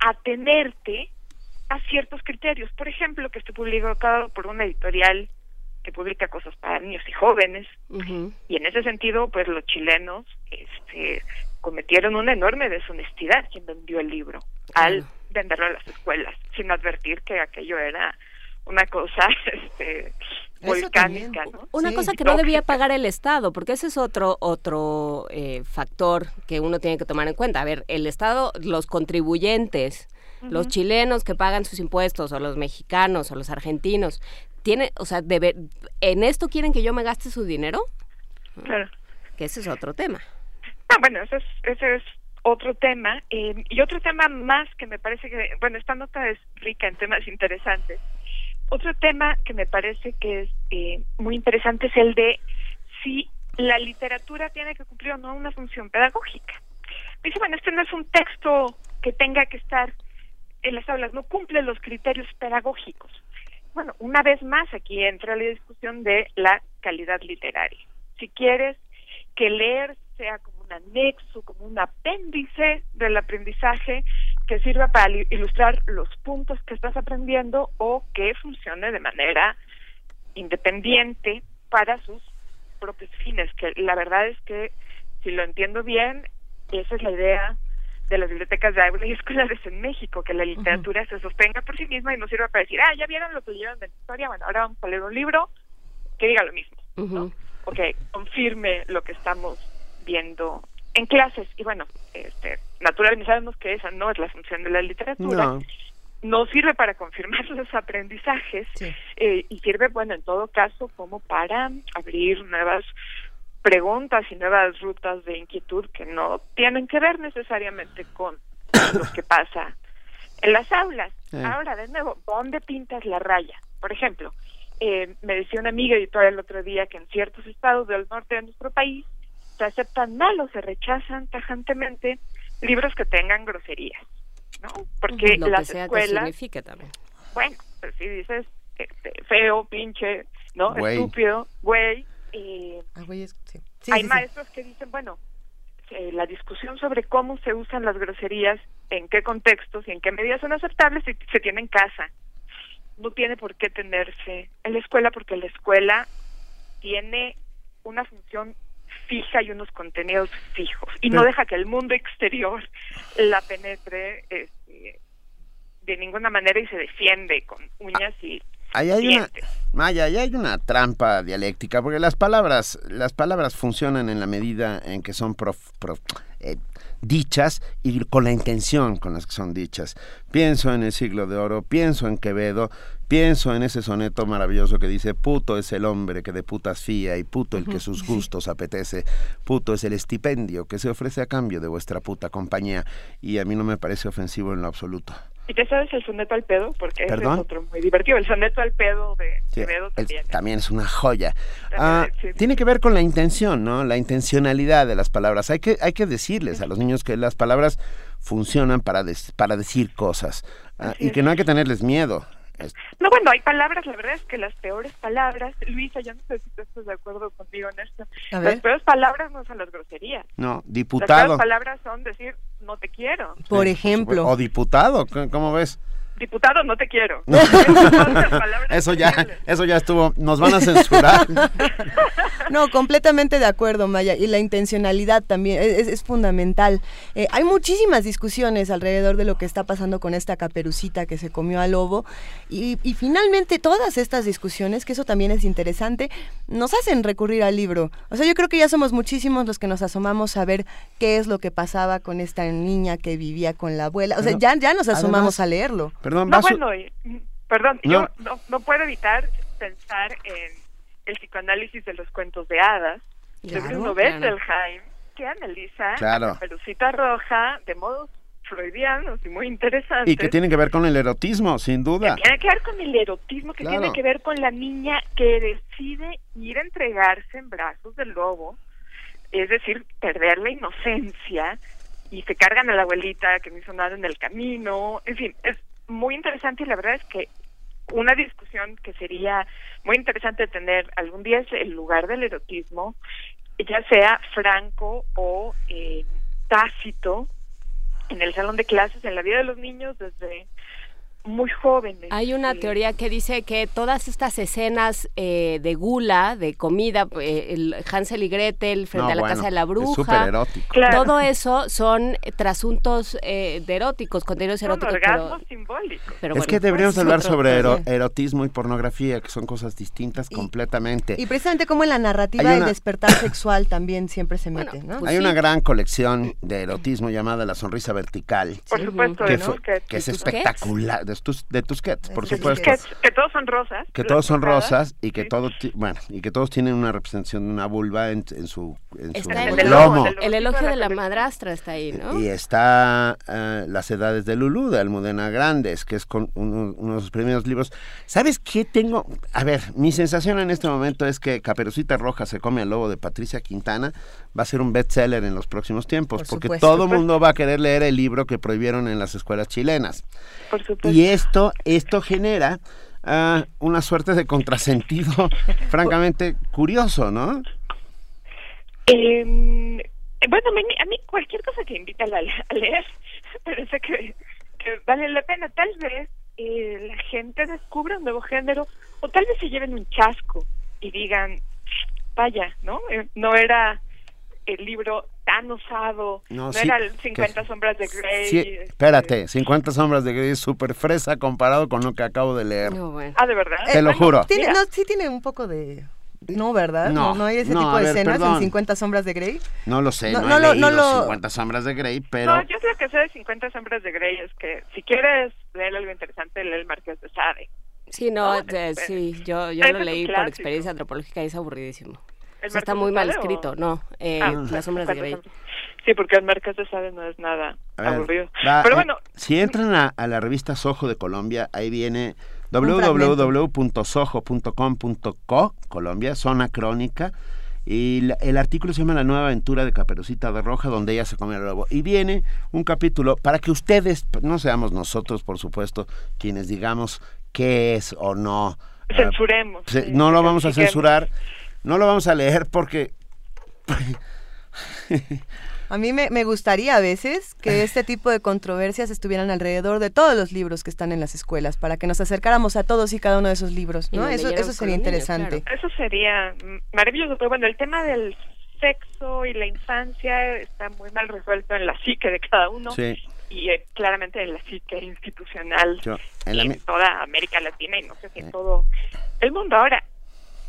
atenerte a ciertos criterios. Por ejemplo, que esté publicado por una editorial que publica cosas para niños y jóvenes. Y en ese sentido, pues los chilenos este, cometieron una enorme deshonestidad quien vendió el libro al venderlo a las escuelas, sin advertir que aquello era una cosa <laughs> este, volcánica, ¿no? Una cosa que no debía pagar el Estado, porque ese es otro otro eh, factor que uno tiene que tomar en cuenta. A ver, el Estado, los contribuyentes, los chilenos que pagan sus impuestos, o los mexicanos, o los argentinos, tiene, o sea, debe, ¿en esto quieren que yo me gaste su dinero? Claro. Que ese es otro tema. Ah, bueno, ese es, ese es otro tema. Eh, y otro tema más que me parece que, bueno, esta nota es rica en temas interesantes. Otro tema que me parece que es eh, muy interesante es el de si la literatura tiene que cumplir o no una función pedagógica. Dice, bueno, este no es un texto que tenga que estar en las aulas, no cumple los criterios pedagógicos. Bueno, una vez más aquí entra la discusión de la calidad literaria. Si quieres que leer sea como anexo, como un apéndice del aprendizaje que sirva para ilustrar los puntos que estás aprendiendo o que funcione de manera independiente para sus propios fines, que la verdad es que si lo entiendo bien, esa es la idea de las bibliotecas de aula y escolares en México, que la literatura se sostenga por sí misma y no sirva para decir, ah, ya vieron lo que leyeron de la historia, bueno, ahora vamos a leer un libro que diga lo mismo, ¿no? o que confirme lo que estamos viendo en clases. Y bueno, este, naturalmente sabemos que esa no es la función de la literatura. No. sirve para confirmar <laughs> los aprendizajes eh, y sirve, bueno, en todo caso, como para abrir nuevas preguntas y nuevas rutas de inquietud que no tienen que ver necesariamente con <coughs> lo que pasa en las aulas. Ahora, de nuevo, ¿dónde pintas la raya? Por ejemplo, eh, me decía una amiga editora el otro día que en ciertos estados del norte de nuestro país se aceptan mal o se rechazan tajantemente libros que tengan groserías, ¿no? Porque Lo las que sea escuelas... que signifique también. Bueno, pues si dices este, feo, pinche, ¿no? Güey. Estúpido, güey. eh, Ah, güey, es- sí. Sí, hay sí, sí. maestros que dicen, bueno, eh, la discusión sobre cómo se usan las groserías, en qué contextos y en qué medidas son aceptables se, se tiene en casa. No tiene por qué tenerse en la escuela porque la escuela tiene una función fija y unos contenidos fijos y no deja que el mundo exterior la penetre este, de ninguna manera y se defiende con uñas y Ahí hay una. Maya, ahí hay una trampa dialéctica, porque las palabras, las palabras funcionan en la medida en que son prof- prof- eh, dichas y con la intención con las que son dichas. Pienso en el siglo de oro, pienso en Quevedo, pienso en ese soneto maravilloso que dice, puto es el hombre que de putas fía y puto el que sus gustos apetece, puto es el estipendio que se ofrece a cambio de vuestra puta compañía, y a mí no me parece ofensivo en lo absoluto. ¿Y te sabes el soneto al pedo? Porque es otro muy divertido. El soneto al pedo de Sí, Quevedo el- también. también es una joya. También, Ah, sí. Tiene que ver con la intención, ¿no? La intencionalidad de las palabras. Hay que, hay que decirles a los niños que las palabras funcionan para, des- para decir cosas ah, y es. que no hay que tenerles miedo. No, bueno, hay palabras, la verdad es que las peores palabras, Luisa, yo no sé si tú estás de acuerdo conmigo en esto, las peores palabras no son las groserías. no, Las diputado. peores palabras son decir, no te quiero. Por Sí, ejemplo. O diputado, ¿c- ¿cómo ves? Diputado, no te quiero. <laughs> Eso ya, eso ya estuvo. Nos van a censurar. <laughs> No, completamente de acuerdo, Maya. Y la intencionalidad también es, es- es fundamental. Eh, hay muchísimas discusiones alrededor de lo que está pasando con esta caperucita que se comió al lobo. Y, y finalmente todas estas discusiones, que eso también es interesante, nos hacen recurrir al libro. O sea, yo creo que ya somos muchísimos los que nos asomamos a ver qué es lo que pasaba con esta niña que vivía con la abuela. O sea, Pero, ya, ya nos asomamos además- a leerlo. Perdón, No, vas- bueno, y- perdón, No. yo no, no puedo evitar pensar en el psicoanálisis de los cuentos de hadas de Claro, Bruno claro. Bettelheim, que analiza Claro. a la Caperucita Roja de modos freudianos y muy interesantes. y que tienen que ver con el erotismo, sin duda. Tiene que ver con el erotismo, que Claro. tiene que ver con la niña que decide ir a entregarse en brazos del lobo, es decir, perder la inocencia y se cargan a la abuelita que no hizo nada en el camino, en fin, es muy interesante y la verdad es que una discusión que sería muy interesante tener algún día es el lugar del erotismo, ya sea franco o eh, tácito, en el salón de clases, en la vida de los niños desde muy jóvenes. Hay una teoría que dice que todas estas escenas eh, de gula, de comida, eh, el Hansel y Gretel frente a la casa de la bruja, todo eso son trasuntos eh, de eróticos, contenidos son eróticos. orgasmos simbólicos. es bueno, que deberíamos es hablar sobre ero- erotismo y pornografía, que son cosas distintas completamente. Y precisamente como en la narrativa del despertar sexual también siempre se mete, ¿no? Hay una gran colección de erotismo llamada La Sonrisa Vertical. Por supuesto, que, de fue- Tusquets. que es espectacular. De, tus, de Tusquets, por Que- supuesto. Que, que todos son rosas. Que todos son rosas y que todo ti- bueno y que todos tienen una representación de una vulva en, en su, en su Está el, lomo. el elogio de la madrastra está ahí, ¿no? Y está eh, Las Edades de Lulú, de Almudena Grandes, que es con uno, uno de sus primeros libros. ¿Sabes qué tengo? A ver, mi sensación en este momento es que Caperucita Roja se come al lobo de Patricia Quintana va a ser un bestseller en los próximos tiempos, Por porque supuesto. todo el mundo va a querer leer el libro que prohibieron en las escuelas chilenas. Por supuesto. Y esto, esto genera ah, una suerte de contrasentido <laughs> francamente curioso, ¿no? Eh, bueno, a mí, cualquier cosa que invita a leer, <laughs> parece que, que vale la pena. Tal vez eh, la gente descubra un nuevo género o tal vez se lleven un chasco y digan, vaya, ¿no? Eh, no era el libro tan usado, No, no, sí, era el 50 que- sombras de Grey. Sí, espérate, 50 sombras de Grey es súper fresa comparado con lo que acabo de leer. Ah, ¿de verdad? Te lo juro. Tiene, no, sí tiene un poco de... No, ¿verdad? No, No, no hay ese no, tipo a de ver, escenas perdón. en 50 sombras de Grey. No lo sé, No, no, no he lo- leído no lo- 50 sombras de Grey, pero... No, yo lo que sé de 50 sombras de Grey es que si quieres leer algo interesante, lee el Marqués de Sade. Sí, no, No, eh, sí, yo, yo lo leí por experiencia antropológica y es aburridísimo. ¿El O sea, está muy mal o- escrito, no, eh, Ah, las sombras de 50 Grey. Sí, porque el Marqués de Sade no es nada ver, aburrido. va, Pero eh, bueno, si entran a, a la revista Soho de Colombia, ahí viene fragmento. www.soho.com.co, Colombia, zona crónica, y la- el artículo se llama La nueva aventura de Caperucita de Roja, donde ella se come el lobo. Y viene un capítulo para que ustedes, no seamos nosotros, por supuesto, quienes digamos qué es o no. ah, Censuremos, sí, no lo vamos a censurar, no lo vamos a leer porque A mí me, me gustaría a veces que este tipo de controversias estuvieran alrededor de todos los libros que están en las escuelas, para que nos acercáramos a todos y cada uno de esos libros, ¿no? Eso, eso sería niños, interesante. Eso sería maravilloso, pero bueno, el tema del sexo y la infancia está muy mal resuelto en la psique de cada uno Sí. y eh, claramente en la psique institucional Yo, en la en mi- toda América Latina y no sé si en todo el mundo. Ahora,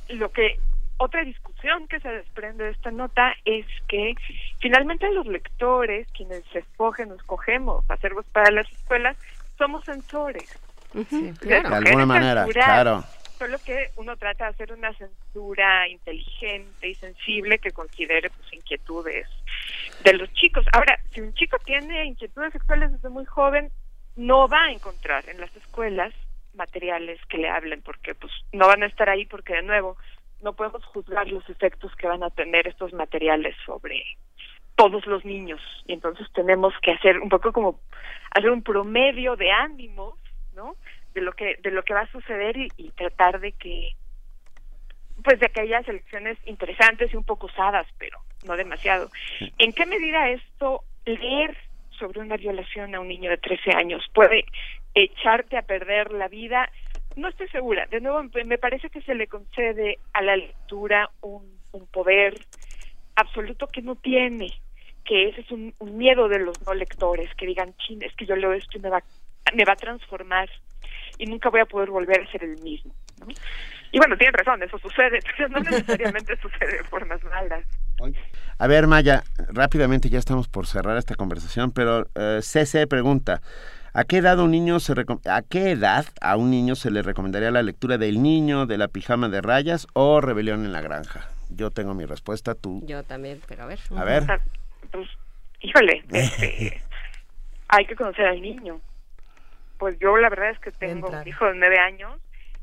lo que otra discusión que se desprende de esta nota es que finalmente los lectores, quienes escogen o escogemos acervos para las escuelas, somos censores. De alguna manera, censurar, claro. Solo que uno trata de hacer una censura inteligente y sensible que considere pues inquietudes de los chicos. Ahora, si un chico tiene inquietudes sexuales desde muy joven, no va a encontrar en las escuelas materiales que le hablen porque pues no van a estar ahí porque de nuevo no podemos juzgar los efectos que van a tener estos materiales sobre todos los niños. Y entonces tenemos que hacer un poco como hacer un promedio de ánimos no de lo que de lo que va a suceder y, y tratar de que pues de que haya selecciones interesantes y un poco usadas pero no demasiado. En qué medida esto leer sobre una violación a un niño de 13 años puede echarte a perder la vida no estoy segura. De nuevo me- parece que se le concede a la lectura un, un poder absoluto que no tiene que ese es un, un miedo de los no lectores que digan chin es que yo leo esto y me va me va a transformar y nunca voy a poder volver a ser el mismo y bueno tienen razón eso sucede <laughs> no necesariamente sucede de formas malas. A ver, Maya, rápidamente ya estamos por cerrar esta conversación, pero eh, CC pregunta, ¿a qué edad a un niño se a qué edad a un niño se le recomendaría la lectura del niño, de la pijama de rayas o Rebelión en la granja? Yo tengo mi respuesta, tú. Yo también, pero a ver. A ver. pues híjole este, <laughs> hay que conocer al niño pues yo la verdad es que tengo un hijo de nueve años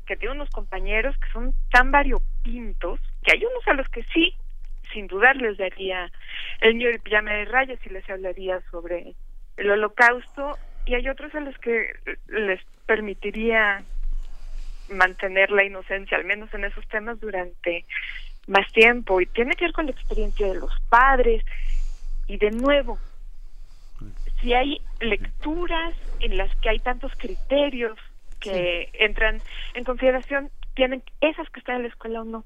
que tiene unos compañeros que son tan variopintos que hay unos a los que sí sin dudar les daría el niño del pijama de rayas y les hablaría sobre el holocausto y hay otros a los que les permitiría mantener la inocencia, al menos en esos temas, durante más tiempo. Y tiene que ver con la experiencia de los padres. Y de nuevo, si hay lecturas en las que hay tantos criterios que entran en consideración, tienen esas que están en la escuela o no.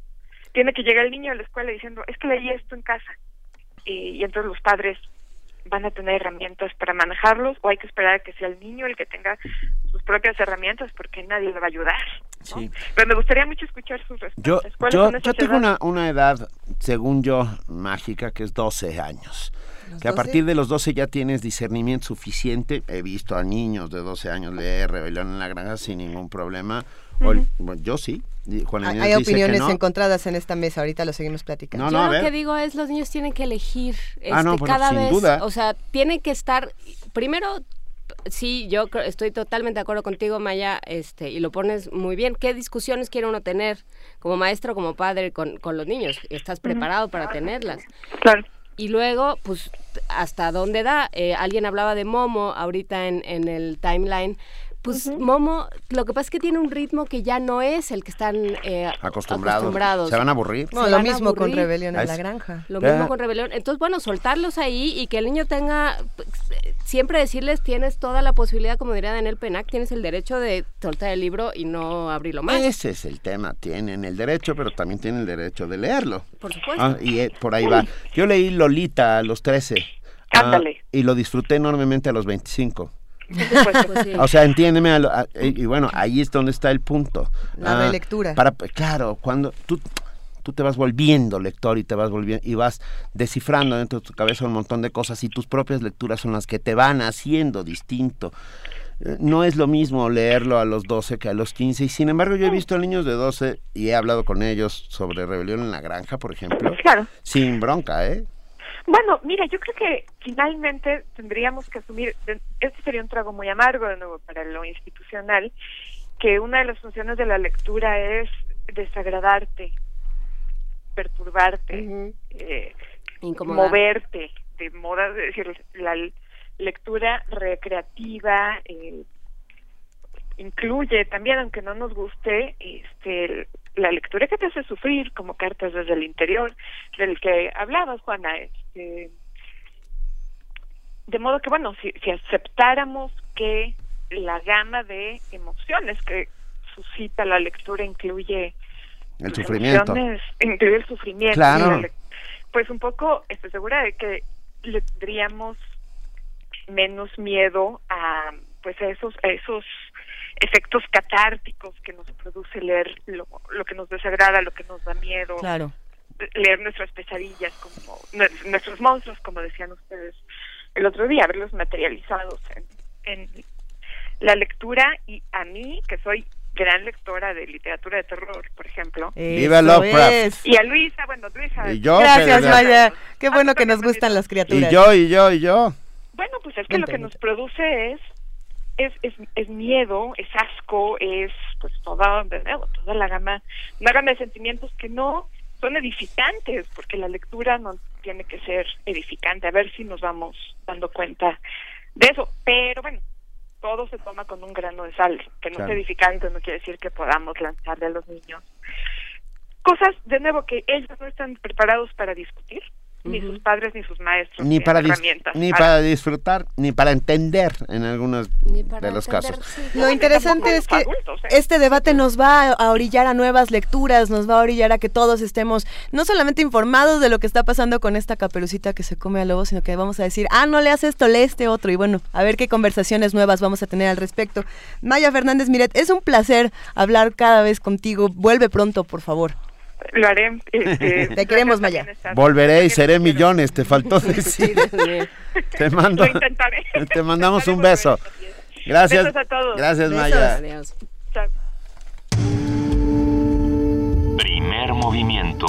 Tiene que llegar el niño a la escuela diciendo, es que leí esto en casa. Y, y entonces los padres van a tener herramientas para manejarlos o hay que esperar a que sea el niño el que tenga sus propias herramientas porque nadie le va a ayudar. Sí. Pero me gustaría mucho escuchar sus respuestas. Yo, ¿Cuáles yo, tengo una, una edad, según yo, mágica, que es 12 años. ¿Los Que a 12? partir de los 12 ya tienes discernimiento suficiente. He visto a niños de 12 años leer Rebelión en la Granja sin ningún problema. O- Ujú. bueno, yo sí. Juan Hay, Inés hay dice que opiniones no. encontradas en esta mesa, ahorita lo seguimos platicando. No, Yo no, a lo que digo es los niños tienen que elegir Ah, no, este, bueno, cada sin vez, duda. o sea, tiene que estar primero sí, yo estoy totalmente de acuerdo contigo, Maya, este, y lo pones muy bien. ¿Qué discusiones quiere uno tener como maestro, como padre con, con los niños? ¿Estás preparado para tenerlas? Claro. Y luego, pues, hasta dónde da. Eh, alguien hablaba de Momo ahorita en, en el timeline. Pues Momo, lo que pasa es que tiene un ritmo que ya no es el que están eh, Acostumbrados. acostumbrados. Se van a aburrir. No, lo mismo con. Rebelión en la. Granja. Lo mismo con Rebelión. Entonces, bueno, soltarlos ahí y que el niño tenga, pues, siempre decirles, tienes toda la posibilidad, como diría Daniel Penac, tienes el derecho de soltar el libro y no abrirlo más. Ese es el tema. Tienen el derecho, pero también tienen el derecho de leerlo. Por supuesto. Ah, y eh, por ahí va. Yo leí Lolita a los 13. ah, y lo disfruté enormemente a los 25. Pues sí. O sea, entiéndeme, a lo- a- y, bueno, ahí es donde está el punto. La Ah, relectura. Para, claro, cuando tú, tú te vas volviendo lector y te vas volviendo y vas descifrando dentro de tu cabeza un montón de cosas y tus propias lecturas son las que te van haciendo distinto. Eh, No es lo mismo leerlo a los 12 que a los 15 y sin embargo yo he visto a niños de 12 y he hablado con ellos sobre Rebelión en la Granja, por ejemplo. Claro. Sin bronca, ¿eh? Bueno, mira, yo creo que finalmente tendríamos que asumir, este sería un trago muy amargo de nuevo para lo institucional, que una de las funciones de la lectura es desagradarte, perturbarte, eh, Incomodar. moverte, de moda, es decir, la lectura recreativa eh, incluye también, aunque no nos guste, este, la lectura que te hace sufrir, como cartas desde el interior, del que hablabas, Juana. Este, de modo que, bueno, si, si aceptáramos que la gama de emociones que suscita la lectura incluye El sufrimiento. emociones, incluye el sufrimiento, Claro. pues un poco estoy segura de que le tendríamos menos miedo a pues a esos a esos efectos catárticos que nos produce leer lo, lo que nos desagrada, lo que nos da miedo, Claro. leer nuestras pesadillas como nue- nuestros monstruos, como decían ustedes el otro día, verlos materializados en, en la lectura y a mí que soy gran lectora de literatura de terror, por ejemplo. Viva Lovecraft. Y a Luisa, bueno, Luisa. Y yo, Gracias, Maya. Qué bueno que nos gustan las criaturas. Y yo, y yo, y yo. Bueno, pues es que lo que nos produce es es, es, es miedo, es asco, es pues toda, de nuevo, toda la gama, una gama de sentimientos que no son edificantes, porque la lectura no tiene que ser edificante, a ver si nos vamos dando cuenta de eso, pero bueno, todo se toma con un grano de sal, que no Claro. es edificante no quiere decir que podamos lanzarle a los niños. Cosas, de nuevo, que ellos no están preparados para discutir, ni sus padres ni sus maestros, Ni para, herramientas. ni para- para disfrutar, ni para entender en algunos de los casos. Lo interesante es que adultos, ¿eh? este debate nos va a- a orillar a nuevas lecturas, nos va a orillar a que todos estemos no solamente informados de lo que está pasando con esta caperucita que se come al lobo, sino que vamos a decir, ah, no leas esto, lee este otro. Y bueno, a ver qué conversaciones nuevas vamos a tener al respecto. Maya Fernández Miret, es un placer hablar cada vez contigo. Vuelve pronto, por favor. Lo haré. este, <laughs> Te queremos, Maya. Volveré y seré millones, te faltó decir. te mando, Lo intentaré. te mandamos un beso. Gracias. Besos a todos. Gracias, Besos. Maya. Adiós. Chao. Primer movimiento.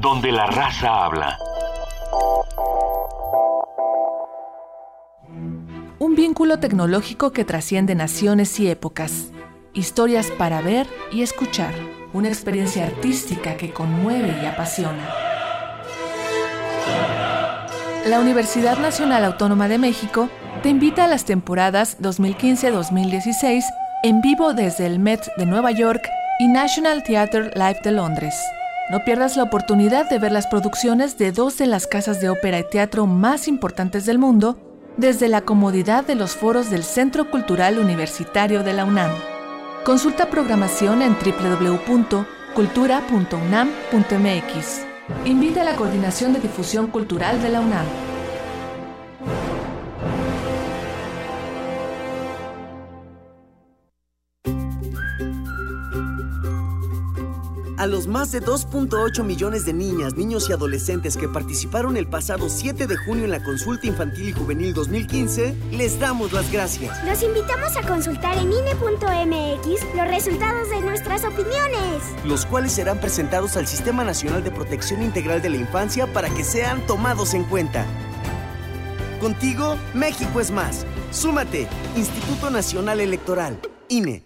Donde la raza habla. Un vínculo tecnológico que trasciende naciones y épocas. Historias para ver y escuchar. una experiencia artística que conmueve y apasiona. La Universidad Nacional Autónoma de México te invita a las temporadas 2015-2016 en vivo desde el Met de Nueva York y National Theatre Live de Londres. No pierdas la oportunidad de ver las producciones de dos de las casas de ópera y teatro más importantes del mundo desde la comodidad de los foros del Centro Cultural Universitario de la UNAM. Consulta programación en www.cultura.unam.mx. Invita a la Coordinación de Difusión Cultural de la UNAM. A los más de 2.8 millones de niñas, niños y adolescentes que participaron el pasado 7 de junio en la Consulta Infantil y Juvenil 2015, les damos las gracias. Los invitamos a consultar en INE.mx los resultados de nuestras opiniones, los cuales serán presentados al Sistema Nacional de Protección Integral de la Infancia para que sean tomados en cuenta. Contigo, México es más. Súmate, Instituto Nacional Electoral, INE.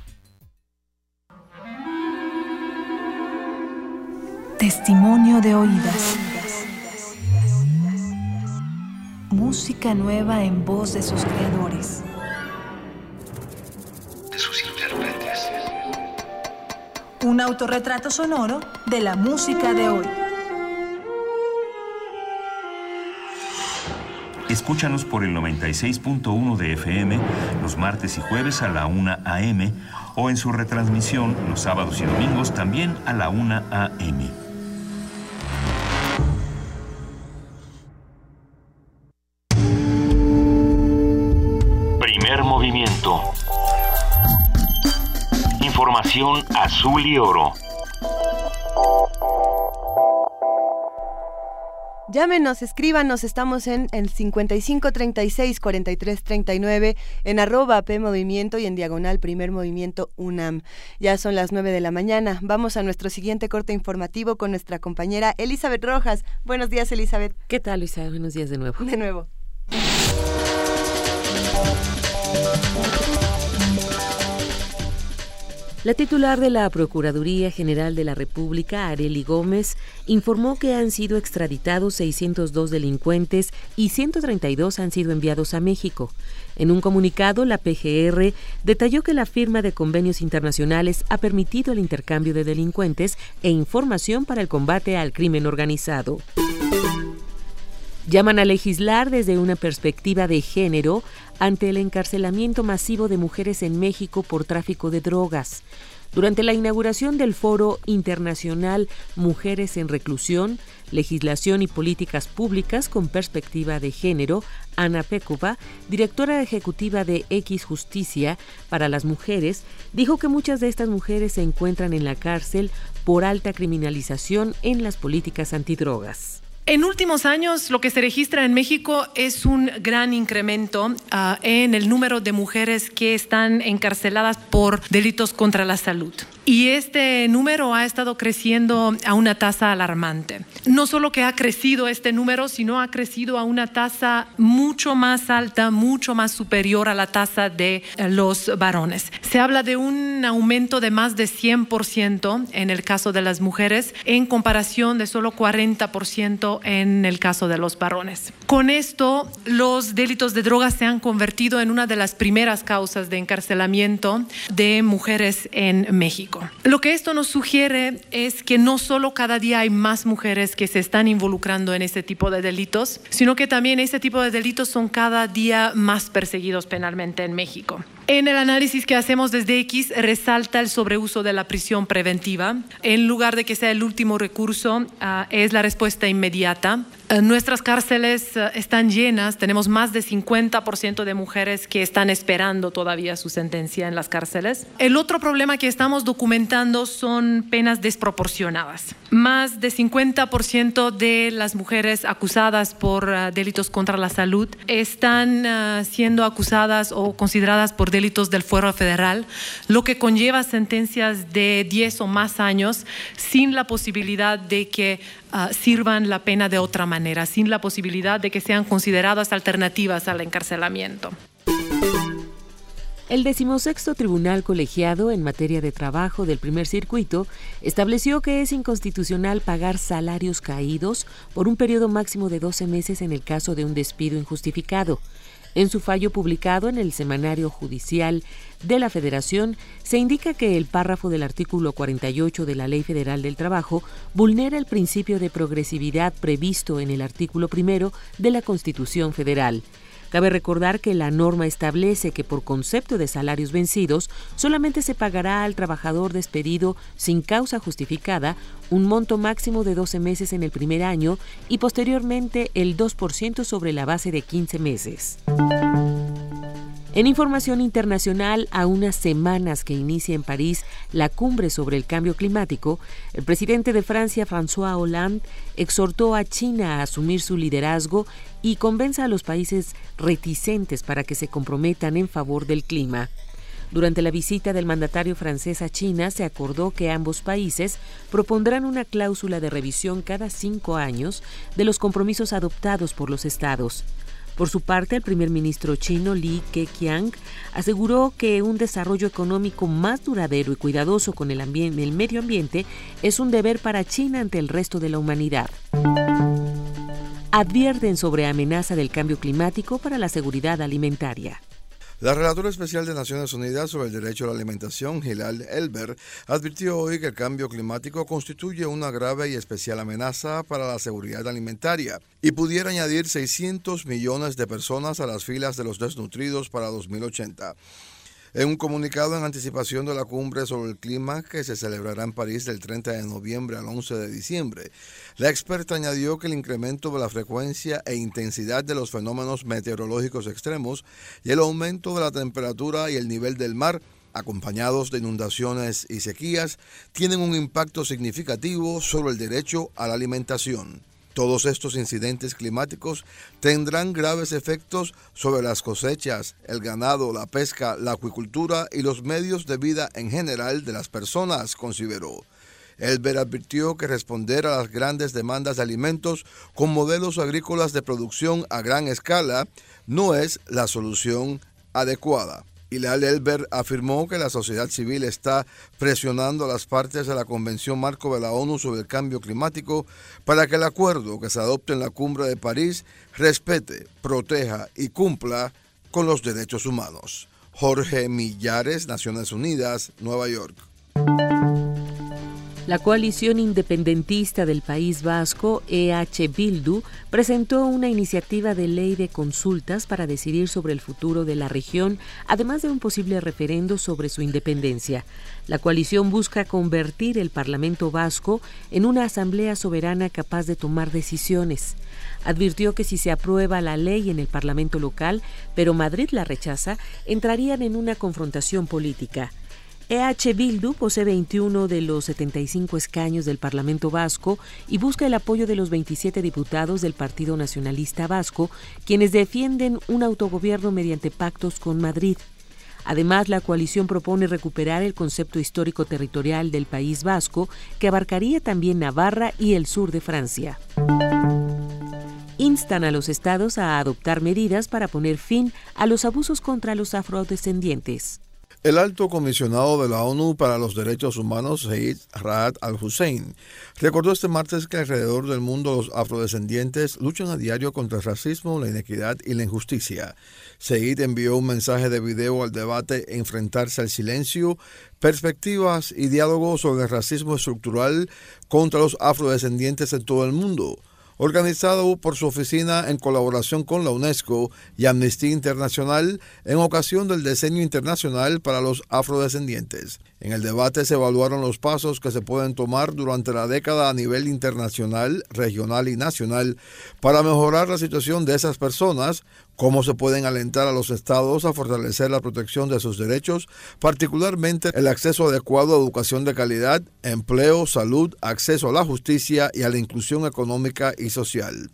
Testimonio de oídas. Música nueva en voz de sus creadores. De sus intérpretes. Un autorretrato sonoro de la música de hoy. Escúchanos por el 96.1 de FM los martes y jueves a la 1 a.m. o en su retransmisión los sábados y domingos también a la 1 a.m. Primer movimiento. Información azul y oro. Llámenos, escríbanos, estamos en el 55 36 43 39 en arroba P Movimiento y en diagonal Primer Movimiento UNAM. Ya son las 9 de la mañana. Vamos a nuestro siguiente corte informativo con nuestra compañera Elizabeth Rojas. Buenos días, Elizabeth. ¿Qué tal, Luisa? Buenos días de nuevo. De nuevo. La titular de la Procuraduría General de la República, Areli Gómez, informó que han sido extraditados 602 delincuentes y 132 han sido enviados a México. En un comunicado, la PGR detalló que la firma de convenios internacionales ha permitido el intercambio de delincuentes e información para el combate al crimen organizado. Llaman a legislar desde una perspectiva de género ante el encarcelamiento masivo de mujeres en México por tráfico de drogas. Durante la inauguración del Foro Internacional Mujeres en Reclusión, Legislación y Políticas Públicas con Perspectiva de Género, Ana Pécova, directora ejecutiva de X Justicia para las Mujeres, dijo que muchas de estas mujeres se encuentran en la cárcel por alta criminalización en las políticas antidrogas. En últimos años, lo que se registra en México es un gran incremento uh, en el número de mujeres que están encarceladas por delitos contra la salud. Y este número ha estado creciendo a una tasa alarmante. No solo que ha crecido este número, sino ha crecido a una tasa mucho más alta, mucho más superior a la tasa de los varones. Se habla de un aumento de más de 100% en el caso de las mujeres, en comparación de solo 40% en el caso de los varones. Con esto, los delitos de drogas se han convertido en una de las primeras causas de encarcelamiento de mujeres en México. Lo que esto nos sugiere es que no solo cada día hay más mujeres que se están involucrando en este tipo de delitos, sino que también este tipo de delitos son cada día más perseguidos penalmente en México. En el análisis que hacemos desde X resalta el sobreuso de la prisión preventiva. En lugar de que sea el último recurso, uh, es la respuesta inmediata. Eh, nuestras cárceles eh, están llenas, tenemos más de 50% de mujeres que están esperando todavía su sentencia en las cárceles. El otro problema que estamos documentando son penas desproporcionadas. Más de 50% de las mujeres acusadas por eh, delitos contra la salud están siendo acusadas o consideradas por delitos del fuero federal, lo que conlleva sentencias de 10 o más años sin la posibilidad de que Ah, sirvan la pena de otra manera, sin la posibilidad de que sean consideradas alternativas al encarcelamiento. El decimosexto Tribunal Colegiado en materia de trabajo del primer circuito estableció que es inconstitucional pagar salarios caídos por un periodo máximo de 12 meses en el caso de un despido injustificado. En su fallo publicado en el Semanario Judicial de la Federación, se indica que el párrafo del artículo 48 de la Ley Federal del Trabajo vulnera el principio de progresividad previsto en el artículo primero de la Constitución Federal. Cabe recordar que la norma establece que por concepto de salarios vencidos solamente se pagará al trabajador despedido sin causa justificada un monto máximo de 12 meses en el primer año y posteriormente el 2% sobre la base de 15 meses. En información internacional, a unas semanas que inicia en París la cumbre sobre el cambio climático, el presidente de Francia, François Hollande, exhortó a China a asumir su liderazgo y convenza a los países reticentes para que se comprometan en favor del clima. Durante la visita del mandatario francés a China, se acordó que ambos países propondrán una cláusula de revisión cada cinco años de los compromisos adoptados por los estados. Por su parte, el primer ministro chino Li Keqiang aseguró que un desarrollo económico más duradero y cuidadoso con el, el medio ambiente es un deber para China ante el resto de la humanidad advierten sobre amenaza del cambio climático para la seguridad alimentaria. La relatora especial de Naciones Unidas sobre el derecho a la alimentación, Hilal Elber, advirtió hoy que el cambio climático constituye una grave y especial amenaza para la seguridad alimentaria y pudiera añadir 600 millones de personas a las filas de los desnutridos para 2080. En un comunicado en anticipación de la cumbre sobre el clima que se celebrará en París del 30 de noviembre al 11 de diciembre, la experta añadió que el incremento de la frecuencia e intensidad de los fenómenos meteorológicos extremos y el aumento de la temperatura y el nivel del mar acompañados de inundaciones y sequías, tienen un impacto significativo sobre el derecho a la alimentación. Todos estos incidentes climáticos tendrán graves efectos sobre las cosechas, el ganado, la pesca, la acuicultura y los medios de vida en general de las personas, consideró. Elber advirtió que responder a las grandes demandas de alimentos con modelos agrícolas de producción a gran escala no es la solución adecuada. Hilal Elber afirmó que la sociedad civil está presionando a las partes de la Convención Marco de la ONU sobre el Cambio Climático para que el acuerdo que se adopte en la cumbre de París respete, proteja y cumpla con los derechos humanos. Jorge Millares, Naciones Unidas, Nueva York. La coalición independentista del País Vasco, EH Bildu, presentó una iniciativa de ley de consultas para decidir sobre el futuro de la región, además de un posible referendo sobre su independencia. La coalición busca convertir el Parlamento vasco en una asamblea soberana capaz de tomar decisiones. Advirtió que si se aprueba la ley en el Parlamento local, pero Madrid la rechaza, entrarían en una confrontación política. EH Bildu posee 21 de los 75 escaños del Parlamento Vasco y busca el apoyo de los 27 diputados del Partido Nacionalista Vasco, quienes defienden un autogobierno mediante pactos con Madrid. Además, la coalición propone recuperar el concepto histórico territorial del País Vasco, que abarcaría también Navarra y el sur de Francia. Instan a los estados a adoptar medidas para poner fin a los abusos contra los afrodescendientes. El alto comisionado de la ONU para los Derechos Humanos, Said Raad al-Hussein, recordó este martes que alrededor del mundo los afrodescendientes luchan a diario contra el racismo, la inequidad y la injusticia. Said envió un mensaje de video al debate Enfrentarse al silencio, perspectivas y diálogos sobre el racismo estructural contra los afrodescendientes en todo el mundo. Organizado por su oficina en colaboración con la UNESCO y Amnistía Internacional en ocasión del Diseño Internacional para los Afrodescendientes. En el debate se evaluaron los pasos que se pueden tomar durante la década a nivel internacional, regional y nacional para mejorar la situación de esas personas, cómo se pueden alentar a los estados a fortalecer la protección de sus derechos, particularmente el acceso adecuado a educación de calidad, empleo, salud, acceso a la justicia y a la inclusión económica y social.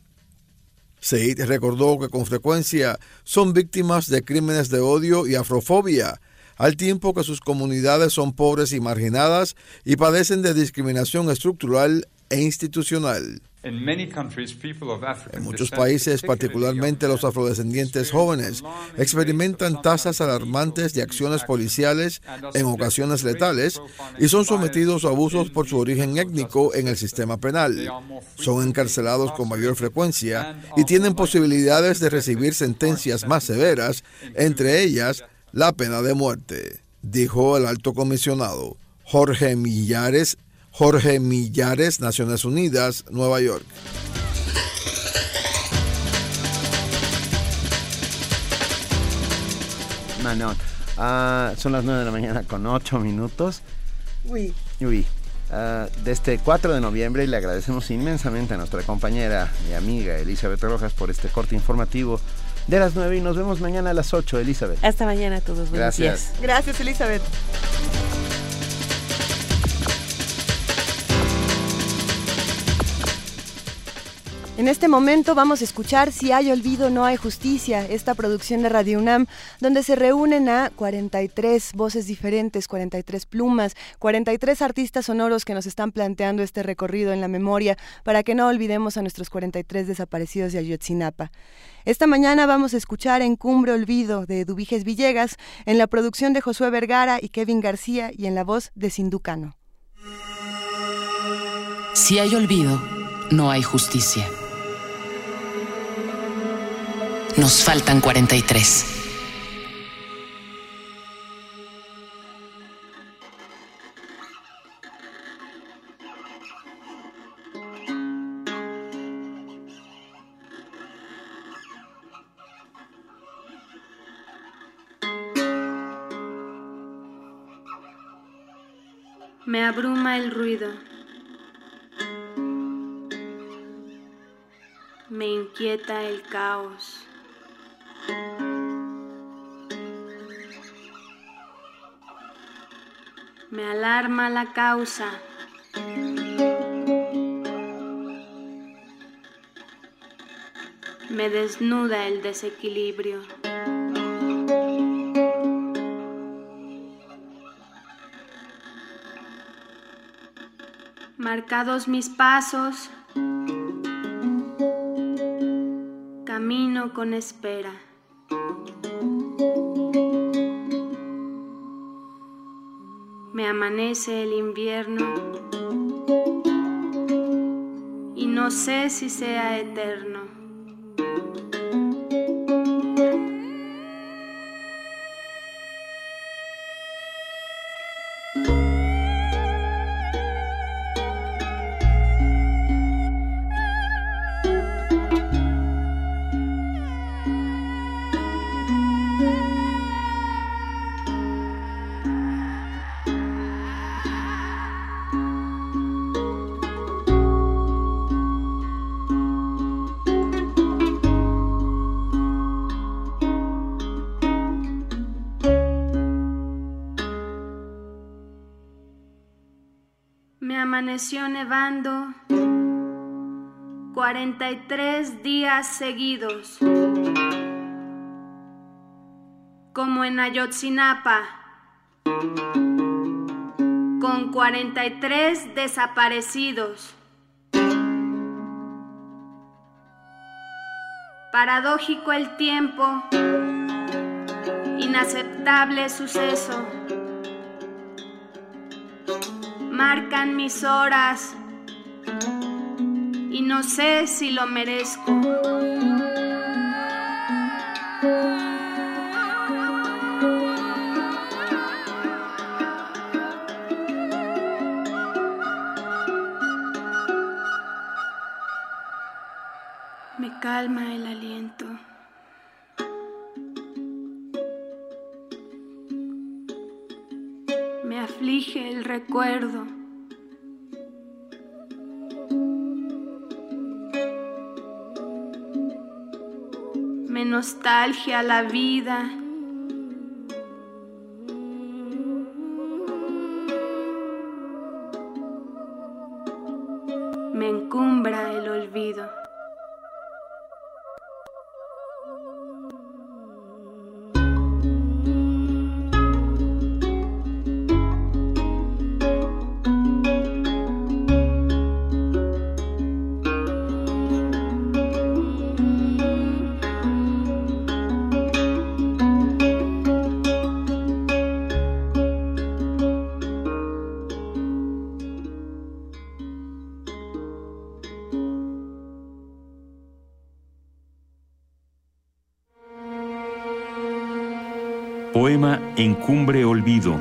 Seid recordó que con frecuencia son víctimas de crímenes de odio y afrofobia, al tiempo que sus comunidades son pobres y marginadas y padecen de discriminación estructural e institucional. En muchos países, particularmente los afrodescendientes jóvenes, experimentan tasas alarmantes de acciones policiales, en ocasiones letales, y son sometidos a abusos por su origen étnico en el sistema penal. Son encarcelados con mayor frecuencia y tienen posibilidades de recibir sentencias más severas, entre ellas la pena de muerte, dijo el alto comisionado Jorge Millares, Jorge Millares, Naciones Unidas, Nueva York. Manon. Ah, son las 9 de la mañana con 8 minutos. Uy. Uy. Uh, de este 4 de noviembre y le agradecemos inmensamente a nuestra compañera y amiga Elizabeth Rojas por este corte informativo de las 9 y nos vemos mañana a las 8, Elizabeth. Hasta mañana a todos. Gracias. Gracias, Elizabeth. En este momento vamos a escuchar Si hay olvido, no hay justicia, esta producción de Radio UNAM, donde se reúnen a 43 voces diferentes, 43 plumas, 43 artistas sonoros que nos están planteando este recorrido en la memoria para que no olvidemos a nuestros 43 desaparecidos de Ayotzinapa. Esta mañana vamos a escuchar En Cumbre Olvido de Dubiges Villegas, en la producción de Josué Vergara y Kevin García y en la voz de Sinducano. Si hay olvido, no hay justicia. Nos faltan 43. Me abruma el ruido. Me inquieta el caos. Me alarma la causa. Me desnuda el desequilibrio. Marcados mis pasos, camino con espera. Me amanece el invierno y no sé si sea eterno. Amaneció nevando 43 días seguidos, como en Ayotzinapa, con 43 desaparecidos. Paradójico el tiempo, inaceptable suceso marcan mis horas y no sé si lo merezco. calma el aliento. Recuerdo. Me nostalgia la vida. Poema Encumbre Olvido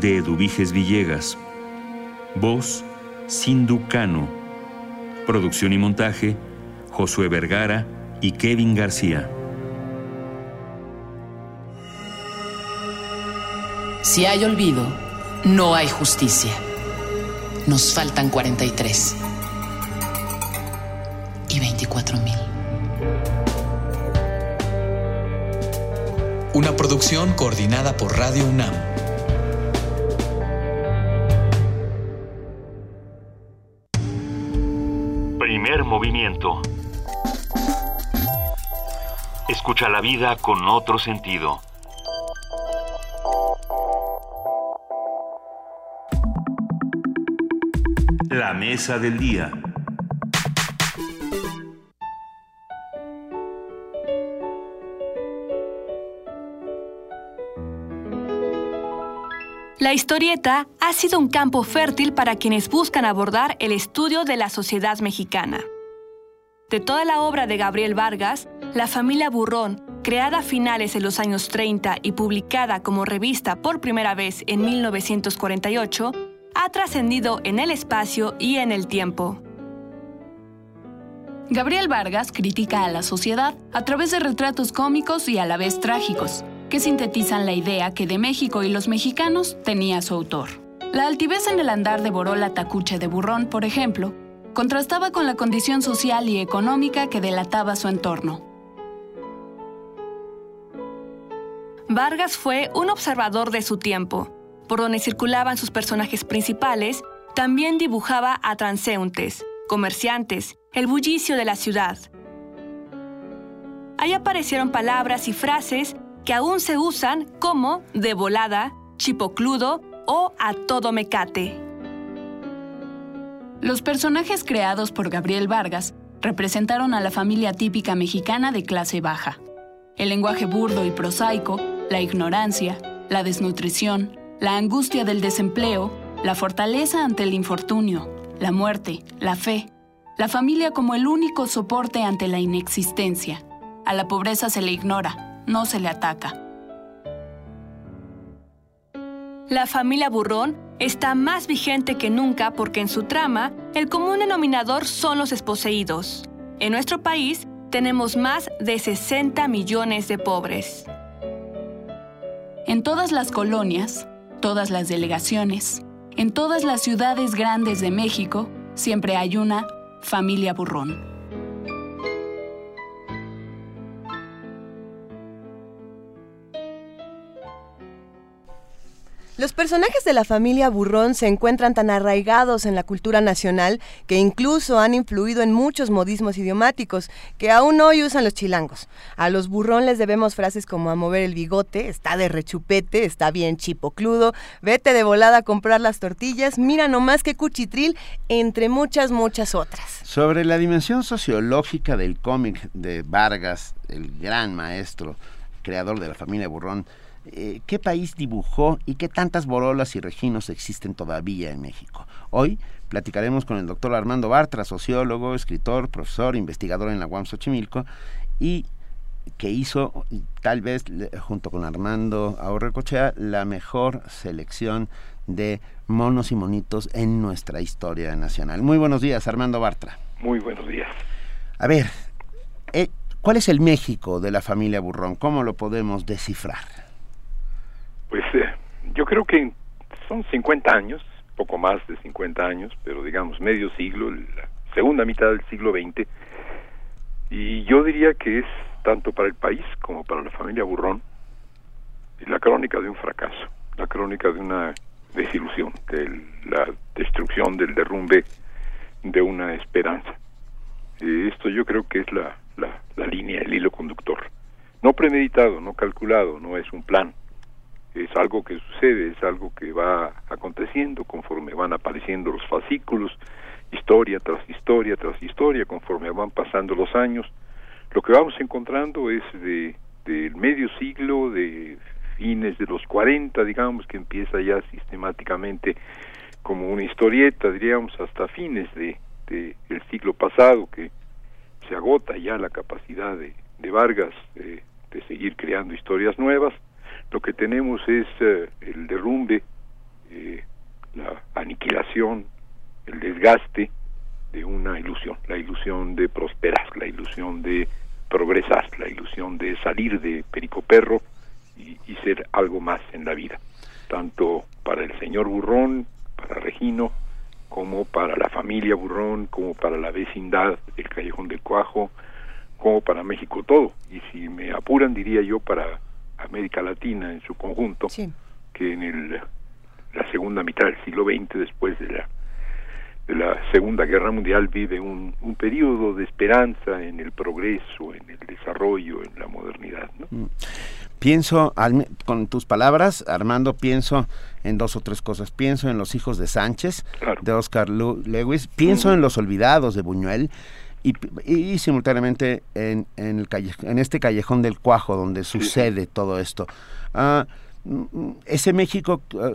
de Eduviges Villegas. Voz Sindu Cano. Producción y montaje Josué Vergara y Kevin García. Si hay olvido, no hay justicia. Nos faltan 43. Una producción coordinada por Radio UNAM. Primer movimiento. Escucha la vida con otro sentido. La mesa del día. La historieta ha sido un campo fértil para quienes buscan abordar el estudio de la sociedad mexicana. De toda la obra de Gabriel Vargas, La familia Burrón, creada a finales de los años 30 y publicada como revista por primera vez en 1948, ha trascendido en el espacio y en el tiempo. Gabriel Vargas critica a la sociedad a través de retratos cómicos y a la vez trágicos, que sintetizan la idea que de México y los mexicanos tenía su autor. La altivez en el andar de Borola Tacuche de Burrón, por ejemplo, contrastaba con la condición social y económica que delataba su entorno. Vargas fue un observador de su tiempo. Por donde circulaban sus personajes principales, también dibujaba a transeúntes, comerciantes, el bullicio de la ciudad. Ahí aparecieron palabras y frases que aún se usan como de volada, chipocludo o a todo mecate. Los personajes creados por Gabriel Vargas representaron a la familia típica mexicana de clase baja. El lenguaje burdo y prosaico, la ignorancia, la desnutrición, la angustia del desempleo, la fortaleza ante el infortunio, la muerte, la fe, la familia como el único soporte ante la inexistencia. A la pobreza se le ignora, no se le ataca. La familia Burrón está más vigente que nunca porque en su trama el común denominador son los desposeídos. En nuestro país tenemos más de 60 millones de pobres. En todas las colonias, todas las delegaciones, en todas las ciudades grandes de México, siempre hay una familia burrón. Los personajes de la familia Burrón se encuentran tan arraigados en la cultura nacional que incluso han influido en muchos modismos idiomáticos que aún hoy usan los chilangos. A los Burrón les debemos frases como a mover el bigote, está de rechupete, está bien chipocludo, vete de volada a comprar las tortillas, mira nomás que cuchitril, entre muchas, muchas otras. Sobre la dimensión sociológica del cómic de Vargas, el gran maestro, creador de la familia Burrón, eh, qué país dibujó y qué tantas borolas y reginos existen todavía en México. Hoy platicaremos con el doctor Armando Bartra, sociólogo, escritor, profesor, investigador en la UAM Xochimilco y que hizo tal vez junto con Armando Aurrecochea la mejor selección de monos y monitos en nuestra historia nacional. Muy buenos días, Armando Bartra. Muy buenos días. A ver, eh, ¿cuál es el México de la familia Burrón? ¿Cómo lo podemos descifrar? Pues eh, yo creo que son 50 años, poco más de 50 años, pero digamos medio siglo, la segunda mitad del siglo XX, y yo diría que es tanto para el país como para la familia Burrón la crónica de un fracaso, la crónica de una desilusión, de la destrucción, del derrumbe de una esperanza. Esto yo creo que es la, la, la línea, el hilo conductor. No premeditado, no calculado, no es un plan, es algo que sucede, es algo que va aconteciendo conforme van apareciendo los fascículos, historia tras historia tras historia, conforme van pasando los años. Lo que vamos encontrando es de del medio siglo, de fines de los 40, digamos, que empieza ya sistemáticamente como una historieta, diríamos, hasta fines de, de el siglo pasado, que se agota ya la capacidad de, de Vargas de, de seguir creando historias nuevas. Lo que tenemos es eh, el derrumbe, eh, la aniquilación, el desgaste de una ilusión, la ilusión de prosperar, la ilusión de progresar, la ilusión de salir de Perico Perro y, y ser algo más en la vida, tanto para el señor Burrón, para Regino, como para la familia Burrón, como para la vecindad del Callejón del Cuajo, como para México todo. Y si me apuran, diría yo, para América Latina en su conjunto, que en el, la segunda mitad del siglo XX, después de la, de la Segunda Guerra Mundial, vive un, un periodo de esperanza en el progreso, en el desarrollo, en la modernidad. ¿no? Mm. Pienso, al- con tus palabras, Armando, pienso en dos o tres cosas. Pienso en Los hijos de Sánchez, de Oscar Lewis. Pienso en Los olvidados de Buñuel. Y, y- y simultáneamente en, en, el calle- en este callejón del cuajo donde sucede todo esto. Ah, ese México ah,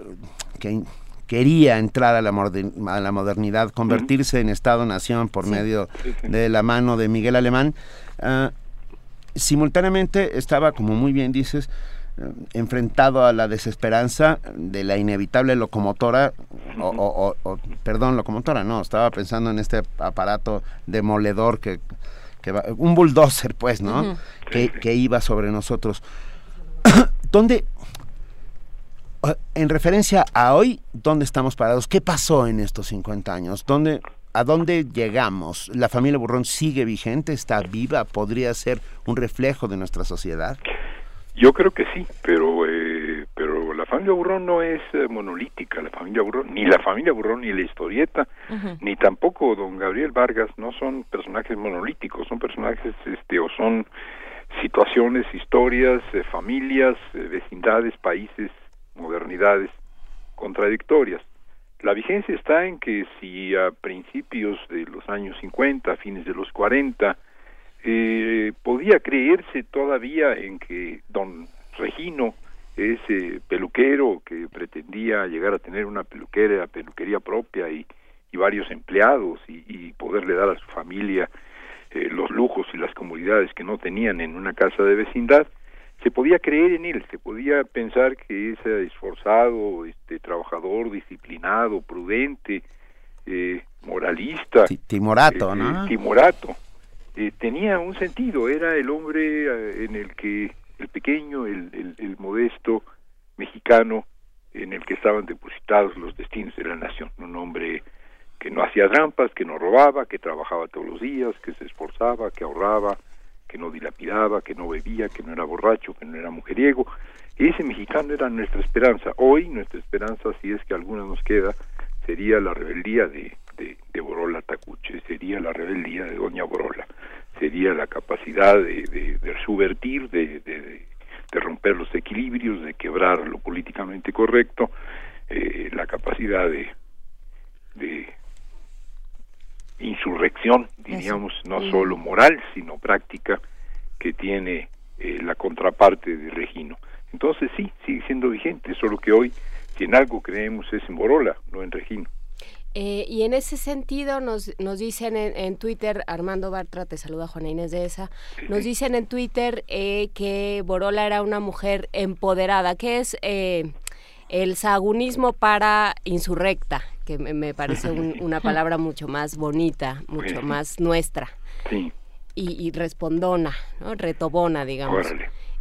que quería entrar a la, moder- a la modernidad, convertirse en Estado-nación por Sí. medio de la mano de Miguel Alemán, ah, simultáneamente estaba, como muy bien dices, enfrentado a la desesperanza de la inevitable locomotora, o, o- o- o- perdón, locomotora, no, estaba pensando en este aparato demoledor que, que va- un bulldozer, pues, ¿no? Que, que iba sobre nosotros. <coughs> ¿Dónde, eh, en referencia a hoy, dónde estamos parados? ¿Qué pasó en estos 50 años? ¿Dónde, ¿A dónde llegamos? ¿La familia Burrón sigue vigente? ¿Está viva? ¿Podría ser un reflejo de nuestra sociedad? Yo creo que sí, pero eh, pero la familia Burrón no es eh, monolítica, la familia Burrón, ni la familia Burrón ni la historieta, ni tampoco don Gabriel Vargas no son personajes monolíticos, son personajes este o son situaciones, historias, eh, familias, eh, vecindades, países, modernidades contradictorias. La vigencia está en que si a principios de los años 50, a fines de los 40, eh, podía creerse todavía en que don Regino, ese peluquero que pretendía llegar a tener una peluquera, peluquería propia y, y varios empleados y, y poderle dar a su familia eh, los lujos y las comodidades que no tenían en una casa de vecindad, se podía creer en él, se podía pensar que ese esforzado, este trabajador, disciplinado, prudente, eh, moralista, Timorato, eh, ¿no? timorato, eh, tenía un sentido, era el hombre eh, en el que el pequeño, el, el, el modesto mexicano, en el que estaban depositados los destinos de la nación, un hombre que no hacía trampas, que no robaba, que trabajaba todos los días, que se esforzaba, que ahorraba, que no dilapidaba, que no bebía, que no era borracho, que no era mujeriego. Ese mexicano era nuestra esperanza. Hoy nuestra esperanza, si es que alguna nos queda, sería la rebeldía de, de, de Borola Tacuche, sería la rebeldía de Doña Borola, sería la capacidad de, de, de subvertir, de, romper los equilibrios, de quebrar lo políticamente correcto, eh, la capacidad de, insurrección, diríamos, no solo moral, sino práctica, que tiene eh, la contraparte de Regino. Entonces sí, sigue siendo vigente, solo que hoy, si en algo creemos, es en Borola, no en Regino. Eh, y en ese sentido nos, nos dicen en, en Twitter, Armando Bartra, te saluda Juana Inés de esa, nos dicen en Twitter eh, que Borola era una mujer empoderada, que es eh, el sagunismo para insurrecta, que me, me parece un- <laughs> una palabra mucho más bonita, mucho más nuestra. Sí. y, respondona, ¿no? retobona, digamos.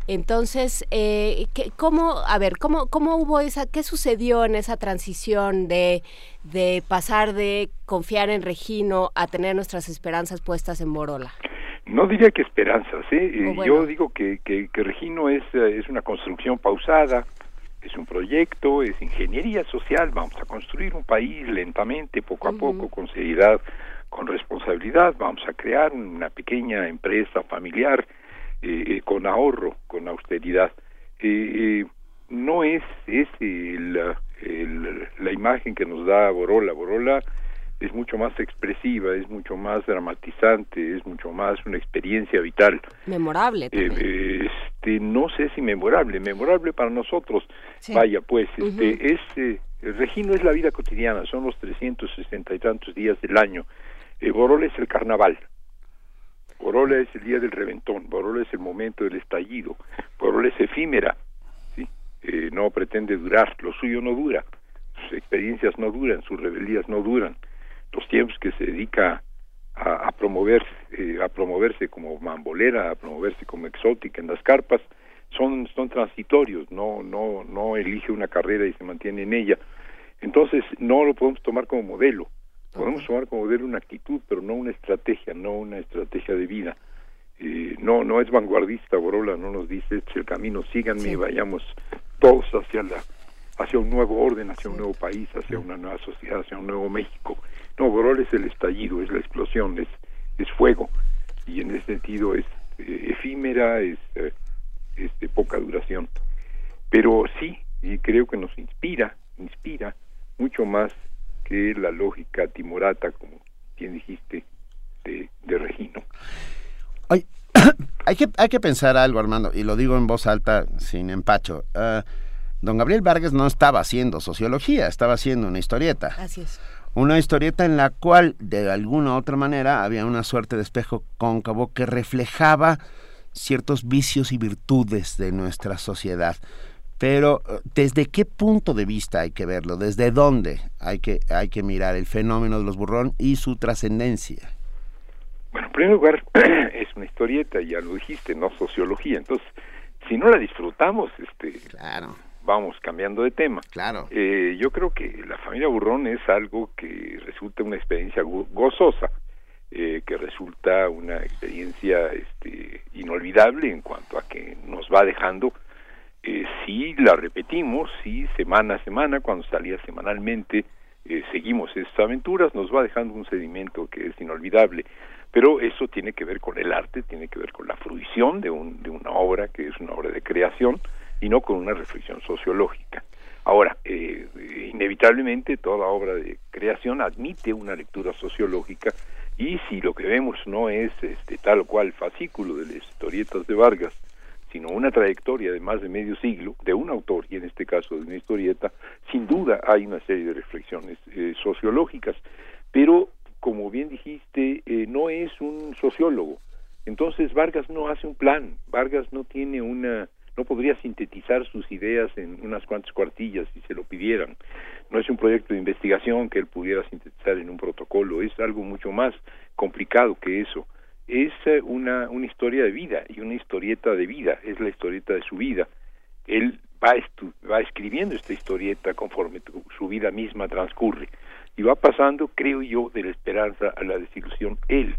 Entonces, eh, ¿cómo, a ver, cómo, cómo hubo esa, qué sucedió en esa transición de, de pasar de confiar en Regino a tener nuestras esperanzas puestas en Borola? No diría que esperanzas, ¿eh? Yo digo que, que, Regino es, eh, es una construcción pausada, es un proyecto, es ingeniería social, vamos a construir un país lentamente, poco a poco, con seriedad, con responsabilidad, vamos a crear una pequeña empresa familiar eh, eh, con ahorro, con austeridad. Eh, no es, es la imagen que nos da Borola. Borola es mucho más expresiva, es mucho más dramatizante, es mucho más una experiencia vital. Memorable. este, no sé si memorable, memorable para nosotros. Vaya, pues, este, es, Regino es la vida cotidiana, son los 360 y tantos días del año. Borola es el carnaval. Borola es el día del reventón, Borola es el momento del estallido, Borola es efímera, ¿sí? Eh, no pretende durar, lo suyo no dura, sus experiencias no duran, sus rebeldías no duran, los tiempos que se dedica a, promoverse, eh, a promoverse como mambolera, a promoverse como exótica en las carpas, son, son transitorios, no, no, no elige una carrera y se mantiene en ella. Entonces no lo podemos tomar como modelo. Podemos tomar como modelo una actitud, pero no una estrategia, no una estrategia de vida. Eh, no, no es vanguardista, Borola no nos dice este es el camino, síganme, vayamos todos hacia la hacia un nuevo orden, hacia un nuevo país, hacia una nueva sociedad, hacia un nuevo México. No, Borola es el estallido, es la explosión, es, es fuego, y en ese sentido es eh, efímera, es, eh, es de poca duración. Pero sí, y creo que nos inspira, inspira mucho más que la lógica timorata, como bien dijiste, de, de Regino. <coughs> hay, que, hay que pensar algo, Armando, y lo digo en voz alta, sin empacho. Ah, don Gabriel Vargas no estaba haciendo sociología, estaba haciendo una historieta. Así es. Una historieta en la cual, de alguna u otra manera, había una suerte de espejo cóncavo que reflejaba ciertos vicios y virtudes de nuestra sociedad. Pero eh, ¿desde qué punto de vista hay que verlo? ¿Desde dónde hay que, hay que mirar el fenómeno de los burrón y su trascendencia? Bueno, en primer lugar, <clears throat> es una historieta, ya lo dijiste, no sociología. Entonces, si no la disfrutamos, este, claro. vamos cambiando de tema. Claro. Eh, yo creo que la familia burrón es algo que resulta una experiencia gozosa, eh, que resulta una experiencia este, inolvidable en cuanto a que nos va dejando eh, si la repetimos, si semana a semana, cuando salía semanalmente, eh, seguimos estas aventuras, nos va dejando un sedimento que es inolvidable. Pero eso tiene que ver con el arte, tiene que ver con la fruición de, un, de una obra que es una obra de creación y no con una reflexión sociológica. Ahora, eh, inevitablemente toda obra de creación admite una lectura sociológica y si lo que vemos no es este tal o cual fascículo de las historietas de Vargas, sino una trayectoria de más de medio siglo de un autor, y en este caso de una historieta, sin duda hay una serie de reflexiones eh, sociológicas, pero como bien dijiste, eh, no es un sociólogo. Entonces Vargas no hace un plan, Vargas no tiene una, no podría sintetizar sus ideas en unas cuantas cuartillas si se lo pidieran. No es un proyecto de investigación que él pudiera sintetizar en un protocolo, es algo mucho más complicado que eso es una, una historia de vida y una historieta de vida, es la historieta de su vida. Él va, va escribiendo esta historieta conforme su vida misma transcurre. Y va pasando, creo yo, de la esperanza a la desilusión él.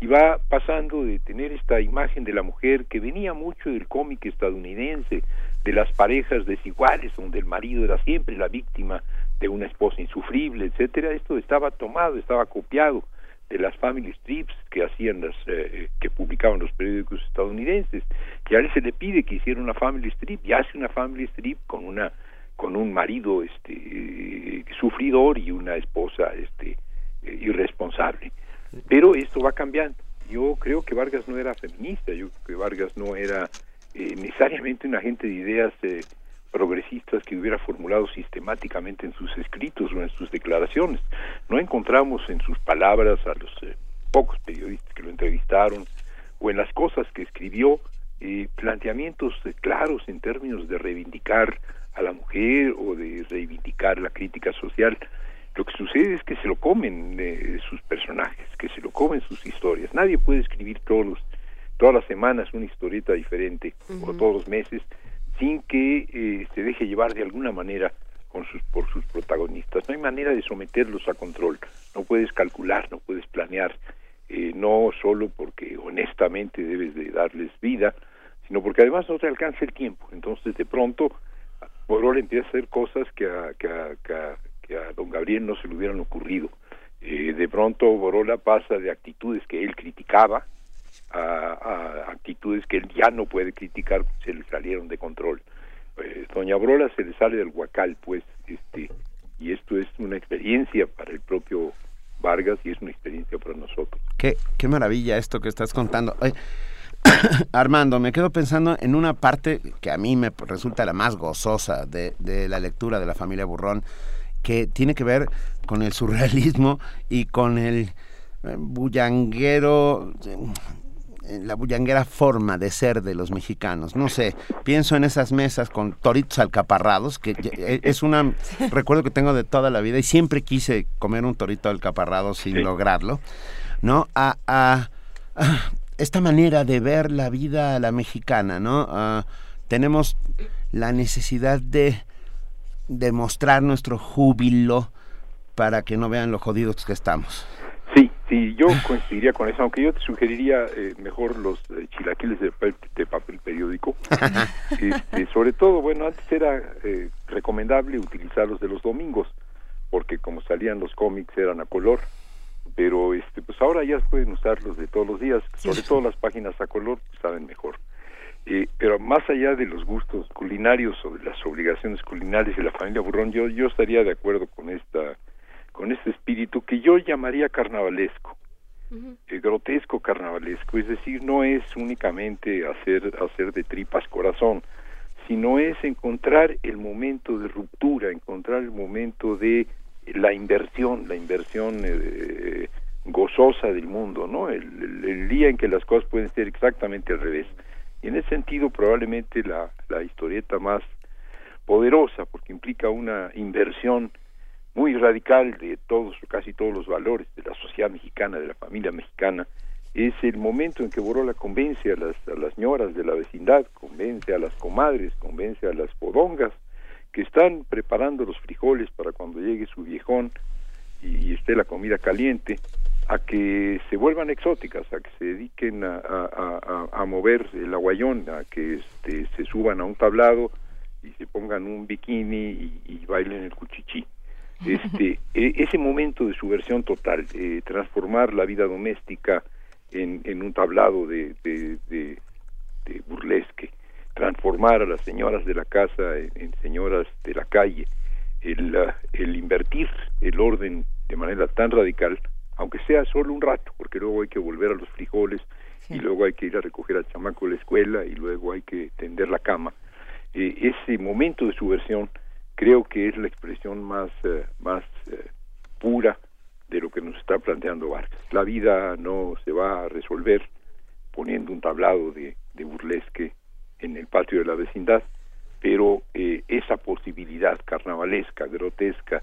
Y va pasando de tener esta imagen de la mujer que venía mucho del cómic estadounidense, de las parejas desiguales, donde el marido era siempre la víctima de una esposa insufrible, etcétera, esto estaba tomado, estaba copiado de las family strips que hacían las eh, que publicaban los periódicos estadounidenses. Y a se le pide que hiciera una family strip y hace una family strip con una con un marido este sufridor y una esposa este eh, irresponsable. Pero esto va cambiando. Yo creo que Vargas no era feminista yo creo que Vargas no era eh, necesariamente un agente de ideas progresistas que hubiera formulado sistemáticamente en sus escritos o en sus declaraciones. No encontramos en sus palabras a los eh, pocos periodistas que lo entrevistaron o en las cosas que escribió eh, planteamientos claros en términos de reivindicar a la mujer o de reivindicar la crítica social. lo que sucede es que se lo comen eh, sus personajes, que se lo comen sus historias. Nadie puede escribir todos los, todas las semanas una historieta diferente o todos los meses sin que eh, se deje llevar de alguna manera con sus, por sus protagonistas. No hay manera de someterlos a control. No puedes calcular, no puedes planear, eh, no solo porque honestamente debes de darles vida, sino porque además no te alcanza el tiempo. Entonces de pronto Borola empieza a hacer cosas que a, que a, que a, don Gabriel no se le hubieran ocurrido. Eh, de pronto Borola pasa de actitudes que él criticaba a, actitudes que él ya no puede criticar, se le salieron de control. Eh, doña Borola se le sale del huacal, pues, este, y esto es una experiencia para el propio Vargas y es una experiencia para nosotros. Qué, qué maravilla esto que estás contando. <coughs> Armando, me quedo pensando en una parte que a mí me resulta la más gozosa de, la lectura de la familia Burrón, que tiene que ver con el surrealismo y con el bullanguero la bullanguera forma de ser de los mexicanos. No sé, pienso en esas mesas con toritos alcaparrados, que e, es una recuerdo que tengo de toda la vida y siempre quise comer un torito alcaparrado sin lograrlo, ¿no? A, a, esta manera de ver la vida a la mexicana, ¿no? tenemos la necesidad de demostrar nuestro júbilo para que no vean lo jodidos que estamos. Sí, yo <laughs> coincidiría con eso, aunque yo te sugeriría eh, mejor los eh, chilaquiles de papel, periódico. <laughs> Este, sobre todo, bueno, antes era eh, recomendable utilizarlos de los domingos, porque como salían los cómics eran a color, pero este, pues ahora ya pueden usarlos de todos los días, sobre todo las páginas a color pues, saben mejor. pero más allá de los gustos culinarios o de las obligaciones culinarias de la familia Burrón, yo, yo estaría de acuerdo con esta con este espíritu que yo llamaría carnavalesco, grotesco carnavalesco, es decir, no es únicamente hacer, hacer de tripas corazón, sino es encontrar el momento de ruptura, encontrar el momento de la inversión, la inversión eh, gozosa del mundo, ¿no? El, el, día en que las cosas pueden ser exactamente al revés. Y en ese sentido, probablemente la, la historieta más poderosa, porque implica una inversión muy radical de todos, casi todos los valores de la sociedad mexicana, de la familia mexicana, es el momento en que Borola convence a las, a las ñoras de la vecindad, convence a las comadres, convence a las podongas, que están preparando los frijoles para cuando llegue su viejón y, esté la comida caliente, a que se vuelvan exóticas, a que se dediquen a, mover el aguayón, a que este, se suban a un tablado y se pongan un bikini y, y bailen el cuchichí este, e, ese momento de subversión total, eh, transformar la vida doméstica en, en un tablado de, de, de, burlesque, transformar a las señoras de la casa en, señoras de la calle, el, el invertir el orden de manera tan radical, aunque sea solo un rato, porque luego hay que volver a los frijoles y luego hay que ir a recoger al chamaco de la escuela y luego hay que tender la cama. Eh, ese momento de subversión creo que es la expresión más, eh, más eh, pura de lo que nos está planteando Vargas. La vida no se va a resolver poniendo un tablado de, burlesque en el patio de la vecindad, pero eh, esa posibilidad carnavalesca, grotesca,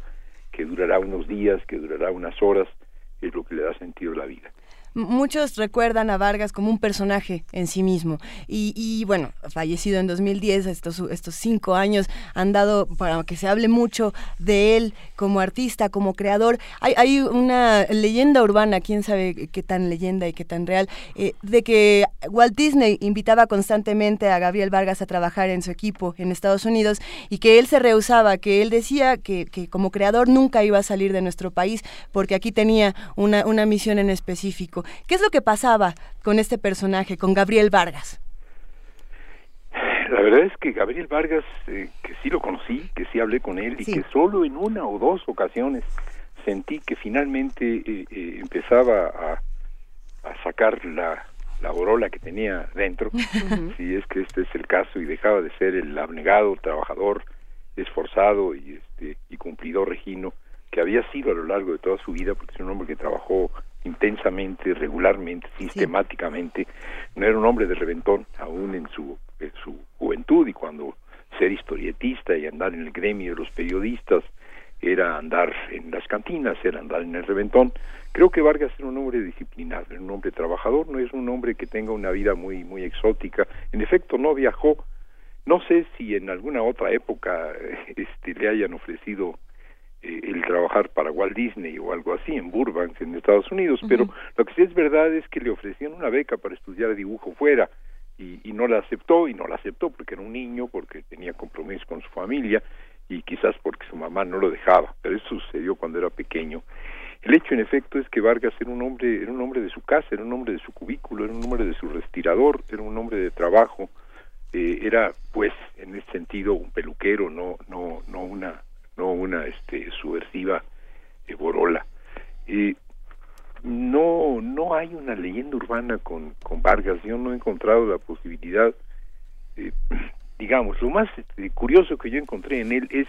que durará unos días, que durará unas horas, es lo que le da sentido a la vida. Muchos recuerdan a Vargas como un personaje en sí mismo. Y, bueno, fallecido en 2010, estos, estos cinco años han dado para que se hable mucho de él como artista, como creador. Hay, hay una leyenda urbana, quién sabe qué tan leyenda y qué tan real, eh, de que Walt Disney invitaba constantemente a Gabriel Vargas a trabajar en su equipo en Estados Unidos y que él se rehusaba, que él decía que, que como creador nunca iba a salir de nuestro país porque aquí tenía una, una misión en específico. ¿Qué es lo que pasaba con este personaje, con Gabriel Vargas? La verdad es que Gabriel Vargas, eh, que sí lo conocí, que sí hablé con él y que solo en una o dos ocasiones sentí que finalmente eh, eh, empezaba a, sacar la, la borola que tenía dentro, si es que este es el caso, y dejaba de ser el abnegado, trabajador, esforzado y, este, y cumplidor regino que había sido a lo largo de toda su vida, porque es un hombre que trabajó intensamente, regularmente, sistemáticamente. No era un hombre de reventón, aún en su, en su juventud y cuando ser historietista y andar en el gremio de los periodistas era andar en las cantinas, era andar en el reventón. Creo que Vargas era un hombre disciplinado, era un hombre trabajador, no es un hombre que tenga una vida muy muy exótica. En efecto, no viajó. No sé si en alguna otra época <laughs> este, le hayan ofrecido el trabajar para Walt Disney o algo así en Burbank, en Estados Unidos, pero lo que sí es verdad es que le ofrecían una beca para estudiar dibujo fuera y, y no la aceptó y no la aceptó porque era un niño, porque tenía compromiso con su familia y quizás porque su mamá no lo dejaba, pero eso sucedió cuando era pequeño. El hecho, en efecto, es que Vargas era un hombre, era un hombre de su casa, era un hombre de su cubículo, era un hombre de su respirador, era un hombre de trabajo, eh, era, pues, en ese sentido, un peluquero, no, no, no una, no una, este, subversiva eh, borola. Eh, no, no hay una leyenda urbana con, con Vargas. Yo no he encontrado la posibilidad eh, <clears throat> digamos, lo más este, curioso que yo encontré en él es,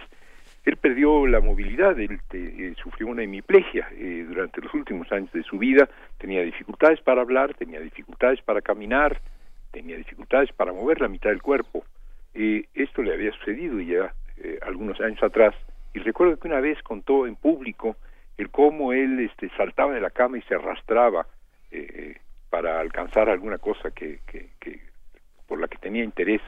él perdió la movilidad, él eh, sufrió una hemiplegia eh, durante los últimos años de su vida, tenía dificultades para hablar, tenía dificultades para caminar, tenía dificultades para mover la mitad del cuerpo. Eh, esto le había sucedido ya algunos años atrás y recuerdo que una vez contó en público el cómo él este, saltaba de la cama y se arrastraba para alcanzar alguna cosa que, que, por la que tenía interés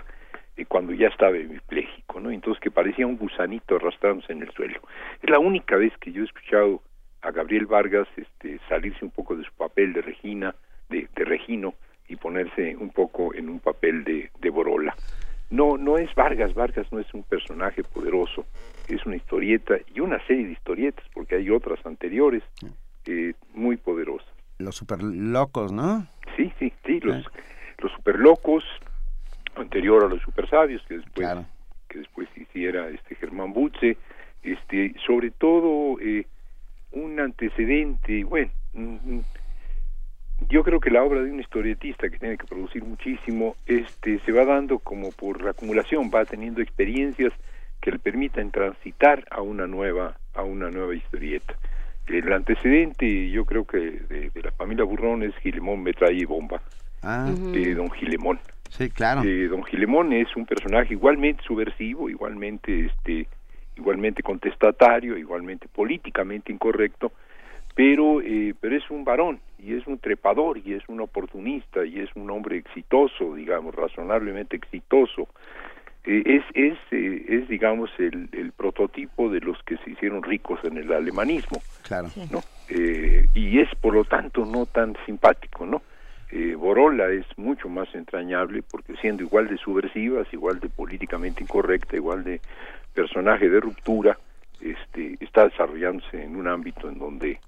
cuando ya estaba hemipléjico, ¿no? Entonces que parecía un gusanito arrastrándose en el suelo. Es la única vez que yo he escuchado a Gabriel Vargas este, salirse un poco de su papel de Regina, de, de Regino, y ponerse un poco en un papel de, de Borola. No, no es Vargas, Vargas no es un personaje poderoso, es una historieta y una serie de historietas, porque hay otras anteriores eh, muy poderosas. Los super locos, ¿no? Sí, sí, sí, los, los super locos, anterior a los super sabios que después que después hiciera este Germán Butze este sobre todo eh, un antecedente bueno yo creo que la obra de un historietista que tiene que producir muchísimo este se va dando como por acumulación va teniendo experiencias que le permitan transitar a una nueva a una nueva historieta el antecedente yo creo que de, la familia Burrón es Gilemón Metralla y Bomba ah. de Don Gilemón Sí, claro. Eh, don Gilemón es un personaje igualmente subversivo, igualmente este igualmente contestatario, igualmente políticamente incorrecto, pero eh, pero es un varón y es un trepador y es un oportunista y es un hombre exitoso, digamos, razonablemente exitoso. Eh, es es es digamos el, el prototipo de los que se hicieron ricos en el alemanismo. Claro. ¿no? y es por lo tanto no tan simpático, ¿no? eh, Borola es mucho más entrañable porque siendo igual de subversivas, igual de políticamente incorrecta, igual de personaje de ruptura, este, está desarrollándose en un ámbito en donde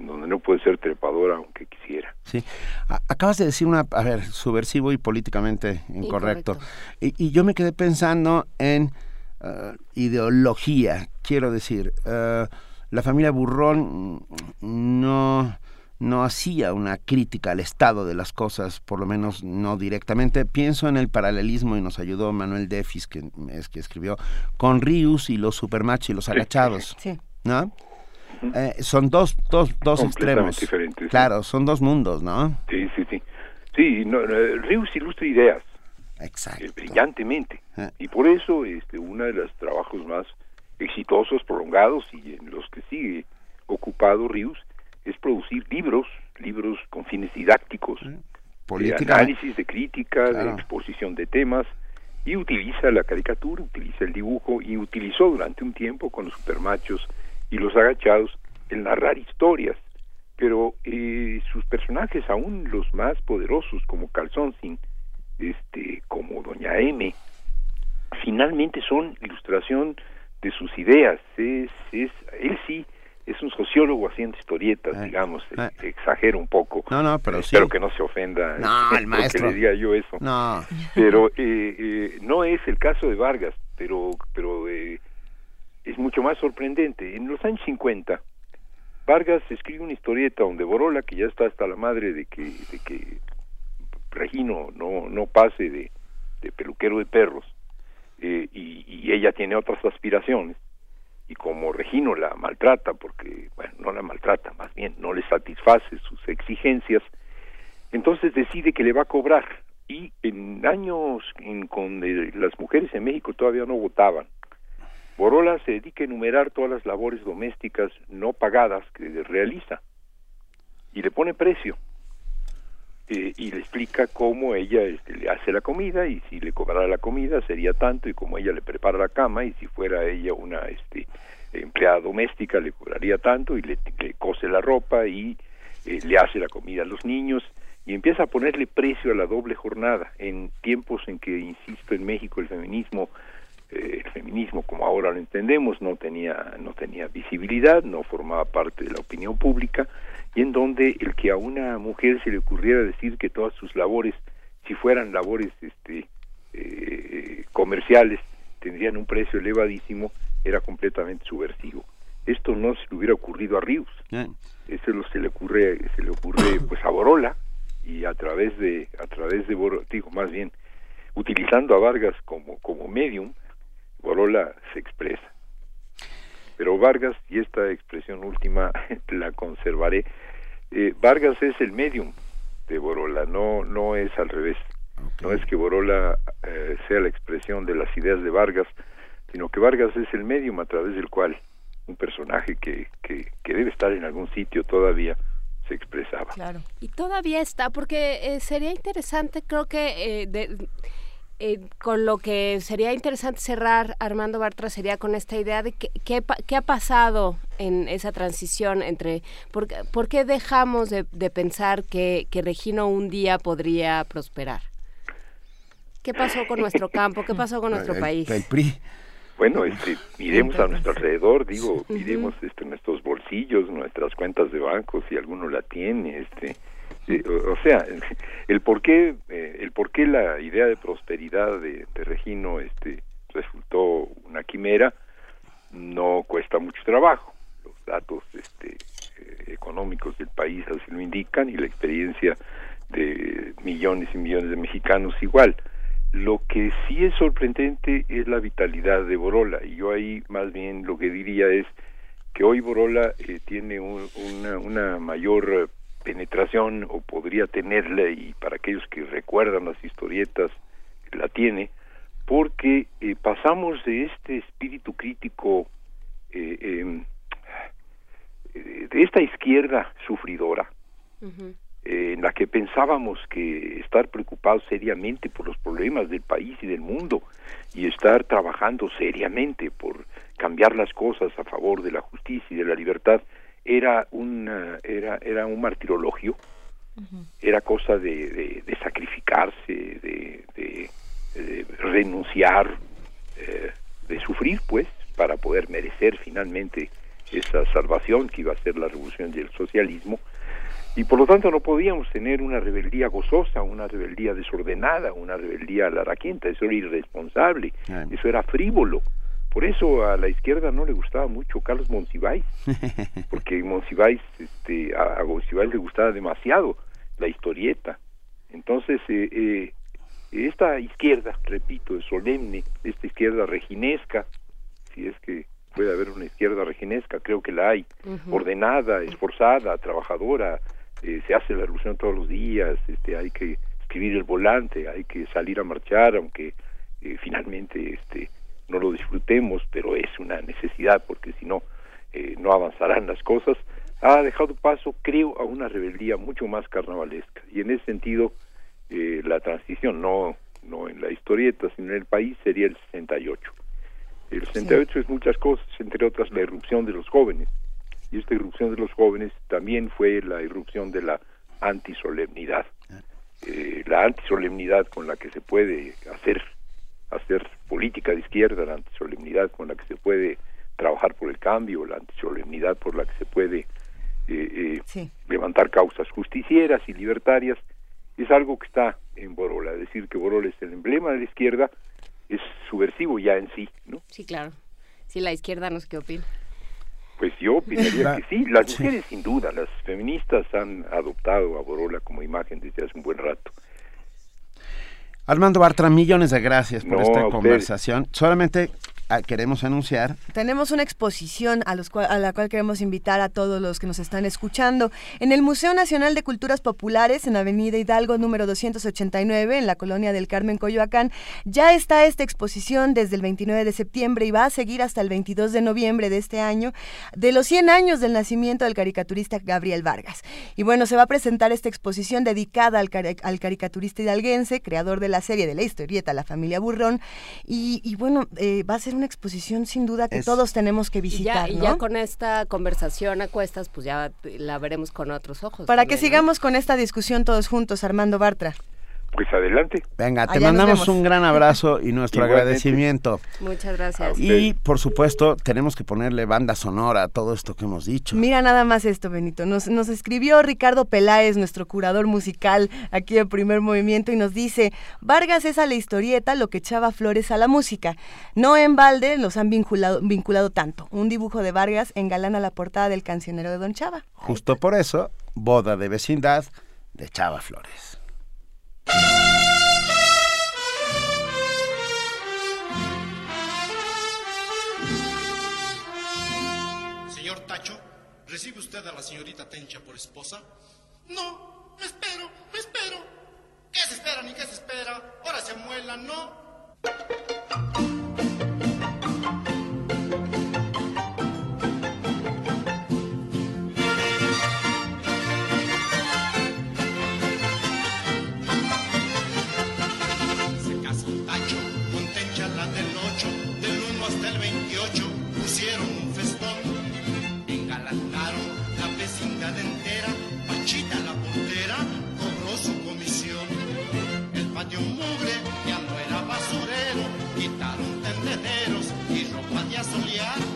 en donde no puede ser trepadora aunque quisiera. Sí, acabas de decir una, a ver, subversivo y políticamente incorrecto. Y, yo me quedé pensando en uh, ideología, quiero decir, uh, la familia Burrón no no hacía una crítica al estado de las cosas, por lo menos no directamente. Pienso en el paralelismo y nos ayudó Manuel Defis, que es que escribió, con Rius y los supermachos y los agachados. Sí. ¿No? Eh, son dos, dos, dos extremos. diferentes. Claro, son dos mundos, ¿no? Sí, sí, sí. Sí, no, Rius ilustra ideas. Exacto. Eh, brillantemente. Y por eso este, uno de los trabajos más exitosos, prolongados y en los que sigue ocupado Rius es producir libros, libros con fines didácticos, de análisis, de crítica, de exposición de temas, y utiliza la caricatura, utiliza el dibujo, y utilizó durante un tiempo con los supermachos y los agachados el narrar historias, pero eh, sus personajes, aún los más poderosos como Calzón este, como Doña M, finalmente son ilustración de sus ideas, es, es, él sí es un sociólogo haciendo historietas, eh, digamos, eh. exagero un poco. No, no, pero Espero que no se ofenda no, el <laughs> maestro. que le diga yo eso. No. Pero eh, no es el caso de Vargas, pero pero es mucho más sorprendente. En los años 50, Vargas escribe una historieta donde Borola, que ya está hasta la madre de que de que Regino no no pase de, de peluquero de perros y, y ella tiene otras aspiraciones y como Regino la maltrata, porque, bueno, no la maltrata, más bien no le satisface sus exigencias, entonces decide que le va a cobrar. Y en años en donde las mujeres en México todavía no votaban, Borola se dedica a enumerar todas las labores domésticas no pagadas que realiza. Y le pone precio. Eh, y le explica cómo ella este, le hace la comida y si le cobrara la comida sería tanto y cómo ella le prepara la cama y si fuera ella una este, empleada doméstica le cobraría tanto y le, cose la ropa y eh, le hace la comida a los niños y empieza a ponerle precio a la doble jornada. En tiempos en que, insisto, en México el feminismo eh, el feminismo como ahora lo entendemos no tenía no tenía visibilidad no formaba parte de la opinión pública y en donde el que a una mujer se le ocurriera decir que todas sus labores si fueran labores este eh, comerciales tendrían un precio elevadísimo era completamente subversivo. Esto no se le hubiera ocurrido a Ríos. Eso se le ocurre se le ocurre <coughs> pues a Borola y a través de a través de digo más bien utilizando a Vargas como como medium Borola se expresa. Pero Vargas, y esta expresión última <laughs> la conservaré, eh, Vargas es el medium de Borola, no, no es al revés. No es que Borola eh, sea la expresión de las ideas de Vargas, sino que Vargas es el medium a través del cual un personaje que, que, debe estar en algún sitio todavía se expresaba. Claro. Y todavía está, porque eh, sería interesante, creo que de, eh, con lo que sería interesante cerrar, Armando Bartra, sería con esta idea de qué ha pasado en esa transición entre, por, por qué dejamos de, pensar que, que, Regino un día podría prosperar. ¿Qué pasó con nuestro campo? ¿Qué pasó con <laughs> nuestro país? El PRI. Bueno, este, miremos a nuestro alrededor, digo, miremos este, nuestros bolsillos, nuestras cuentas de banco, si alguno la tiene, este, o, sea, <laughs> el por qué, eh, el por qué la idea de prosperidad de, Regino este, resultó una quimera no cuesta mucho trabajo. Los datos este, eh, económicos del país así lo indican y la experiencia de millones y millones de mexicanos igual. Lo que sí es sorprendente es la vitalidad de Borola y yo ahí más bien lo que diría es que hoy Borola eh, tiene una, una mayor penetración o podría tenerla y para aquellos que recuerdan las historietas la tiene porque eh, pasamos de este espíritu crítico eh, em, eh, de esta izquierda sufridora en la que pensábamos que estar preocupados seriamente por los problemas del país y del mundo y estar trabajando seriamente por cambiar las cosas a favor de la justicia y de la libertad era un era era un martirologio. Era cosa de, de, sacrificarse de, de renunciar eh, de sufrir pues para poder merecer finalmente esa salvación que iba a ser la revolución del socialismo. Y por lo tanto no podíamos tener una rebeldía gozosa, una rebeldía desordenada, una rebeldía laraquienta, eso era irresponsable, eso era frívolo, por eso a la izquierda no le gustaba mucho Carlos Monsiváis, <laughs> porque Monsiváis, este, a, Monsiváis le gustaba demasiado la historieta. Entonces, eh, eh, esta izquierda, repito, es solemne, esta izquierda reginesca, si es que puede haber una izquierda reginesca, creo que la hay, ordenada, esforzada, trabajadora, eh, se hace la revolución todos los días, este, hay que escribir el volante, hay que salir a marchar, aunque finalmente este, no lo disfrutemos, pero es una necesidad porque si no, eh, no avanzarán las cosas, ha dejado paso, creo, a una rebeldía mucho más carnavalesca. Y en ese sentido, eh, la transición, no, no en la historieta, sino en el país, sería el 68. El 68 es muchas cosas, entre otras la irrupción de los jóvenes. Y esta irrupción de los jóvenes también fue la irrupción de la antisolemnidad. Eh, la antisolemnidad con la que se puede hacer hacer política de izquierda, la antisolemnidad con la que se puede trabajar por el cambio, la antisolemnidad por la que se puede eh, eh, levantar causas justicieras y libertarias, es algo que está en Borola. Decir que Borola es el emblema de la izquierda es subversivo ya en sí, ¿no? Sí, claro. Si la izquierda no sé qué opina. Pues yo opinaría que sí. Las mujeres, sin duda, las feministas han adoptado a Borola como imagen desde hace un buen rato. Armando Bartra, millones de gracias por esta conversación. Solamente queremos anunciar. Tenemos una exposición a, los a la cual queremos invitar a todos los que nos están escuchando. En el Museo Nacional de Culturas Populares, en Avenida Hidalgo número 289, en la colonia del Carmen Coyoacán, ya está esta exposición desde el 29 de septiembre y va a seguir hasta el 22 de noviembre de este año, de los 100 años del nacimiento del caricaturista Gabriel Vargas. Y bueno, se va a presentar esta exposición dedicada al, al caricaturista hidalguense, creador de la serie de la historieta La familia Burrón. Y, bueno, eh, va a ser una exposición sin duda que todos tenemos que visitar. Y ya, con esta conversación a cuestas, pues ya la veremos con otros ojos. Para que sigamos con esta discusión todos juntos, Armando Bartra. Pues adelante. Venga, te mandamos un gran abrazo y nuestro agradecimiento. Muchas gracias. Y por supuesto, tenemos que ponerle banda sonora a todo esto que hemos dicho. Mira nada más esto, Benito. Nos, nos escribió Ricardo Peláez, nuestro curador musical aquí en Primer Movimiento, y nos dice, Vargas es a la historieta lo que echaba flores a la música. No en balde los han vinculado, vinculado tanto. Un dibujo de Vargas engalana la portada del cancionero de Don Chava. Justo por eso, Boda de Vecindad de Chava Flores. Señor Tacho, ¿recibe usted a la señorita Tencha por esposa? No, me espero, me espero. ¿Qué se espera ni qué se espera? Ahora se amuela, ¿no? Que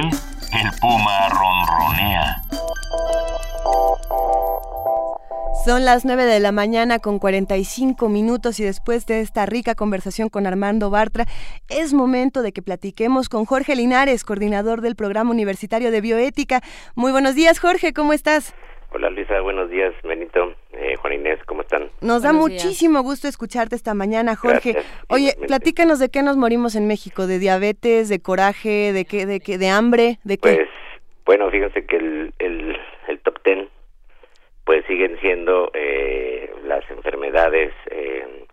el puma ronronea. Son las 9 de la mañana con 45 minutos y después de esta rica conversación con Armando Bartra, es momento de que platiquemos con Jorge Linares, coordinador del Programa Universitario de Bioética. Muy buenos días, Jorge, ¿cómo estás? Hola Luisa, buenos días, Benito, eh, Juan Inés, ¿cómo están? Nos da muchísimo gusto escucharte esta mañana, Jorge. Gracias, Oye, igualmente. platícanos de qué nos morimos en México, de diabetes, de coraje, de qué, de qué, de hambre, de qué. Pues, bueno, fíjense que el, el, el top ten, pues siguen siendo eh, las enfermedades, eh,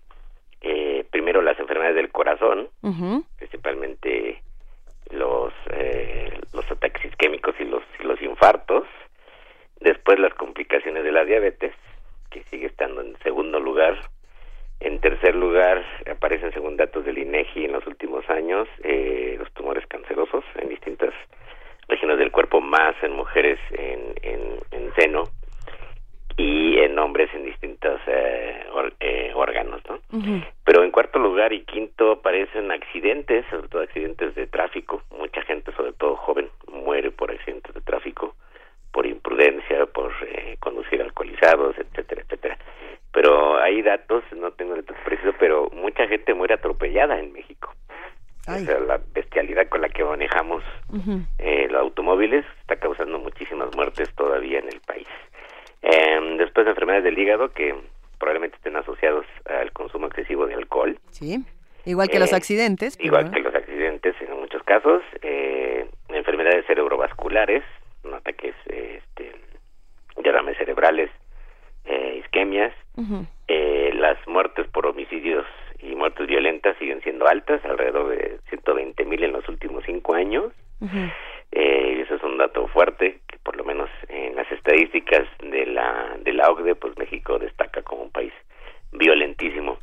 eh, primero las enfermedades del corazón, principalmente los eh, los ataques isquémicos y los y los infartos después las complicaciones de la diabetes que sigue estando en segundo lugar en tercer lugar aparecen según datos del INEGI en los últimos años eh, los tumores cancerosos en distintas regiones del cuerpo más en mujeres en, en, en seno y en hombres en distintos eh, or- eh, órganos ¿no? Pero en cuarto lugar y quinto aparecen accidentes, sobre todo accidentes de tráfico. Mucha gente, sobre todo joven, muere por accidentes de tráfico, por imprudencia, por eh, conducir alcoholizados, etcétera, etcétera. Pero hay datos, no tengo el dato preciso, pero mucha gente muere atropellada en México. O sea, la bestialidad con la que manejamos eh, los automóviles está causando muchísimas muertes todavía en el país. Em, después de enfermedades del hígado que probablemente estén asociados al consumo excesivo de alcohol. Sí, igual que los Eh, accidentes. pero- Igual que los accidentes en muchos casos, eh, enfermedades cerebrovasculares, ataques este, derrames cerebrales, eh, isquemias, eh, las muertes por homicidios y muertes violentas siguen siendo altas, alrededor de 120 mil en los últimos cinco años. Eh, eso es un dato fuerte, que por lo menos en las estadísticas de la, de la OCDE, pues México destaca como un país violentísimo.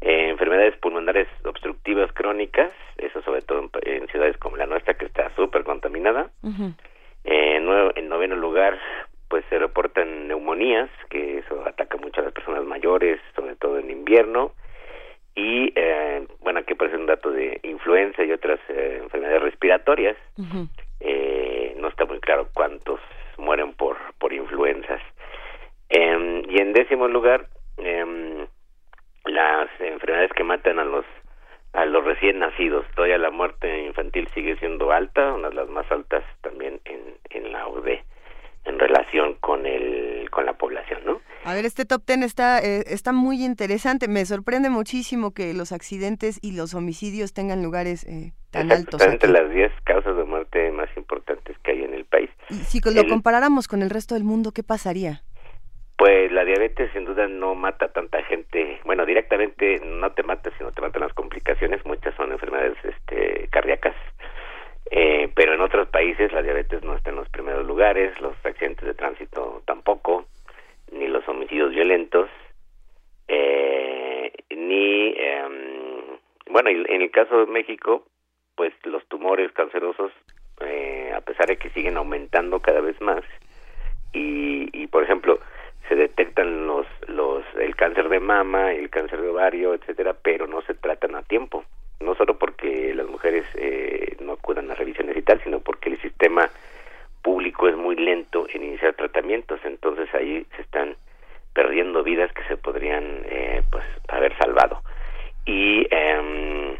Eh, enfermedades pulmonares obstructivas crónicas, eso sobre todo en, ciudades como la nuestra, que está súper contaminada. Nue- en noveno lugar, pues se reportan neumonías, que eso ataca mucho a las personas mayores, sobre todo en invierno. Y, eh, bueno, aquí aparece un dato de influenza y otras eh, enfermedades respiratorias. Eh, no está muy claro cuántos mueren por, por influencias. Em, y en décimo lugar, em, las enfermedades que matan a los a los recién nacidos. Todavía la muerte infantil sigue siendo alta, una de las más altas también en, en la OCDE en relación con el con la población, ¿no? A ver, este top ten está, eh, está muy interesante. Me sorprende muchísimo que los accidentes y los homicidios tengan lugares eh, tan altos. Entre las 10 causas de muerte más importantes que hay en el país. Y si lo El- comparáramos con el resto del mundo, ¿qué pasaría? Pues la diabetes sin duda no mata a tanta gente, bueno, directamente no te mata, sino te matan las complicaciones, muchas son enfermedades este, cardíacas, Eh, pero en otros países la diabetes no está en los primeros lugares, los accidentes de tránsito tampoco, ni los homicidios violentos, eh, ni, em, bueno, en el caso de México, pues los tumores cancerosos, eh, a pesar de que siguen aumentando cada vez más, y, y por ejemplo se detectan los los el cáncer de mama el cáncer de ovario etcétera pero no se tratan a tiempo. No solo porque las mujeres eh, no acudan a revisiones y tal sino porque el sistema público es muy lento en iniciar tratamientos. Entonces ahí se están perdiendo vidas que se podrían eh, pues haber salvado. Y em,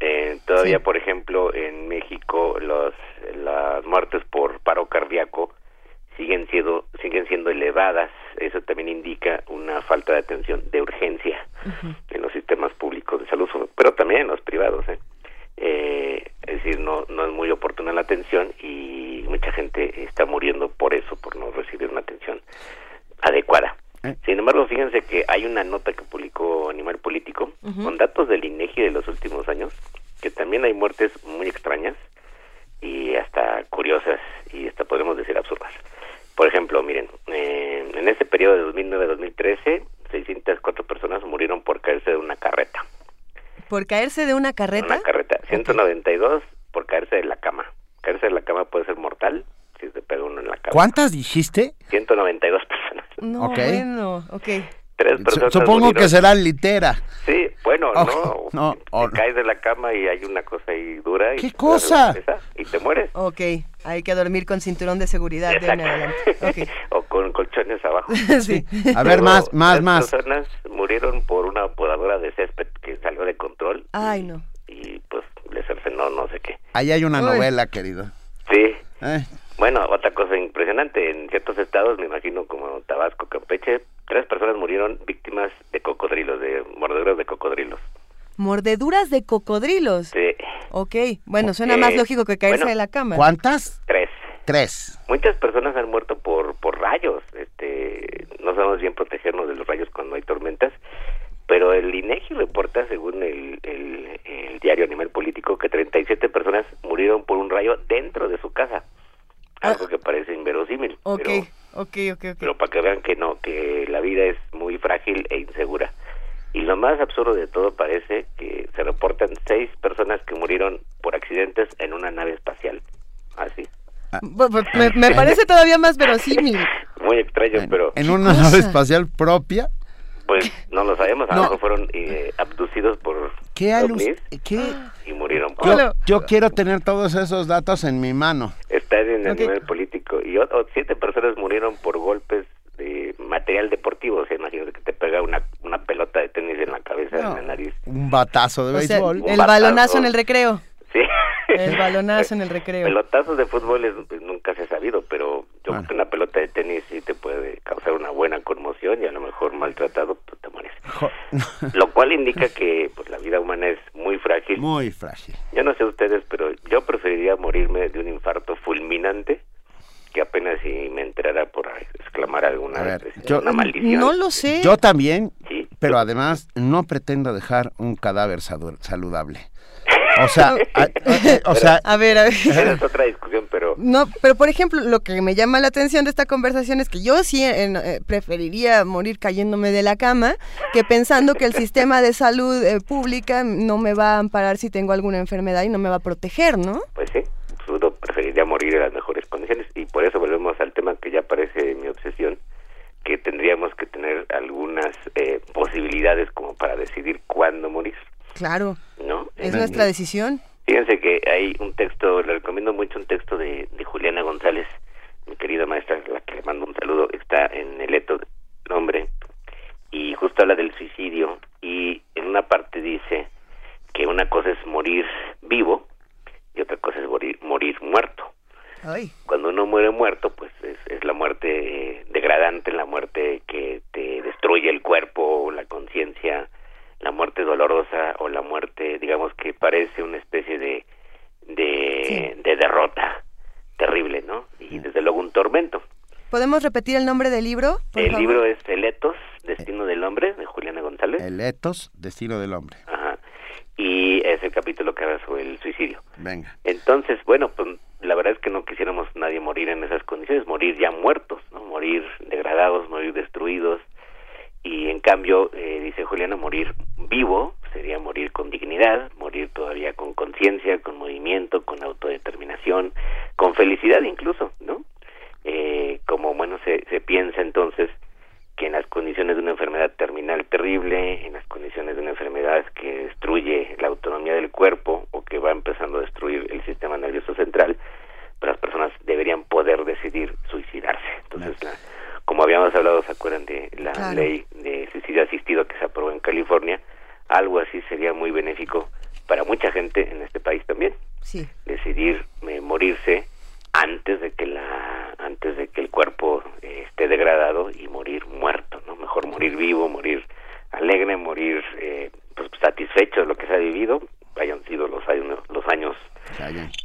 eh, todavía por ejemplo en México los las muertes por paro cardíaco siguen siendo siguen siendo elevadas. Eso también indica una falta de atención de urgencia en los sistemas públicos de salud pero también en los privados ¿eh? Eh, es decir no no es muy oportuna la atención y mucha gente está muriendo por eso por no recibir una atención adecuada. Sin embargo fíjense que hay una nota que publicó Animal Político Ujú. con datos del INEGI de los últimos años que también hay muertes muy extrañas y hasta curiosas y hasta podemos decir absurdas. Por ejemplo, miren, eh, en ese periodo de 2009-2013, 604 personas murieron por caerse de una carreta. ¿Por caerse de una carreta? Una carreta. 192 por caerse de la cama. Caerse de la cama puede ser mortal si se pega uno en la cama. ¿Cuántas dijiste? 192 personas. No, Ok. bueno, ok. Tres personas Supongo que murieron. será litera. Sí, bueno, no. no, Te caes de la cama y hay una cosa ahí dura. Y ¿Qué cosa? cabeza Y te mueres. Ok, hay que dormir con cinturón de seguridad de ahí en adelante. Ok. <laughs> o con colchones abajo. <laughs> Sí. A ver, más, más, más. personas murieron por una podadora de césped que salió de control Ay, no. y pues les cercenó no sé qué. Ahí hay una Uy. novela, querido. Sí. Eh. Bueno, otra cosa impresionante, en ciertos estados, me imagino como Tabasco, Campeche, tres personas murieron víctimas de cocodrilos, de mordeduras de cocodrilos. Mordeduras de cocodrilos. Sí. Ok, bueno, suena más Eh, lógico que caerse bueno, de la cama. ¿Cuántas? Tres. Tres. Muchas personas han muerto por, por rayos. Este, no sabemos bien protegernos de los rayos cuando hay tormentas, pero el INEGI reporta, según el, el, el diario Animal Político, que 37 personas murieron por un rayo dentro de su casa. Algo que parece inverosímil. Ah. Ok, Pero, ok, ok, ok. pero para que vean que no, que la vida es muy frágil e insegura. Y lo más absurdo de todo parece que se reportan seis personas que murieron por accidentes en una nave espacial. Así. Bu- Me, me parece todavía más verosímil. <laughs> Muy extraño, pero En una cosa? nave espacial propia. pues no lo sabemos. A No. lo mejor fueron eh, abducidos por ¿Qué alus- ovnis qué? y murieron por Yo, yo quiero tener todos esos datos en mi mano. Está en el Ok. nivel político. Y o- o siete personas murieron por golpes de material deportivo. O sea, imagínate que te pega una, una pelota de tenis en la cabeza, en la nariz. Un batazo de O sea, béisbol. el batazo. balonazo en el recreo. Sí. El balonazo en el recreo. Pelotazos de fútbol es- pues, nunca se ha sabido, pero pelota de tenis sí te puede causar una buena conmoción y a lo mejor maltratado pues, te mueres. Lo cual indica que pues, la vida humana es muy frágil. Muy frágil. Yo no sé ustedes, pero yo preferiría morirme de un infarto fulminante que apenas si me enterara por exclamar alguna yo, una maldición. No lo sé. Yo también, pero además no pretendo dejar un cadáver saludable. O sea, a, o sea, a ver, a ver. Esa es otra discusión, pero no, pero por ejemplo, lo que me llama la atención de esta conversación es que yo sí eh, preferiría morir cayéndome de la cama que pensando que el sistema de salud eh, pública no me va a amparar si tengo alguna enfermedad y no me va a proteger, ¿no? Pues sí, uno preferiría morir en las mejores condiciones y por eso volvemos al tema que ya parece mi obsesión, que tendríamos que tener algunas eh, posibilidades como para decidir cuándo morir. Claro. ¿No? Es nuestra decisión. Fíjense que hay un texto, le recomiendo mucho un texto de, de Juliana González, mi querida maestra, la que le mando un saludo, está en el Eto del Hombre, y justo habla del suicidio, y en una parte dice que una cosa es morir vivo y otra cosa es morir, morir muerto. Cuando uno muere muerto, pues es, es la muerte degradante, la muerte que destruye el cuerpo, la conciencia, la muerte dolorosa o la muerte, digamos que parece una especie de de, derrota terrible, ¿no? Y desde luego un tormento. ¿Podemos repetir el nombre del libro? el libro es El Etos, Destino del Hombre, de Juliana González. El Etos, Destino del Hombre. Ajá. Y es el capítulo que habla sobre el suicidio. Venga. Entonces, bueno, pues la verdad es que no quisiéramos nadie morir en esas condiciones, morir ya muertos, ¿no? Morir degradados, morir destruidos, y en cambio, eh, dice Juliana, morir vivo sería morir con dignidad, morir todavía con conciencia, con movimiento, con autodeterminación, con felicidad incluso, ¿no? Eh, como, bueno, se, se piensa entonces que en las condiciones de una enfermedad terminal terrible, en las condiciones de una enfermedad que destruye la autonomía del cuerpo o que va empezando a destruir el sistema nervioso central, pues las personas deberían poder decidir suicidarse. Entonces, la, como habíamos hablado, ¿se acuerdan de la ley de suicidio asistido que se aprobó en California? Algo así sería muy benéfico para mucha gente en este país también. Sí. Decidir eh, morirse antes de que la antes de que el cuerpo eh, esté degradado y morir muerto, ¿no? Mejor morir vivo, morir alegre, morir eh, pues, satisfecho de lo que se ha vivido, hayan sido los años los años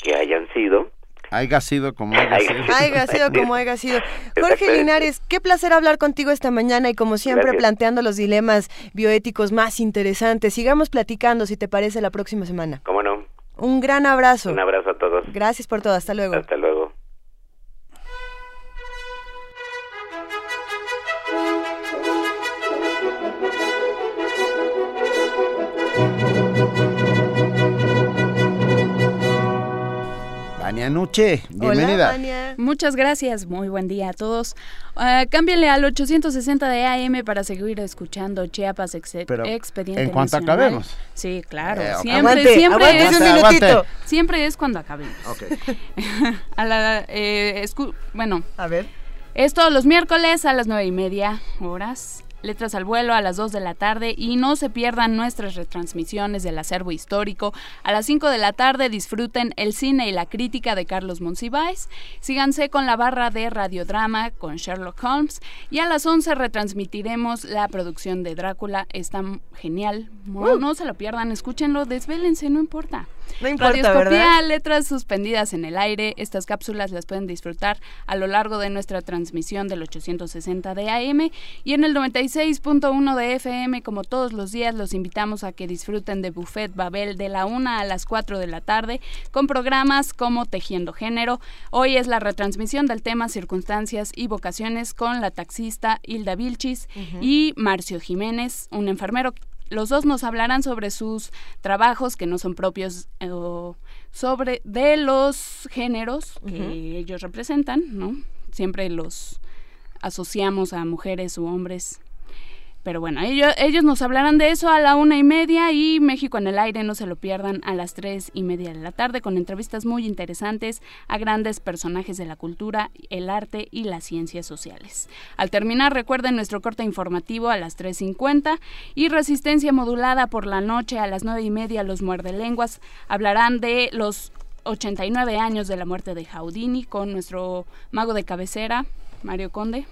que hayan sido Haiga sido como haya sido. Haiga sido como haya sido. Jorge Linares, qué placer hablar contigo esta mañana y como siempre planteando los dilemas bioéticos más interesantes. Sigamos platicando, si te parece, la próxima semana. ¿Cómo no? Un gran abrazo. Un abrazo a todos. Gracias por todo. Hasta luego. Hasta luego. Vania Nuche, bienvenida. Muchas gracias, muy buen día a todos. Uh, cámbienle al 860 de AM para seguir escuchando Chiapas Expediente En cuanto acabemos. Sí, claro. Eh, siempre, siempre, es, siempre es cuando acabemos. Okay. <laughs> a la, eh, bueno. A ver. Es todos los miércoles a las nueve y media horas Letras al vuelo a las 2 de la tarde y no se pierdan nuestras retransmisiones del acervo histórico. A las 5 de la tarde disfruten el cine y la crítica de Carlos Monsiváis. Síganse con la barra de radiodrama con Sherlock Holmes y a las 11 retransmitiremos la producción de Drácula. Está genial. No, no se lo pierdan, escúchenlo, desvélense, no importa. No importa, letras suspendidas en el aire. Estas cápsulas las pueden disfrutar a lo largo de nuestra transmisión del 860 de AM y en el 96.1 de FM, como todos los días, los invitamos a que disfruten de Buffet Babel de la 1 a las 4 de la tarde con programas como Tejiendo Género. Hoy es la retransmisión del tema Circunstancias y Vocaciones con la taxista Hilda Vilchis y Marcio Jiménez, un enfermero los dos nos hablarán sobre sus trabajos que no son propios eh, sobre de los géneros que ellos representan, ¿no? Siempre los asociamos a mujeres u hombres pero bueno, ellos, ellos nos hablarán de eso a la una y media y México en el aire, no se lo pierdan, a las tres y media de la tarde con entrevistas muy interesantes a grandes personajes de la cultura, el arte y las ciencias sociales. Al terminar, recuerden nuestro corte informativo a las 3.50 y resistencia modulada por la noche a las nueve y media. Los muerdelenguas hablarán de los 89 años de la muerte de Jaudini con nuestro mago de cabecera, Mario Conde.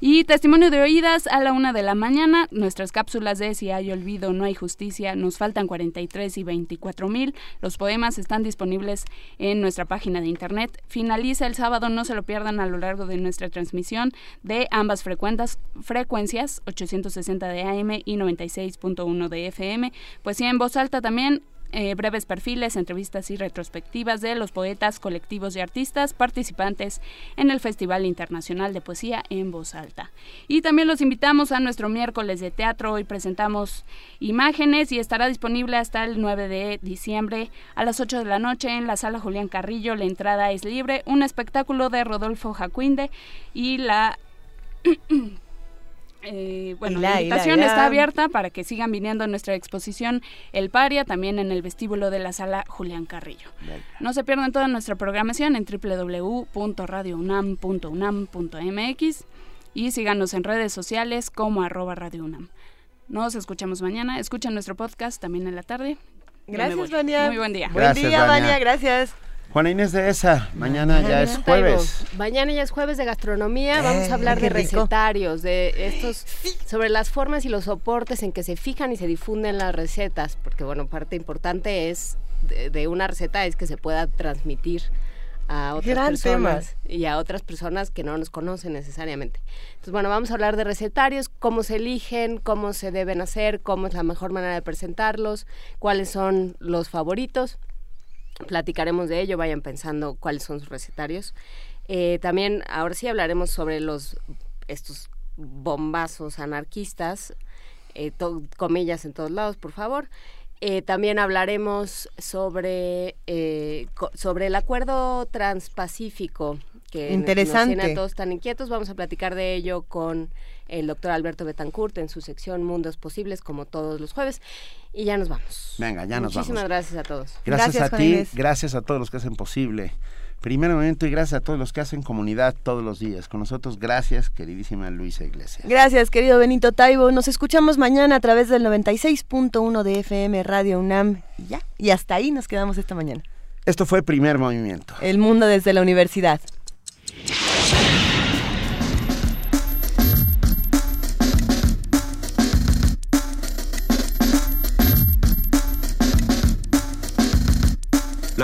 Y testimonio de oídas a la una de la mañana. Nuestras cápsulas de Si hay olvido, no hay justicia. Nos faltan 43 y 24 mil. Los poemas están disponibles en nuestra página de internet. Finaliza el sábado, no se lo pierdan a lo largo de nuestra transmisión de ambas frecuencias, 860 de AM y 96.1 de FM. Pues sí, en voz alta también eh, breves perfiles, entrevistas y retrospectivas de los poetas, colectivos y artistas participantes en el Festival Internacional de Poesía en Voz Alta. Y también los invitamos a nuestro miércoles de teatro. Hoy presentamos imágenes y estará disponible hasta el 9 de diciembre a las 8 de la noche en la sala Julián Carrillo. La entrada es libre. Un espectáculo de Rodolfo Jacuinde y la <clears throat> Eh, bueno, la, invitación está abierta para que sigan viniendo a nuestra exposición El Paria, también en el vestíbulo de la sala Julián Carrillo. No se pierdan toda nuestra programación en www.radiounam.unam.mx y síganos en redes sociales como arroba Radio UNAM. Nos escuchamos mañana. Escuchen nuestro podcast también en la tarde. Gracias, Vania. Muy buen día. buen día, Vania. Gracias. Juana Inés de esa, mañana ya es jueves. Mañana ya es jueves de gastronomía, vamos a hablar de recetarios, de estos, sobre las formas y los soportes en que se fijan y se difunden las recetas, porque bueno, parte importante es de, una receta es que se pueda transmitir a otras personas y a otras personas que no nos conocen necesariamente. Entonces, bueno, vamos a hablar de recetarios, cómo se eligen, cómo se deben hacer, cómo es la mejor manera de presentarlos, cuáles son los favoritos platicaremos de ello, vayan pensando cuáles son sus recetarios. Eh, también, ahora sí hablaremos sobre los estos bombazos anarquistas, eh, comillas en todos lados, por favor. Eh, también hablaremos sobre, sobre el acuerdo transpacífico que Interesante. nos tiene a todos tan inquietos. Vamos a platicar de ello con el doctor Alberto Betancourt en su sección Mundos Posibles, como todos los jueves. Y ya nos vamos. Venga, ya nos vamos. Muchísimas gracias a todos. Gracias, a ti, gracias a todos los que hacen posible. Primer momento y gracias a todos los que hacen comunidad todos los días. Con nosotros, gracias, queridísima Luisa Iglesias. Gracias, querido Benito Taibo. Nos escuchamos mañana a través del 96.1 de FM Radio UNAM. Y ya, y hasta ahí nos quedamos esta mañana. Esto fue Primer Movimiento. El mundo desde la universidad.